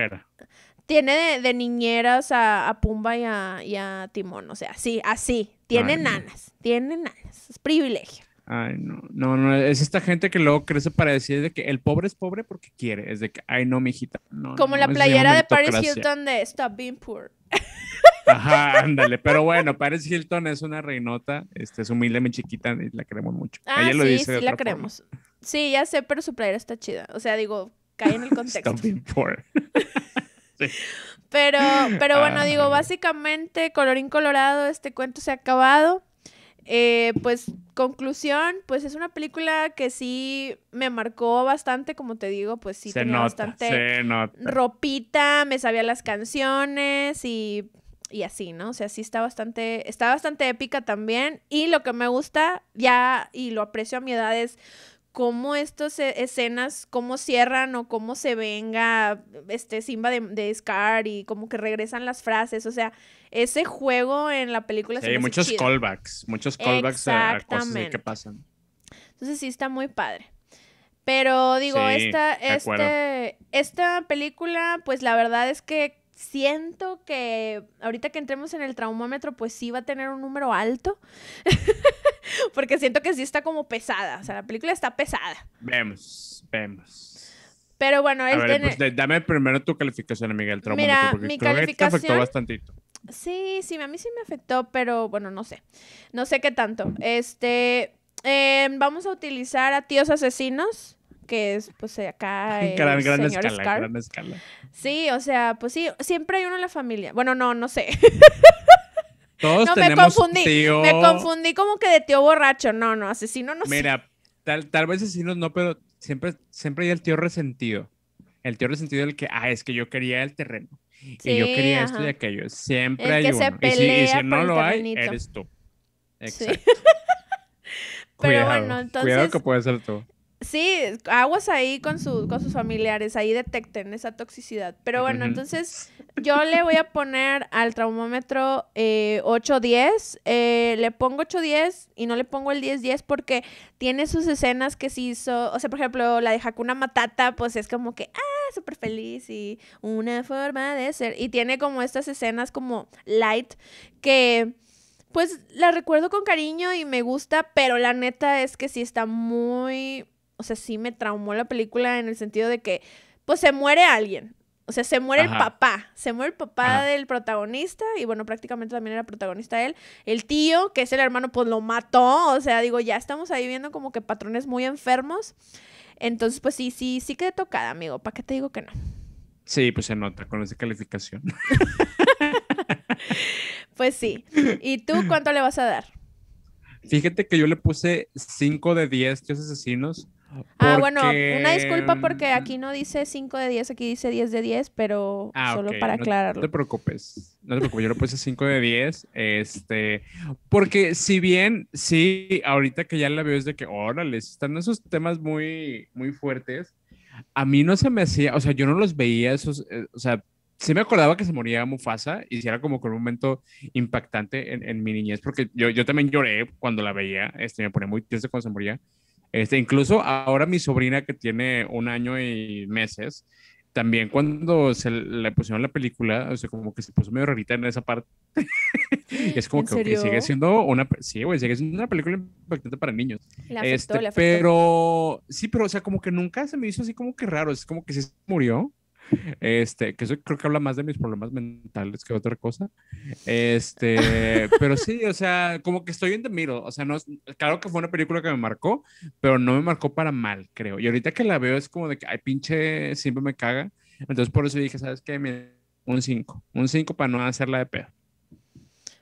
[SPEAKER 1] Tiene de, niñeras a, Pumba y a, Timón, o sea, sí, así. Tiene nanas, tiene nanas, es privilegio.
[SPEAKER 2] Ay, no, no, no, es esta gente que luego crece para decir de que el pobre es pobre porque quiere, es de que, ay, no, mijita. No,
[SPEAKER 1] Como la playera de Paris Hilton de Stop Being Poor.
[SPEAKER 2] Ajá, ándale, pero bueno, Paris Hilton es una reinota, este, es humilde, muy chiquita y la queremos mucho.
[SPEAKER 1] Ah, Ella lo dice sí, la queremos. Sí, ya sé, pero su playera está chida, o sea, digo, cae en el contexto.
[SPEAKER 2] Stop Being Poor.
[SPEAKER 1] sí. Pero, pero bueno, digo, básicamente, colorín colorado, este cuento se ha acabado. Eh, pues conclusión, pues es una película que sí me marcó bastante, como te digo, pues sí tenía bastante ropita, me sabía las canciones y, y, así, ¿no? O sea, sí está bastante, está bastante épica también. Y lo que me gusta ya, y lo aprecio a mi edad, es cómo estas e, escenas, cómo cierran o cómo se venga este Simba de, de, Scar y como que regresan las frases. O sea, ese juego en la película
[SPEAKER 2] sí, muchos callbacks, muchos callbacks a cosas que pasan.
[SPEAKER 1] Entonces sí está muy padre. Pero digo, esta, este, esta película, pues la verdad es que siento que ahorita que entremos en el traumómetro, pues sí va a tener un número alto. Porque siento que sí está como pesada. O sea, la película está pesada.
[SPEAKER 2] Vemos, vemos.
[SPEAKER 1] Pero bueno,
[SPEAKER 2] él tiene... pues, dame primero tu calificación, Miguel.
[SPEAKER 1] Mira, mi calificación...
[SPEAKER 2] te afectó bastantito.
[SPEAKER 1] Sí, sí, a mí sí me afectó, pero bueno, no sé. No sé qué tanto. Este, em, vamos a utilizar a tíos asesinos que es pues acá el
[SPEAKER 2] gran, gran escala, gran escala.
[SPEAKER 1] Sí, o sea, pues sí, siempre hay uno en la familia. Bueno, no, no sé.
[SPEAKER 2] Todos
[SPEAKER 1] no,
[SPEAKER 2] me
[SPEAKER 1] confundí. Me confundí como que de tío borracho. No, no, asesino no
[SPEAKER 2] Mira, tal, tal vez asesinos no, pero siempre, siempre hay el tío resentido. El tío resentido del que, ah, es que yo quería el terreno. y yo quería esto y aquello. Siempre hay uno. y si, no lo hay, eres tú. Exacto.
[SPEAKER 1] pero bueno, entonces.
[SPEAKER 2] Cuidado que puede ser tú.
[SPEAKER 1] Sí, aguas ahí con, con sus familiares, ahí detecten esa toxicidad. Pero bueno, entonces yo le voy a poner al traumómetro eh, 8-10. Eh, le pongo 8-10 y no le pongo el 10-10 porque tiene sus escenas que sí hizo. O sea, por ejemplo, la de Hakuna Matata, pues es como que, ah, súper feliz y una forma de ser. Y tiene como estas escenas como light que pues la recuerdo con cariño y me gusta, pero la neta es que sí está muy o sea, sí me traumó la película en el sentido de que, pues se muere alguien. O sea, se muere el papá. Se muere el papá del protagonista. Y bueno, prácticamente también era protagonista él. El tío, que es el hermano, pues lo mató. O sea, digo, ya estamos ahí viendo como que patrones muy enfermos. Entonces, pues sí, sí, sí quedé tocada, amigo. ¿Para qué te digo que no?
[SPEAKER 2] Sí, pues se nota con esa calificación.
[SPEAKER 1] pues sí. ¿Y tú cuánto le vas a dar?
[SPEAKER 2] Fíjate que yo le puse 5 de 10 tíos asesinos
[SPEAKER 1] Ah, bueno, una disculpa porque aquí no dice 5 de 10, aquí dice 10 de 10, pero ah, solo para aclararlo.
[SPEAKER 2] No te preocupes, no te preocupes, yo lo puse 5 de 10, este, porque si bien, sí, ahorita que ya la veo es de que, órale, están esos temas muy, muy fuertes, a mí no se me hacía, o sea, yo no los veía esos, eh, o sea, sí me acordaba que se moría Mufasa y si era como con un momento impactante en, en mi niñez, porque yo, yo también lloré cuando la veía, este, me ponía muy triste cuando se moría, este, incluso ahora mi sobrina que tiene un año y meses, también cuando se le pusieron la película, o sea, como que se puso medio rarita en esa parte. es como que sigue siendo una, sí, güey, sigue siendo una película impactante para niños. este, Pero, sí, pero, o sea, como que nunca se me hizo así como que raro, es como que se murió. Este, que eso creo que habla más de mis problemas mentales que otra cosa. Este, pero sí, o sea, como que estoy en the middle. O sea, no, claro que fue una película que me marcó, pero no me marcó para mal, creo. Y ahorita que la veo es como de que, ay, pinche, siempre me caga. Entonces por eso dije, ¿sabes qué? Un 5. Un 5 para no hacerla de pedo.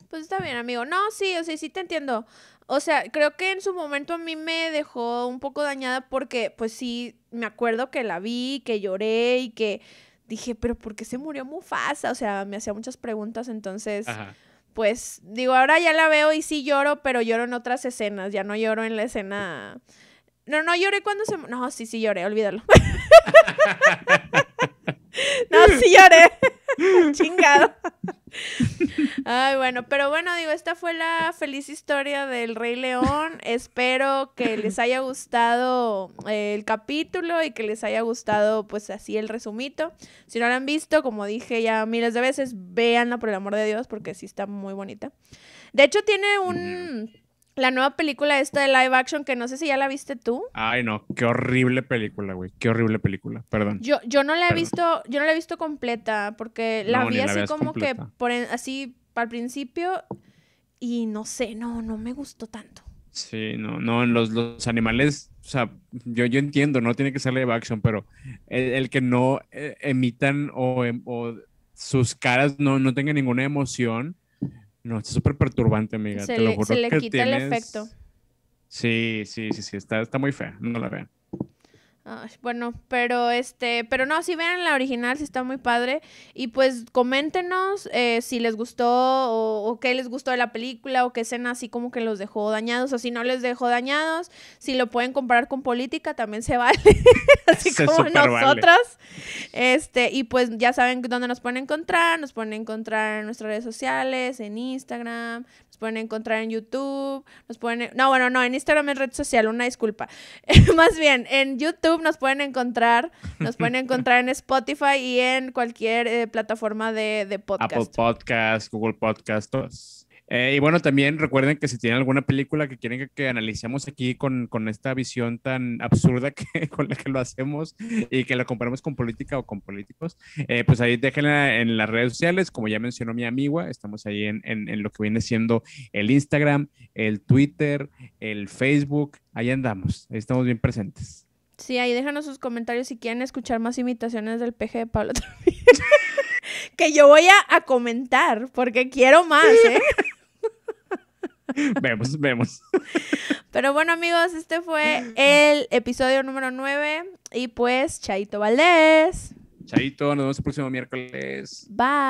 [SPEAKER 1] Pues está bien, amigo. No, sí, o sea, sí te entiendo. O sea, creo que en su momento a mí me dejó un poco dañada porque, pues sí, me acuerdo que la vi, que lloré y que dije, pero ¿por qué se murió Mufasa? O sea, me hacía muchas preguntas, entonces, pues digo, ahora ya la veo y sí lloro, pero lloro en otras escenas, ya no lloro en la escena... No, no lloré cuando se... No, sí, sí lloré, olvídalo. no, sí lloré. Chingado. Ay, bueno, pero bueno, digo, esta fue la feliz historia del Rey León. Espero que les haya gustado eh, el capítulo y que les haya gustado, pues así, el resumito. Si no lo han visto, como dije ya miles de veces, véanla por el amor de Dios, porque sí está muy bonita. De hecho, tiene un la nueva película esta de live action, que no sé si ya la viste tú.
[SPEAKER 2] Ay, no, qué horrible película, güey. Qué horrible película, perdón.
[SPEAKER 1] Yo, yo no la he visto, yo no la he visto completa, porque la vi así como que por así al principio y no sé, no, no me gustó tanto.
[SPEAKER 2] Sí, no, no, los, los animales, o sea, yo, yo entiendo, no tiene que ser live action, pero el, que no eh, emitan o, em, o, sus caras no, no tengan ninguna emoción, no, está súper perturbante, amiga.
[SPEAKER 1] Se le, se le quita el efecto.
[SPEAKER 2] Sí, sí, sí, sí, está, está muy fea. No la vean.
[SPEAKER 1] Bueno, pero este, pero no, si vean la original, sí está muy padre. Y pues coméntenos eh, si les gustó o, qué les gustó de la película o qué escena así como que los dejó dañados o si no les dejó dañados. Si lo pueden comparar con política, también se vale. así como nosotras. Este, y pues ya saben dónde nos pueden encontrar. Nos pueden encontrar en nuestras redes sociales, en Instagram, nos pueden encontrar en YouTube, nos pueden... No, bueno, no, en Instagram es red social, una disculpa. Más bien, en YouTube nos pueden encontrar, nos pueden encontrar en Spotify y en cualquier eh, plataforma de, de, podcast.
[SPEAKER 2] Apple Podcast, Google Podcast, todas. Eh, y bueno, también recuerden que si tienen alguna película que quieren que, analicemos aquí con, con, esta visión tan absurda que, con la que lo hacemos y que la comparamos con política o con políticos, eh, pues ahí déjenla en las redes sociales, como ya mencionó mi amiga, estamos ahí en, en, en, lo que viene siendo el Instagram, el Twitter, el Facebook, ahí andamos, ahí estamos bien presentes.
[SPEAKER 1] Sí, ahí déjanos sus comentarios si quieren escuchar más imitaciones del peje de Pablo que yo voy a, comentar, porque quiero más, ¿eh?
[SPEAKER 2] vemos, vemos.
[SPEAKER 1] Pero bueno, amigos, este fue el episodio número 9. Y pues, Chaito Valdés.
[SPEAKER 2] Chaito, nos vemos el próximo miércoles.
[SPEAKER 1] Bye.